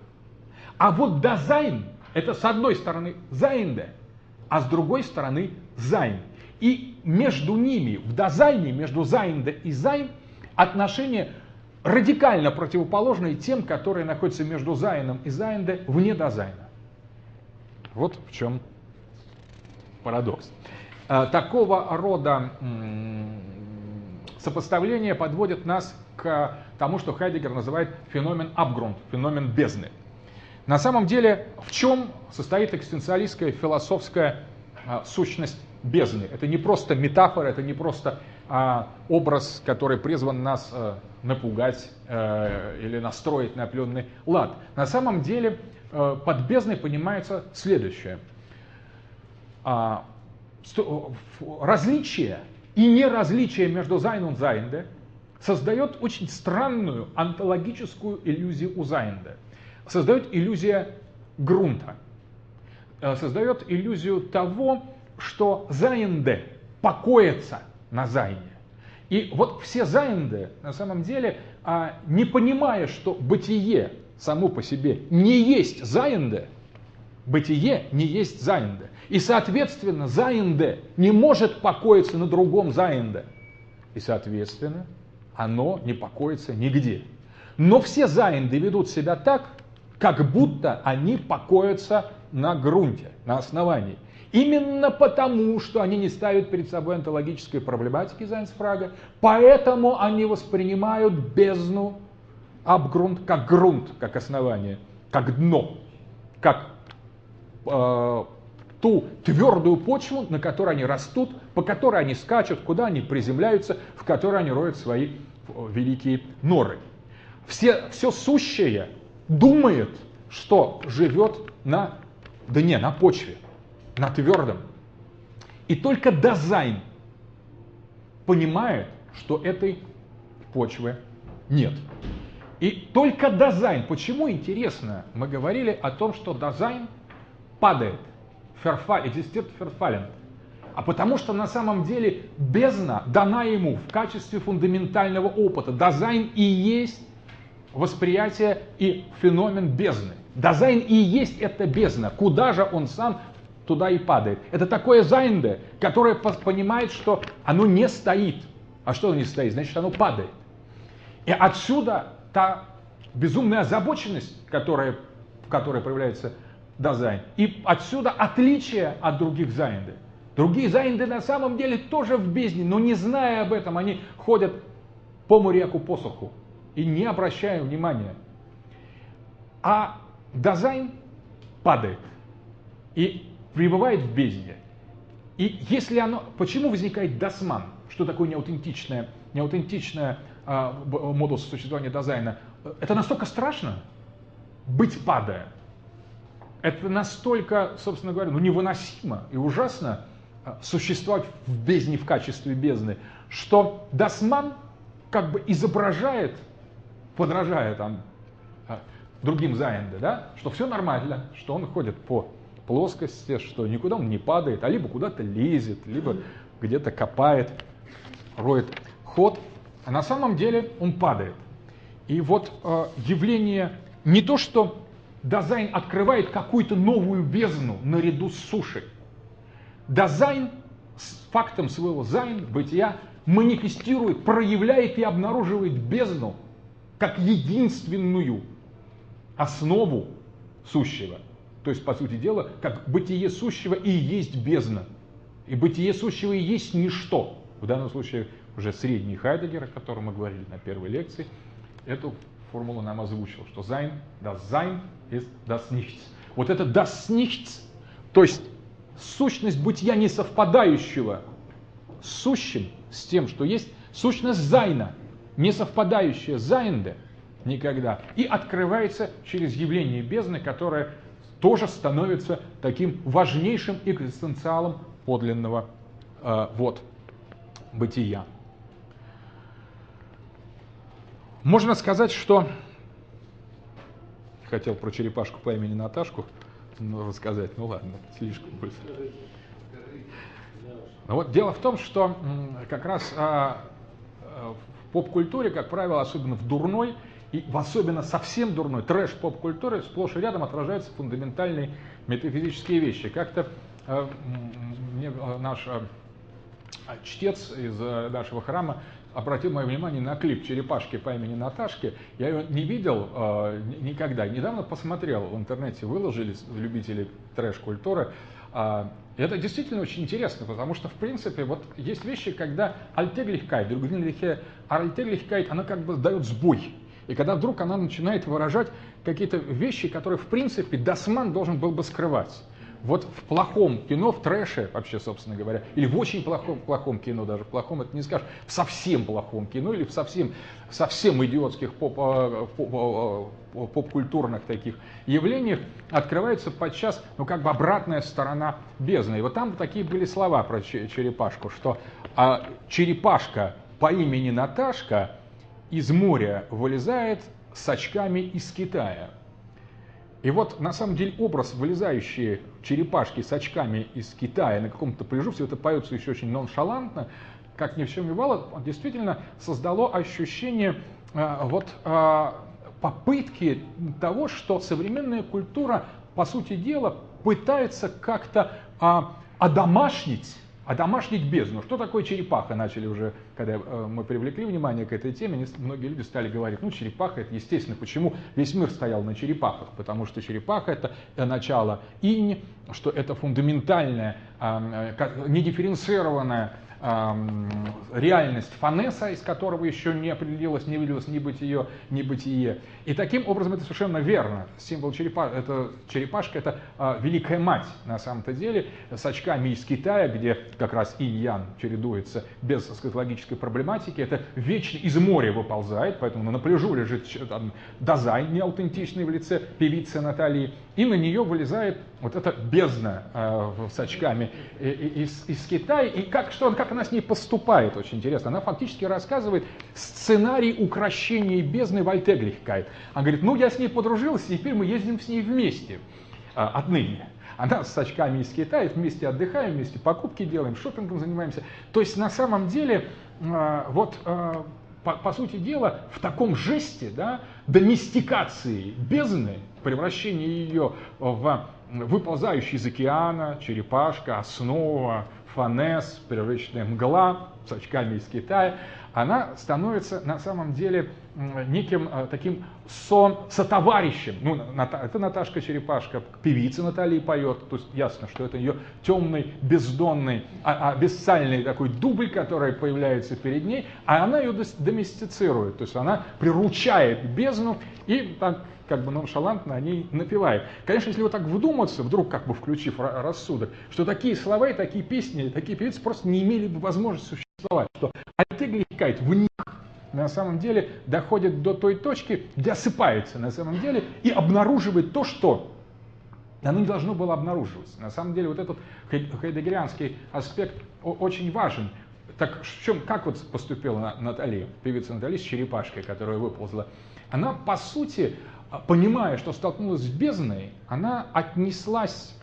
А вот Dasein, это с одной стороны Seiende, а с другой стороны Sein. И между ними, в Dasein е, между Seiende и Sein, отношения радикально противоположные тем, которые находятся между Sein ом и Seiende вне Dasein а. Вот в чем парадокс. А, такого рода сопоставление подводит нас к тому, что Хайдегер называет феномен Abgrund, феномен бездны. На самом деле, в чем состоит экзистенциалистская философская а, сущность бездны? Это не просто метафора, это не просто а, образ, который призван нас а, напугать а, или настроить на определенный лад. На самом деле а, под бездной понимается следующее. А, различие и неразличие между Sein и Seiende создает очень странную онтологическую иллюзию у Seiende. Создает иллюзия грунта. Создает иллюзию того, что Seiende покоится на Sein е. И вот все Seiende, на самом деле, а, не понимая, что бытие само по себе не есть Seiende, бытие не есть Seiende. И, соответственно, Seiende не может покоиться на другом Seiende. И, соответственно, оно не покоится нигде. Но все Seiende ведут себя так, как будто они покоятся на грунте, на основании. Именно потому, что они не ставят перед собой онтологической проблематики Зайнсфрага, поэтому они воспринимают бездну, абгрунт, как грунт, как основание, как дно, как э, ту твердую почву, на которой они растут, по которой они скачут, куда они приземляются, в которой они роют свои э, великие норы. Все, все сущее думает, что живет на дне, на почве на твердом. И только Dasein понимает, что этой почвы нет. И только Dasein, почему интересно, мы говорили о том, что Dasein падает, verfall, экзистирует verfallen, а потому что на самом деле бездна дана ему в качестве фундаментального опыта. Dasein и есть восприятие и феномен бездны. Dasein и есть эта бездна. Куда же он сам туда и падает. Это такое Seiende, которое понимает, что оно не стоит. А что оно не стоит? Значит, оно падает. И отсюда та безумная озабоченность, которая, в которой проявляется Dasein. И отсюда отличие от других Seiende. Другие Seiende на самом деле тоже в бездне, но не зная об этом, они ходят по морю, как по суху и не обращая внимания. А Dasein падает. И пребывает в бездне. И если оно... Почему возникает das Man? Что такое неаутентичное, неаутентичное а, модус существования Dasein а? Это настолько страшно, быть падая. Это настолько, собственно говоря, ну, невыносимо и ужасно а, существовать в бездне в качестве бездны, что das Man как бы изображает, подражая там а, другим Seiende, да, что все нормально, что он ходит по плоскости, что никуда он не падает, а либо куда-то лезет, либо где-то копает, роет ход, а на самом деле он падает. И вот э, явление не то, что Dasein открывает какую-то новую бездну наряду с сушей. Dasein с фактом своего Sein, бытия, манифестирует, проявляет и обнаруживает бездну как единственную основу сущего – то есть, по сути дела, как бытие сущего и есть бездна. И бытие сущего и есть ничто. В данном случае уже средний Хайдегер, о котором мы говорили на первой лекции, эту формулу нам озвучил, что Sein, das Sein ist das Nichts. Вот это das Nichts, то есть сущность бытия не совпадающего с сущим, с тем, что есть, сущность Sein а, не совпадающая с Seiende никогда, и открывается через явление бездны, которое тоже становится таким важнейшим экзистенциалом подлинного э, вот, бытия. Можно сказать, что хотел про черепашку по имени Наташку рассказать, ну ладно, слишком быстро. Но вот дело в том, что как раз а, а, в поп-культуре, как правило, особенно в дурной, и в особенно совсем дурной трэш поп-культуры сплошь и рядом отражаются фундаментальные метафизические вещи. Как-то э, мне э, наш э, чтец из э, нашего храма обратил мое внимание на клип черепашки по имени Наташки. Я ее не видел э, никогда. Недавно посмотрел в интернете, выложили любители трэш-культуры. Э, это действительно очень интересно, потому что, в принципе, вот есть вещи, когда Alltäglichkeit, другие Alltäglichkeit, она как бы дает сбой и когда вдруг она начинает выражать какие-то вещи, которые, в принципе, das Man должен был бы скрывать. вот в плохом кино, в трэше вообще, собственно говоря, или в очень плохом, плохом кино, даже в плохом это не скажешь, в совсем плохом кино или в совсем, совсем идиотских поп, а, поп, а, поп-культурных таких явлениях открывается подчас, ну, как бы обратная сторона бездны. И вот там такие были слова про черепашку, что а, черепашка по имени Наташка из моря вылезает с очками из Китая. И вот на самом деле образ вылезающие черепашки с очками из Китая на каком-то пляжу, все это поется еще очень ноншалантно, как ни в чем не бывало, действительно создало ощущение э, вот э, попытки того, что современная культура, по сути дела, пытается как-то э, одомашнить а домашний бездну. Что такое черепаха? Начали уже, когда э, мы привлекли внимание к этой теме, многие люди стали говорить, ну черепаха это естественно. Почему весь мир стоял на черепахах? Потому что черепаха это начало инь, что это фундаментальная, э, недифференцированная реальность Фанеса, из которого еще не определилось, не выделилось ни бытие, ни бытие. И таким образом это совершенно верно. Символ черепа, это, черепашка – это а, великая мать на самом-то деле, с очками из Китая, где как раз инь-ян чередуется без скатологической проблематики. Это вечно из моря выползает, поэтому на пляжу лежит там, дазайн неаутентичный в лице певицы Натальи, и на нее вылезает вот эта бездна э, с очками из, из Китая. И как, что, как она с ней поступает, очень интересно. Она фактически рассказывает сценарий укрощения бездны в Alltäglichkeit. Она говорит, ну я с ней подружилась, и теперь мы ездим с ней вместе э, отныне. Она с очками из Китая, вместе отдыхаем, вместе покупки делаем, шопингом занимаемся. То есть на самом деле э, вот э, по, по сути дела, в таком жесте да, доместикации бездны, превращения ее в выползающий из океана, черепашка, основа, фанес, приречная мгла с очками из Китая, она становится на самом деле неким э, таким сон сотоварищем. Ну, это Наташка Черепашка, певица Натальи поет, то есть ясно, что это ее темный, бездонный, а, а, бессальный такой дубль, который появляется перед ней, а она ее доместицирует, то есть она приручает бездну и так как бы ноншалантно о ней напевает. Конечно, если вот так вдуматься, вдруг как бы включив рассудок, что такие слова и такие песни, такие певицы просто не имели бы возможности существовать, что альтегликайт в них на самом деле доходит до той точки, где осыпается на самом деле и обнаруживает то, что оно не должно было обнаруживаться. На самом деле вот этот хайдегерианский аспект очень важен. Так в чем, как вот поступила Наталья, певица Наталья с черепашкой, которая выползла? Она, по сути, понимая, что столкнулась с бездной, она отнеслась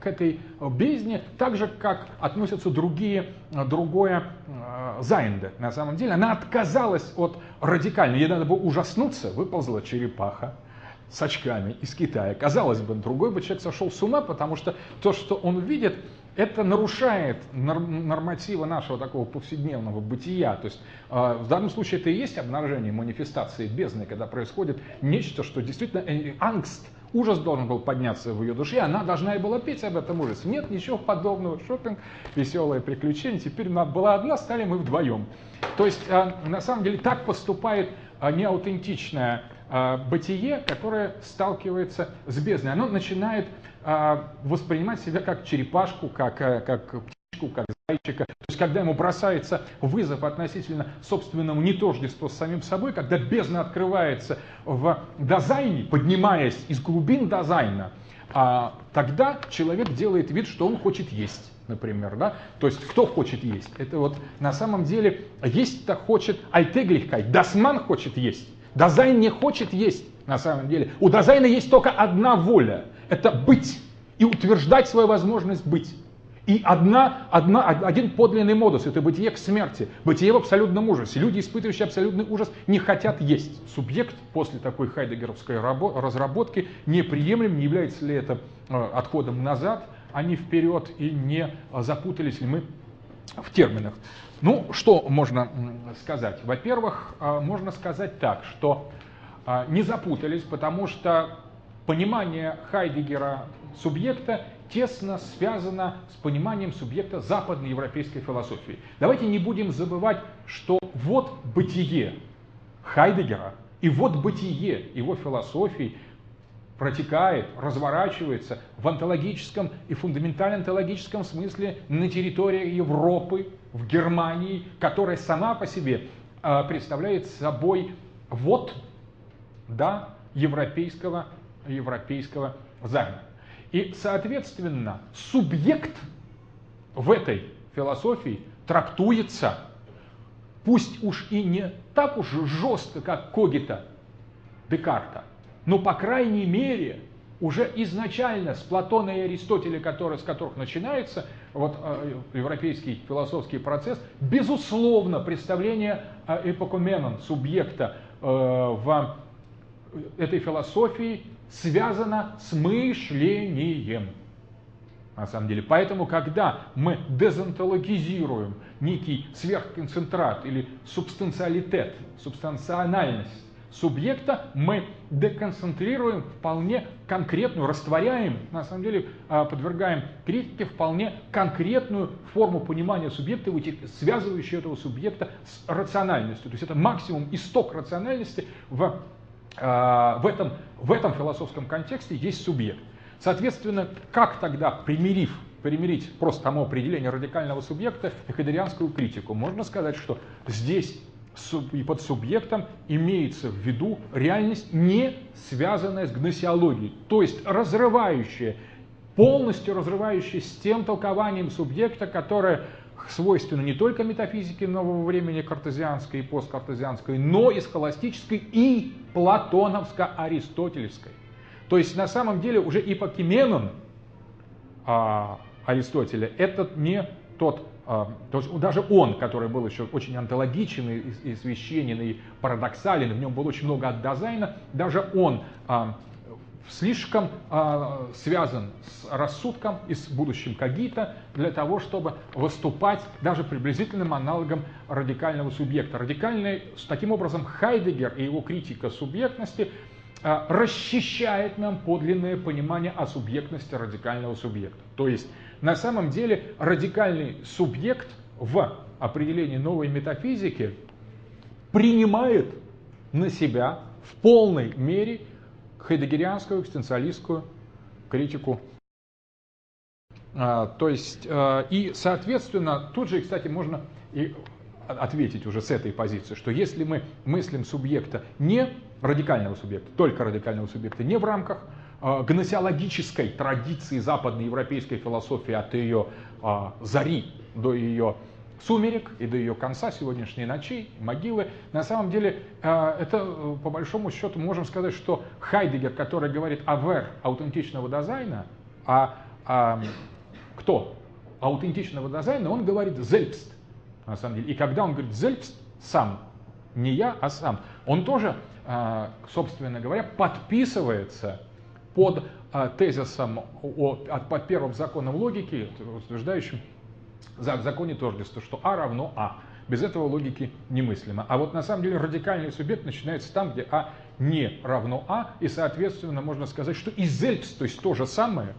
к этой бездне так же, как относятся другие, а, другое а, Seiende. На самом деле она отказалась от радикальной. Ей надо было ужаснуться, выползла черепаха с очками из Китая. Казалось бы, другой бы человек сошел с ума, потому что то, что он видит, это нарушает нормативы нашего такого повседневного бытия. То есть э, в данном случае это и есть обнаружение манифестации бездны, когда происходит нечто, что действительно э, ангст, ужас должен был подняться в ее душе, и она должна и была петь об этом ужасе. Нет ничего подобного. Шопинг, веселое приключение. Теперь она была одна, стали мы вдвоем. То есть э, на самом деле так поступает неаутентичное бытие, которое сталкивается с бездной. Оно начинает а, воспринимать себя как черепашку, как, э, как птичку, как зайчика. То есть, когда ему бросается вызов относительно собственному нетождеству с самим собой, когда бездна открывается в дизайне, поднимаясь из глубин дизайна, а тогда человек делает вид, что он хочет есть например, да, то есть кто хочет есть, это вот на самом деле есть-то хочет альтеглихкай, дасман хочет есть, дизайн не хочет есть на самом деле, у дизайна есть только одна воля, это быть и утверждать свою возможность быть. И одна, одна, один подлинный модус – это бытие к смерти, бытие в абсолютном ужасе. Люди, испытывающие абсолютный ужас, не хотят есть. Субъект после такой хайдегеровской разработки неприемлем, не является ли это э, отходом назад, а не вперед, и не запутались ли мы в терминах. Ну, что можно сказать? Во-первых, э, можно сказать так, что э, не запутались, потому что понимание Хайдегера субъекта тесно связано с пониманием субъекта западноевропейской философии. Давайте не будем забывать, что вот бытие Хайдегера и вот бытие его философии протекает, разворачивается в онтологическом и фундаментально-онтологическом смысле на территории Европы, в Германии, которая сама по себе э, представляет собой вот да, европейского, европейского займа. И, соответственно, субъект в этой философии трактуется, пусть уж и не так уж жестко, как Когита Декарта, но, по крайней мере, уже изначально с Платона и Аристотеля, который, с которых начинается вот, э, европейский философский процесс, безусловно, представление э, эпокуменон, субъекта э, в этой философии связано с мышлением. На самом деле. Поэтому, когда мы дезонтологизируем некий сверхконцентрат или субстанциалитет, субстанциональность субъекта, мы деконцентрируем вполне конкретную, растворяем, на самом деле а, подвергаем критике вполне конкретную форму понимания субъекта, связывающую этого субъекта с рациональностью. То есть это максимум исток рациональности в, в, этом, в этом философском контексте есть субъект. Соответственно, как тогда, примирив примирить просто само определение радикального субъекта и хайдерианскую критику. Можно сказать, что здесь и под субъектом имеется в виду реальность, не связанная с гносеологией, то есть разрывающая, полностью разрывающая с тем толкованием субъекта, которое свойственно не только метафизике нового времени картезианской и посткартезианской, но и схоластической и платоновско-аристотелевской. То есть на самом деле уже ипокименон а, Аристотеля это не тот а, то есть даже он, который был еще очень онтологичен и, и священен, и парадоксален, в нем было очень много от Дазайна, даже он а, слишком а, связан с рассудком и с будущим Кагита для того, чтобы выступать даже приблизительным аналогом радикального субъекта. Радикальный, таким образом, Хайдегер и его критика субъектности а, расчищает нам подлинное понимание о субъектности радикального субъекта. То есть на самом деле радикальный субъект в определении новой метафизики принимает на себя в полной мере хайдегерианскую экстенциалистскую критику. А, то есть, а, и, соответственно, тут же, кстати, можно и ответить уже с этой позиции, что если мы мыслим субъекта не радикального субъекта, только радикального субъекта, не в рамках э, гносеологической традиции западноевропейской философии от ее э, зари до ее сумерек и до ее конца, сегодняшней ночи, могилы. На самом деле, э, это по большому счету можем сказать, что Хайдегер, который говорит о вер аутентичного дизайна, а, а кто? Аутентичного дизайна, он говорит зельпст, на самом деле. И когда он говорит зельпст, сам, не я, а сам, он тоже а, собственно говоря, подписывается под тезисом, о, под первым законом логики, утверждающим в законе тождества, что А равно А. Без этого логики немыслимо. А вот на самом деле радикальный субъект начинается там, где А не равно А, и соответственно можно сказать, что и зельпс, то есть то же самое,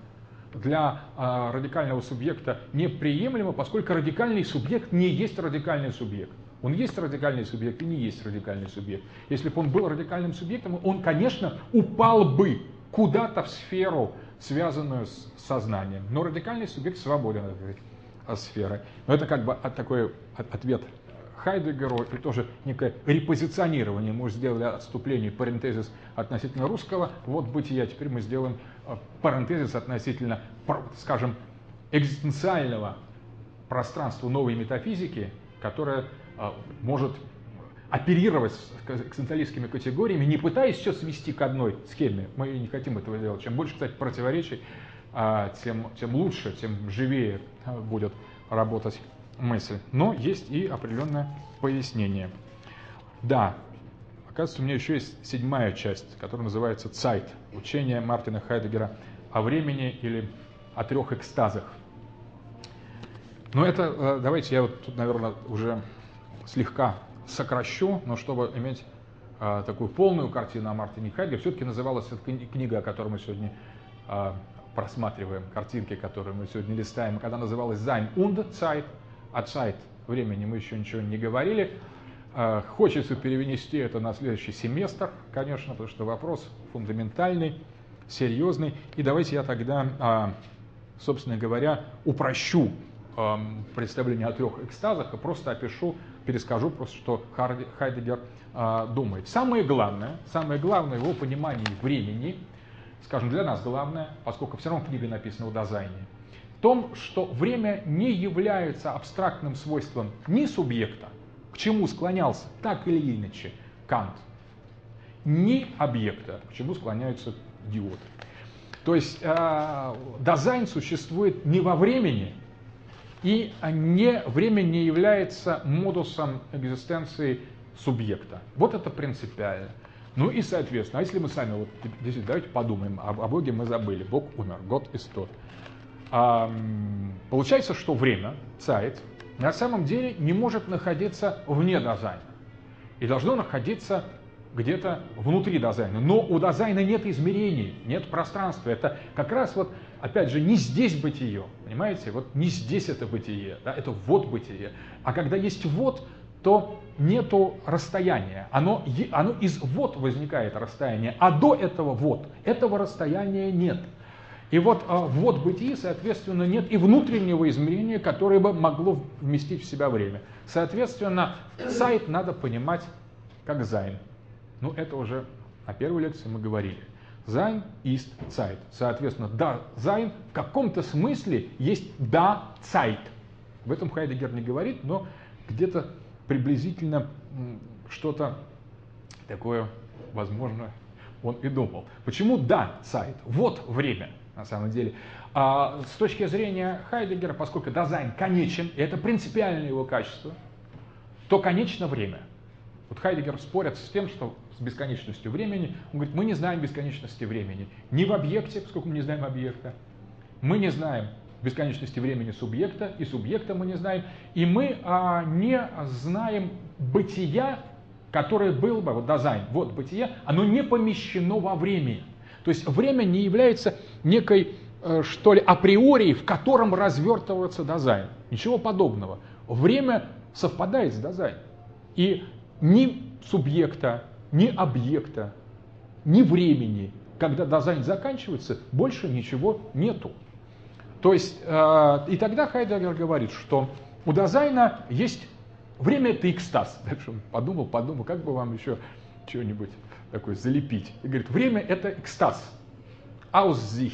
для а, радикального субъекта неприемлемо, поскольку радикальный субъект не есть радикальный субъект. Он есть радикальный субъект и не есть радикальный субъект. Если бы он был радикальным субъектом, он, конечно, упал бы куда-то в сферу, связанную с сознанием. Но радикальный субъект свободен от этой сферы. Но это как бы такой ответ Хайдегеру и тоже некое репозиционирование. Мы уже сделали отступление, парентезис относительно русского, вот бытия. Теперь мы сделаем э, парентезис относительно, скажем, экзистенциального пространства новой метафизики, которая а, может оперировать с категориями, не пытаясь все свести к одной схеме. Мы не хотим этого делать. Чем больше, кстати, противоречий, тем, тем лучше, тем живее а, будет работать мысль. Но есть и определенное пояснение. Да, оказывается, у меня еще есть седьмая часть, которая называется «Цайт» – учение Мартина Хайдегера о времени или о трех экстазах. Но это, давайте я вот тут, наверное, уже слегка сокращу, но чтобы иметь э, такую полную картину о Мартине Хайдгере, все-таки называлась эта книга, о которой мы сегодня э, просматриваем, картинки, которые мы сегодня листаем, когда называлась «Sein und Zeit», а «Zeit» времени мы еще ничего не говорили. Э, хочется перевести это на следующий семестр, конечно, потому что вопрос фундаментальный, серьезный. И давайте я тогда, а, собственно говоря, упрощу представление о трех экстазах и просто опишу, перескажу просто, что Хайдегер а, думает. Самое главное, самое главное в его понимании времени, скажем, для нас главное, поскольку все равно книга написана о Дазайне, в том, что время не является абстрактным свойством ни субъекта, к чему склонялся так или иначе Кант, ни объекта, к чему склоняются идиоты. То есть э, дизайн существует не во времени, и не, время не является модусом экзистенции субъекта. Вот это принципиально. Ну и, соответственно, а если мы сами, вот, давайте подумаем, о, о Боге мы забыли, Бог умер, год is тот. А, получается, что время, сайт, на самом деле не может находиться вне дизайна. И должно находиться где-то внутри дизайна. Но у дизайна нет измерений, нет пространства. Это как раз вот, опять же, не здесь бытие, понимаете? Вот не здесь это бытие, да? это вот бытие. А когда есть вот, то нету расстояния. Оно, оно из вот возникает расстояние, а до этого вот, этого расстояния нет. И вот а, вот бытии, соответственно, нет и внутреннего измерения, которое бы могло вместить в себя время. Соответственно, Zeit надо понимать как Sein. Ну, это уже на первой лекции мы говорили. Sein ist Zeit. Соответственно, да, Sein в каком-то смысле есть да Zeit. В этом Хайдегер не говорит, но где-то приблизительно что-то такое, возможно, он и думал. Почему да, сайт? Вот время, на самом деле. А с точки зрения Хайдегера, поскольку дизайн конечен, и это принципиальное его качество, то конечно время. Вот Хайдегер спорит с тем, что с бесконечностью времени, он говорит, мы не знаем бесконечности времени. Ни в объекте, поскольку мы не знаем объекта, мы не знаем бесконечности времени субъекта, и субъекта мы не знаем, и мы а, не знаем бытия, которое было бы, вот дизайн, вот бытие, оно не помещено во времени. То есть время не является некой, э, что ли, априори, в котором развертывается дизайн. Ничего подобного. Время совпадает с дизайном. И ни субъекта, ни объекта, ни времени, когда дизайн заканчивается, больше ничего нету. То есть, э, и тогда Хайдегер говорит, что у дизайна есть время это экстаз. Дальше он подумал, подумал, как бы вам еще что-нибудь такое залепить. И говорит, время это экстаз. Sich.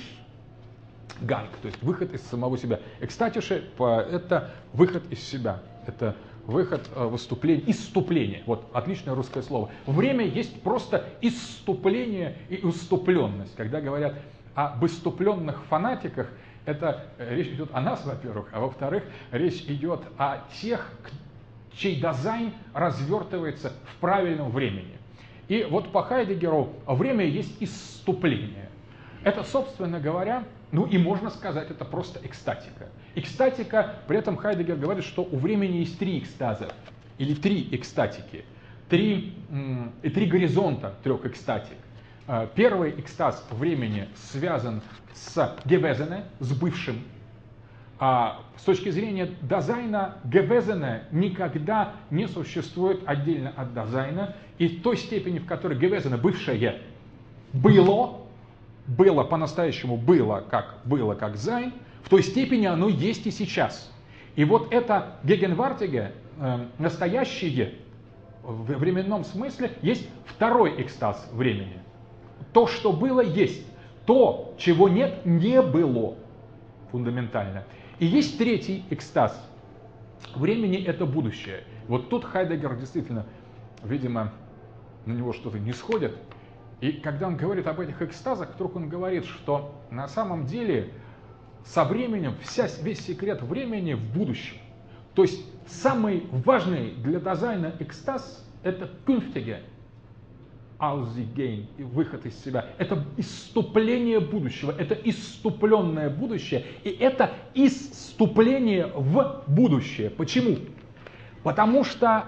Gang, то есть выход из самого себя. Ekstatische – это выход из себя. Это выход, э, выступление, исступление. Вот, отличное русское слово. Время есть просто исступление и исступленность. Когда говорят об исступленных фанатиках, это э, речь идет о нас, во-первых, а во-вторых, речь идет о тех, чей дазайн развертывается в правильном времени. И вот по Хайдегеру время есть исступление. Это, собственно говоря, ну и можно сказать, это просто экстатика. Экстатика, при этом Хайдегер говорит, что у времени есть три экстаза, или три экстатики, три, и три горизонта трех экстатик. Э, первый экстаз времени связан с Гевезене, с бывшим. А с точки зрения дизайна, Гевезене никогда не существует отдельно от дизайна. И той степени, в которой Гевезене, бывшее, было, было по-настоящему было, как было, как Зайн, в той степени оно есть и сейчас. И вот это Гегенвартиге, э, настоящее в временном смысле, есть второй экстаз времени. То, что было, есть. То, чего нет, не было. Фундаментально. И есть третий экстаз. Времени это будущее. Вот тут Хайдегер действительно, видимо, на него что-то не сходит. И когда он говорит об этих экстазах, вдруг он говорит, что на самом деле со временем вся, весь секрет времени в будущем. То есть самый важный для дизайна экстаз – это кünftige, Ausgehen, выход из себя. Это иступление будущего, это иступленное будущее, и это иступление в будущее. Почему? Потому что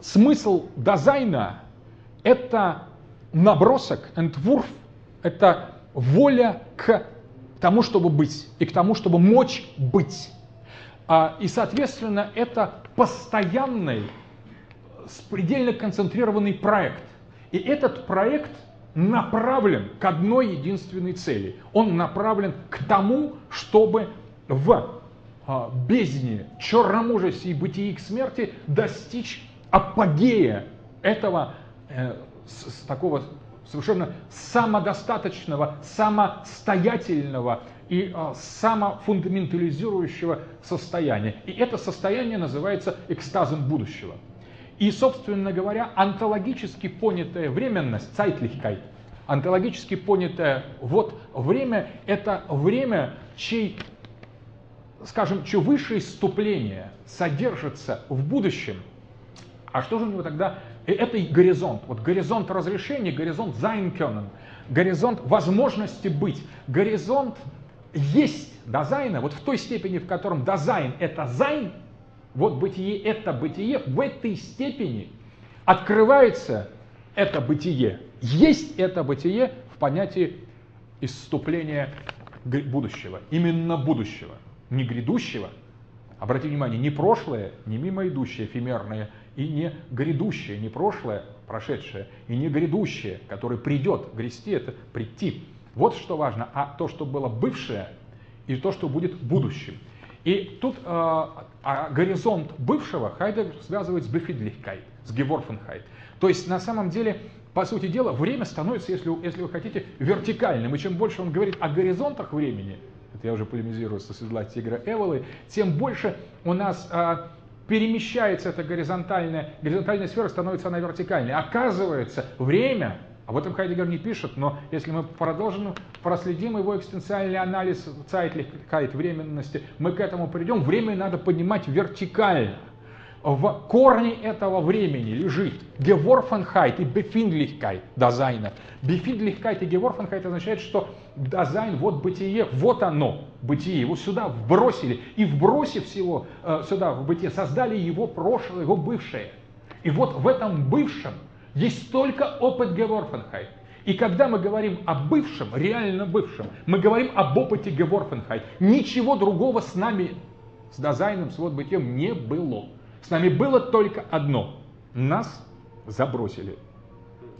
смысл дизайна – это набросок, entwurf, это воля к тому, чтобы быть, и к тому, чтобы мочь быть. А, и, соответственно, это постоянный предельно концентрированный проект. И этот проект направлен к одной единственной цели. Он направлен к тому, чтобы в а, бездне, черном ужасе и бытии к смерти достичь апогея этого э, с, с такого совершенно самодостаточного, самостоятельного и э, самофундаментализирующего состояния. И это состояние называется экстазом будущего. И, собственно говоря, онтологически понятая временность, Zeitlichkeit, онтологически понятое вот время, это время, чей скажем, чье высшее иступление содержится в будущем, а что же у него тогда? Это и горизонт. Вот горизонт разрешения, горизонт können, горизонт возможности быть, горизонт есть дазайна, вот в той степени, в котором дазайн это Sein, вот бытие это бытие, в этой степени открывается это бытие. Есть это бытие в понятии исступления будущего, именно будущего не грядущего, обратите внимание, не прошлое, не мимо идущее, эфемерное, и не грядущее, не прошлое, прошедшее, и не грядущее, которое придет. Грясти – это прийти. Вот что важно. А то, что было бывшее, и то, что будет будущим. И тут э, а горизонт бывшего Хайдегер связывает с Befindlichkeit, с Geworfenheit. То есть на самом деле, по сути дела, время становится, если, если вы хотите, вертикальным. И чем больше он говорит о горизонтах времени, это я уже полемизирую со седла тигра Эволы, тем больше у нас а, перемещается эта горизонтальная, горизонтальная сфера, становится она вертикальной. Оказывается, время, об этом Хайдегер не пишет, но если мы продолжим, проследим его экстенциальный анализ Zeitlichkeit, временности, мы к этому придем. Время надо поднимать вертикально в корне этого времени лежит Geworfenheit и Befindlichkeit Дазайна. Befindlichkeit и Geworfenheit означает, что Дазайн, вот бытие, вот оно, бытие. Его сюда вбросили. И вбросив его э, сюда в бытие, создали его прошлое, его бывшее. И вот в этом бывшем есть только опыт Geworfenheit. И когда мы говорим о бывшем, реально бывшем, мы говорим об опыте Geworfenheit. Ничего другого с нами, с Дазайном, с вот бытием не было. С нами было только одно. Нас забросили.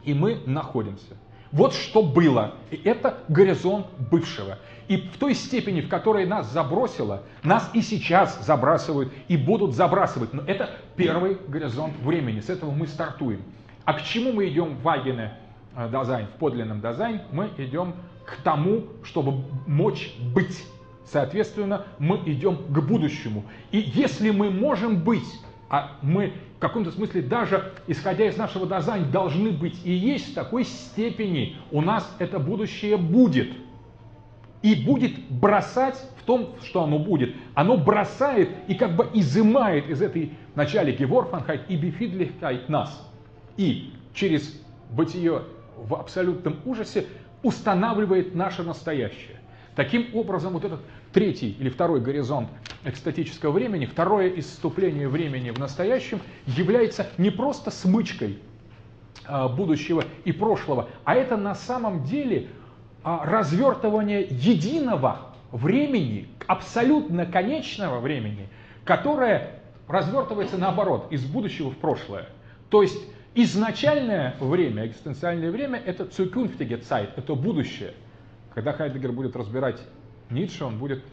И мы находимся. Вот что было. И это горизонт бывшего. И в той степени, в которой нас забросило, нас и сейчас забрасывают и будут забрасывать. Но это первый горизонт времени. С этого мы стартуем. А к чему мы идем в eigene э, Дазайн, в подлинном Дазайн? Мы идем к тому, чтобы мочь быть. Соответственно, мы идем к будущему. И если мы можем быть а мы в каком-то смысле даже, исходя из нашего дазайна, должны быть и есть в такой степени у нас это будущее будет. И будет бросать в том, что оно будет. Оно бросает и как бы изымает из этой начале Geworfenheit и Befindlichkeit нас. И через бытие в абсолютном ужасе устанавливает наше настоящее. Таким образом, вот этот третий или второй горизонт экстатического времени, второе исступление времени в настоящем является не просто смычкой а, будущего и прошлого, а это на самом деле а, развертывание единого времени, абсолютно конечного времени, которое развертывается наоборот, из будущего в прошлое. То есть изначальное время, экзистенциальное время, это zukünftige Zeit, это будущее – когда Хайдегер будет разбирать Ницше, он будет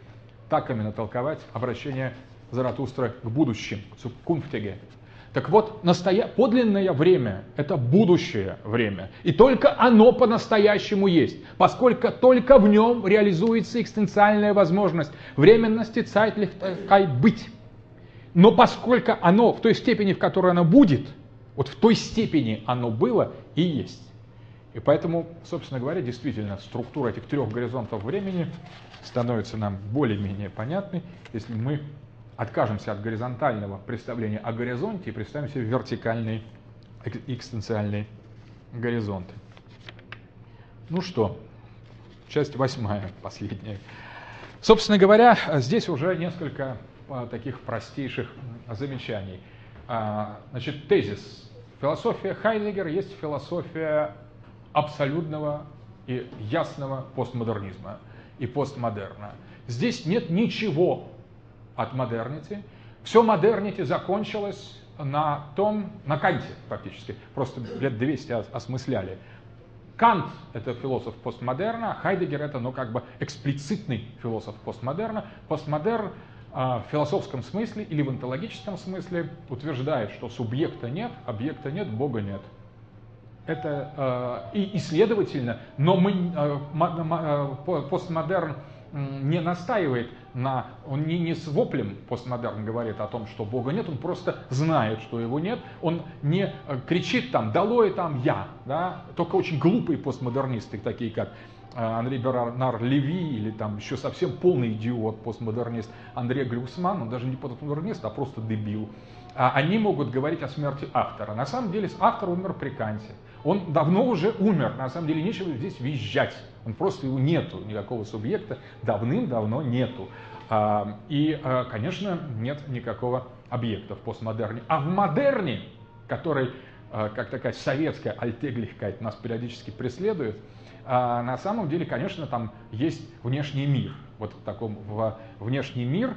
так именно толковать обращение Заратустра к будущим, кунфтеге. Так вот, настоя... подлинное время – это будущее время. И только оно по-настоящему есть, поскольку только в нем реализуется экстенциальная возможность временности Zeitlichkeit быть. Но поскольку оно в той степени, в которой оно будет, вот в той степени оно было и есть. И поэтому, собственно говоря, действительно структура этих трех горизонтов времени становится нам более-менее понятной, если мы откажемся от горизонтального представления о горизонте и представим себе вертикальные экстенциальные горизонты. Ну что, часть восьмая, последняя. Собственно говоря, здесь уже несколько а, таких простейших замечаний. А, значит, тезис. Философия Хайдегера есть философия абсолютного и ясного постмодернизма и постмодерна. Здесь нет ничего от модернити. Все модернити закончилось на том, на Канте фактически, просто лет 200 осмысляли. Кант – это философ постмодерна, Хайдегер – это, ну, как бы эксплицитный философ постмодерна. Постмодерн в философском смысле или в онтологическом смысле утверждает, что субъекта нет, объекта нет, Бога нет. Это и, и следовательно, но мы, постмодерн не настаивает на, он не, не с воплем постмодерн говорит о том, что Бога нет, он просто знает, что его нет, он не э, кричит там, долой там я, да, только очень глупые постмодернисты, такие как э, Андрей Бернар Леви или там еще совсем полный идиот, постмодернист Андрей Глюсман, он даже не постмодернист, а просто дебил, а они могут говорить о смерти автора. На самом деле автор умер при Канте. Он давно уже умер, на самом деле нечего здесь визжать. Он просто его нету, никакого субъекта давным-давно нету. А, и, а, конечно, нет никакого объекта в постмодерне. А в модерне, который, а, как такая советская Alltäglichkeit нас периодически преследует, на самом деле, конечно, там есть внешний мир. Вот в таком внешний мир,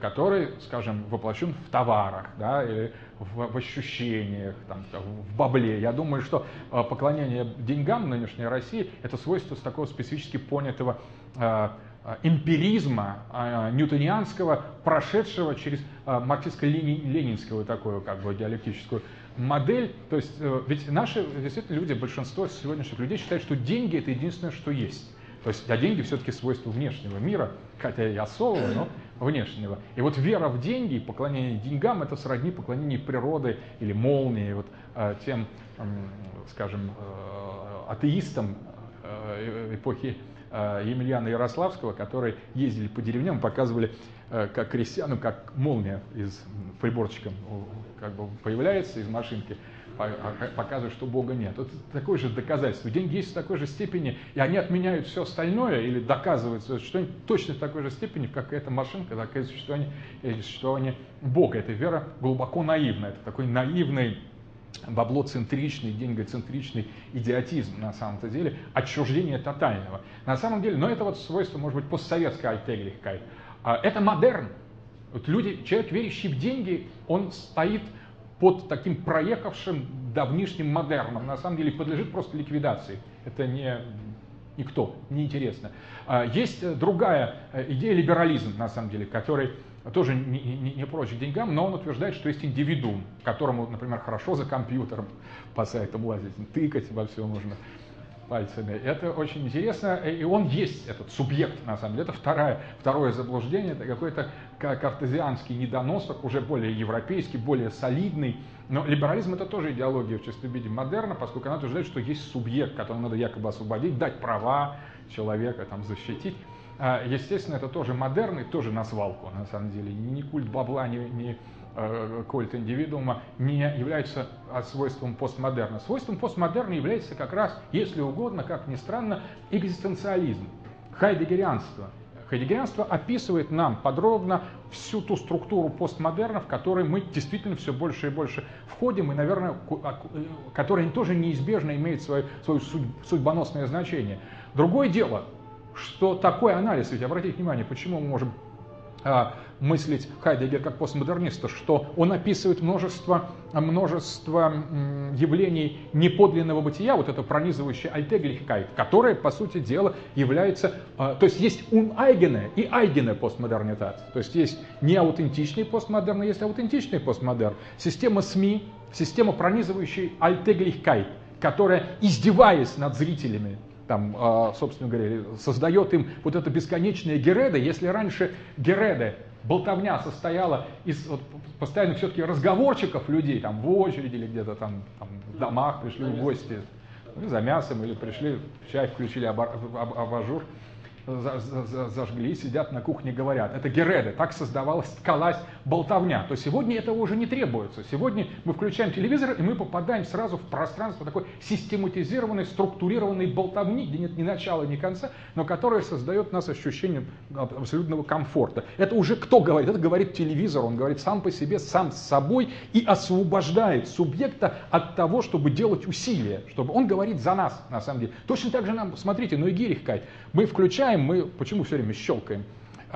который, скажем, воплощен в товарах, да, или в, в ощущениях, там, в бабле. Я думаю, что э, поклонение деньгам в нынешней России – это свойство с такого специфически понятого э, э, эмпиризма ньютонианского, прошедшего через марксистско-ленинскую такую как бы диалектическую модель. То есть ведь наши действительно люди, большинство сегодняшних людей считают, что деньги – это единственное, что есть. То есть, а деньги все-таки свойство внешнего мира, хотя и особого, но внешнего. И вот вера в деньги, поклонение деньгам, это сродни поклонению природы или молнии, вот э, тем, э, скажем, э, атеистам э, эпохи э, Емельяна Ярославского, которые ездили по деревням, показывали, э, как крестьянам, как молния из приборчиком как бы появляется из машинки, показывает, что Бога нет. Это такое же доказательство. Деньги есть в такой же степени, и они отменяют все остальное или доказывают что точно в такой же степени, как эта машинка, такое существование, существование Бога. Это вера глубоко наивная. Это такой наивный баблоцентричный, деньгоцентричный идиотизм на самом-то деле, отчуждение тотального. На самом деле, но это вот свойство, может быть, постсоветской альтеглихкай. А, это модерн. Вот люди, человек, верящий в деньги, он стоит под таким проехавшим давнишним модерном, на самом деле подлежит просто ликвидации. Это не никто, неинтересно. А, есть другая э, идея либерализм, на самом деле, который тоже не, не, не прочь деньгам, но он утверждает, что есть индивидуум, которому, например, хорошо за компьютером по сайтам лазить, тыкать во все можно пальцами. Это очень интересно, и он есть, этот субъект, на самом деле. Это второе, второе заблуждение, это какой-то картезианский недоносок, уже более европейский, более солидный. Но либерализм это тоже идеология в чистом виде модерна, поскольку она утверждает, что есть субъект, которого надо якобы освободить, дать права человека, там, защитить. А, естественно, это тоже модерн и тоже на свалку, на самом деле. Ни культ бабла, ни, ни Э, культ индивидуума не является свойством постмодерна. Свойством постмодерна является как раз, если угодно, как ни странно, экзистенциализм, хайдегерианство. Хайдегерианство описывает нам подробно всю ту структуру постмодерна, в которой мы действительно все больше и больше входим, и, наверное, а, э, которая тоже неизбежно имеет свое, свое судьбоносное значение. Другое дело, что такой анализ, ведь обратите внимание, почему мы можем а, мыслить Хайдегер как постмодерниста, что он описывает множество, множество явлений неподлинного бытия, вот это пронизывающее Alltäglichkeit, которое, по сути дела, является... А, то есть есть uneigene и eigene Postmodernität. То есть есть не аутентичный постмодерн, а есть аутентичный постмодерн. Система СМИ, система пронизывающей Alltäglichkeit, которая, издеваясь над зрителями, там, а, собственно говоря, создает им вот это бесконечное Gerede. Если раньше Gerede, болтовня состояла из вот, постоянно все-таки разговорчиков людей, там в очереди или где-то там, там в домах пришли в гости ну, за мясом или пришли, чай включили абажур, зажгли, сидят на кухне, говорят. Это Gerede, так создавалась, ткалась болтовня. То сегодня этого уже не требуется. Сегодня мы включаем телевизор, и мы попадаем сразу в пространство такой систематизированной, структурированной болтовни, где нет ни начала, ни конца, но которая создает нас ощущение абсолютного комфорта. Это уже кто говорит? Это говорит телевизор, он говорит сам по себе, сам с собой и освобождает субъекта от того, чтобы делать усилия, чтобы он говорит за нас, на самом деле. Точно так же нам, смотрите, ну и Гирихкай, мы включаем, мы почему все время щелкаем?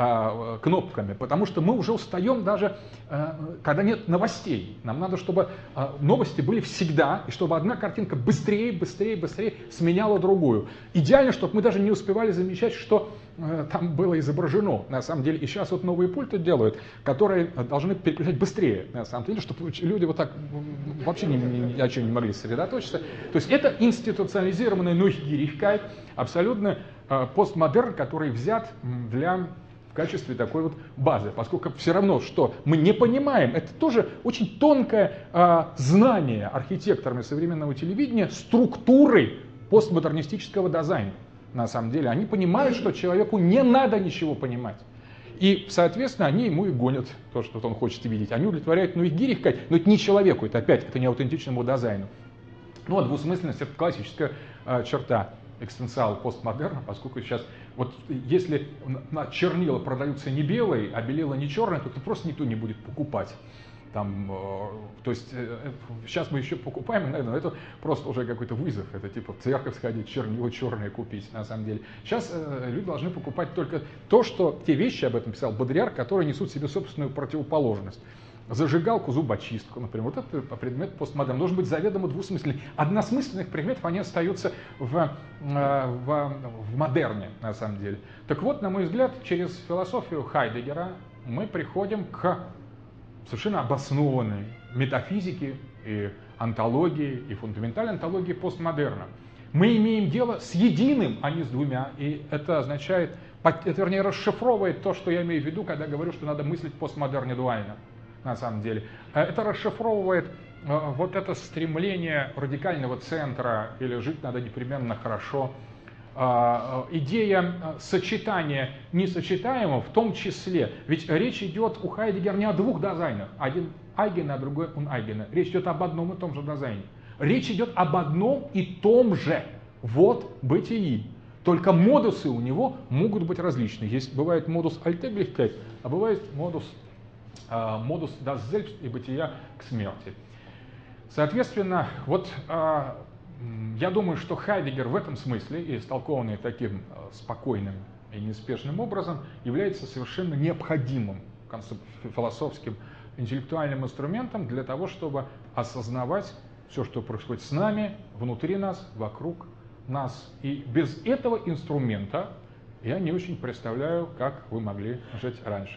А, кнопками, потому что мы уже устаем даже, а, когда нет новостей. Нам надо, чтобы а, новости были всегда, и чтобы одна картинка быстрее, быстрее, быстрее сменяла другую. Идеально, чтобы мы даже не успевали замечать, что а, там было изображено, на самом деле. И сейчас вот новые пульты делают, которые должны переключать быстрее, на самом деле, чтобы люди вот так вообще ни, ни о чем не могли сосредоточиться. То есть это институционализированная нойгирихкайт, абсолютно а, постмодерн, который взят для в качестве такой вот базы, поскольку все равно, что мы не понимаем, это тоже очень тонкое э, знание архитекторами современного телевидения структуры постмодернистического дизайна. На самом деле, они понимают, что человеку не надо ничего понимать. И, соответственно, они ему и гонят то, что он хочет видеть. Они удовлетворяют, ну и гирих, но это не человеку, это опять, это не аутентичному дизайну. Ну, а двусмысленность – это классическая э, черта экстенциал постмодерна, поскольку сейчас, вот если на чернила продаются не белые, а белила не черные, то это просто никто не будет покупать. Там, э, то есть э, сейчас мы еще покупаем, наверное, это просто уже какой-то вызов. Это типа в церковь сходить, чернила черные купить, на самом деле. Сейчас э, люди должны покупать только то, что те вещи, об этом писал Бодряр, которые несут в себе собственную противоположность зажигалку, зубочистку, например. Вот это предмет постмодерн. Должен быть заведомо двусмысленный. Односмысленных предметов, они остаются в, э, в, в модерне, на самом деле. Так вот, на мой взгляд, через философию Хайдегера мы приходим к совершенно обоснованной метафизике и антологии, и фундаментальной антологии постмодерна. Мы имеем дело с единым, а не с двумя, и это означает, это вернее расшифровывает то, что я имею в виду, когда говорю, что надо мыслить постмодерне дуально на самом деле. Э, это расшифровывает э, вот это стремление радикального центра или жить надо непременно хорошо, э, идея сочетания несочетаемого в том числе. Ведь речь идет у Хайдегера не о двух дизайнах. Один Айгена, а другой он Айгена. Речь идет об одном и том же дизайне. Речь идет об одном и том же. Вот бытии. Только модусы у него могут быть различны. Есть, бывает модус Альтеглихкайт, а бывает модус Э, модус das selbst и бытия к смерти. Соответственно, вот э, я думаю, что Хайдегер в этом смысле, и истолкованный таким э, спокойным и неспешным образом, является совершенно необходимым философским интеллектуальным инструментом для того, чтобы осознавать все, что происходит с нами, внутри нас, вокруг нас. И без этого инструмента я не очень представляю, как вы могли жить раньше.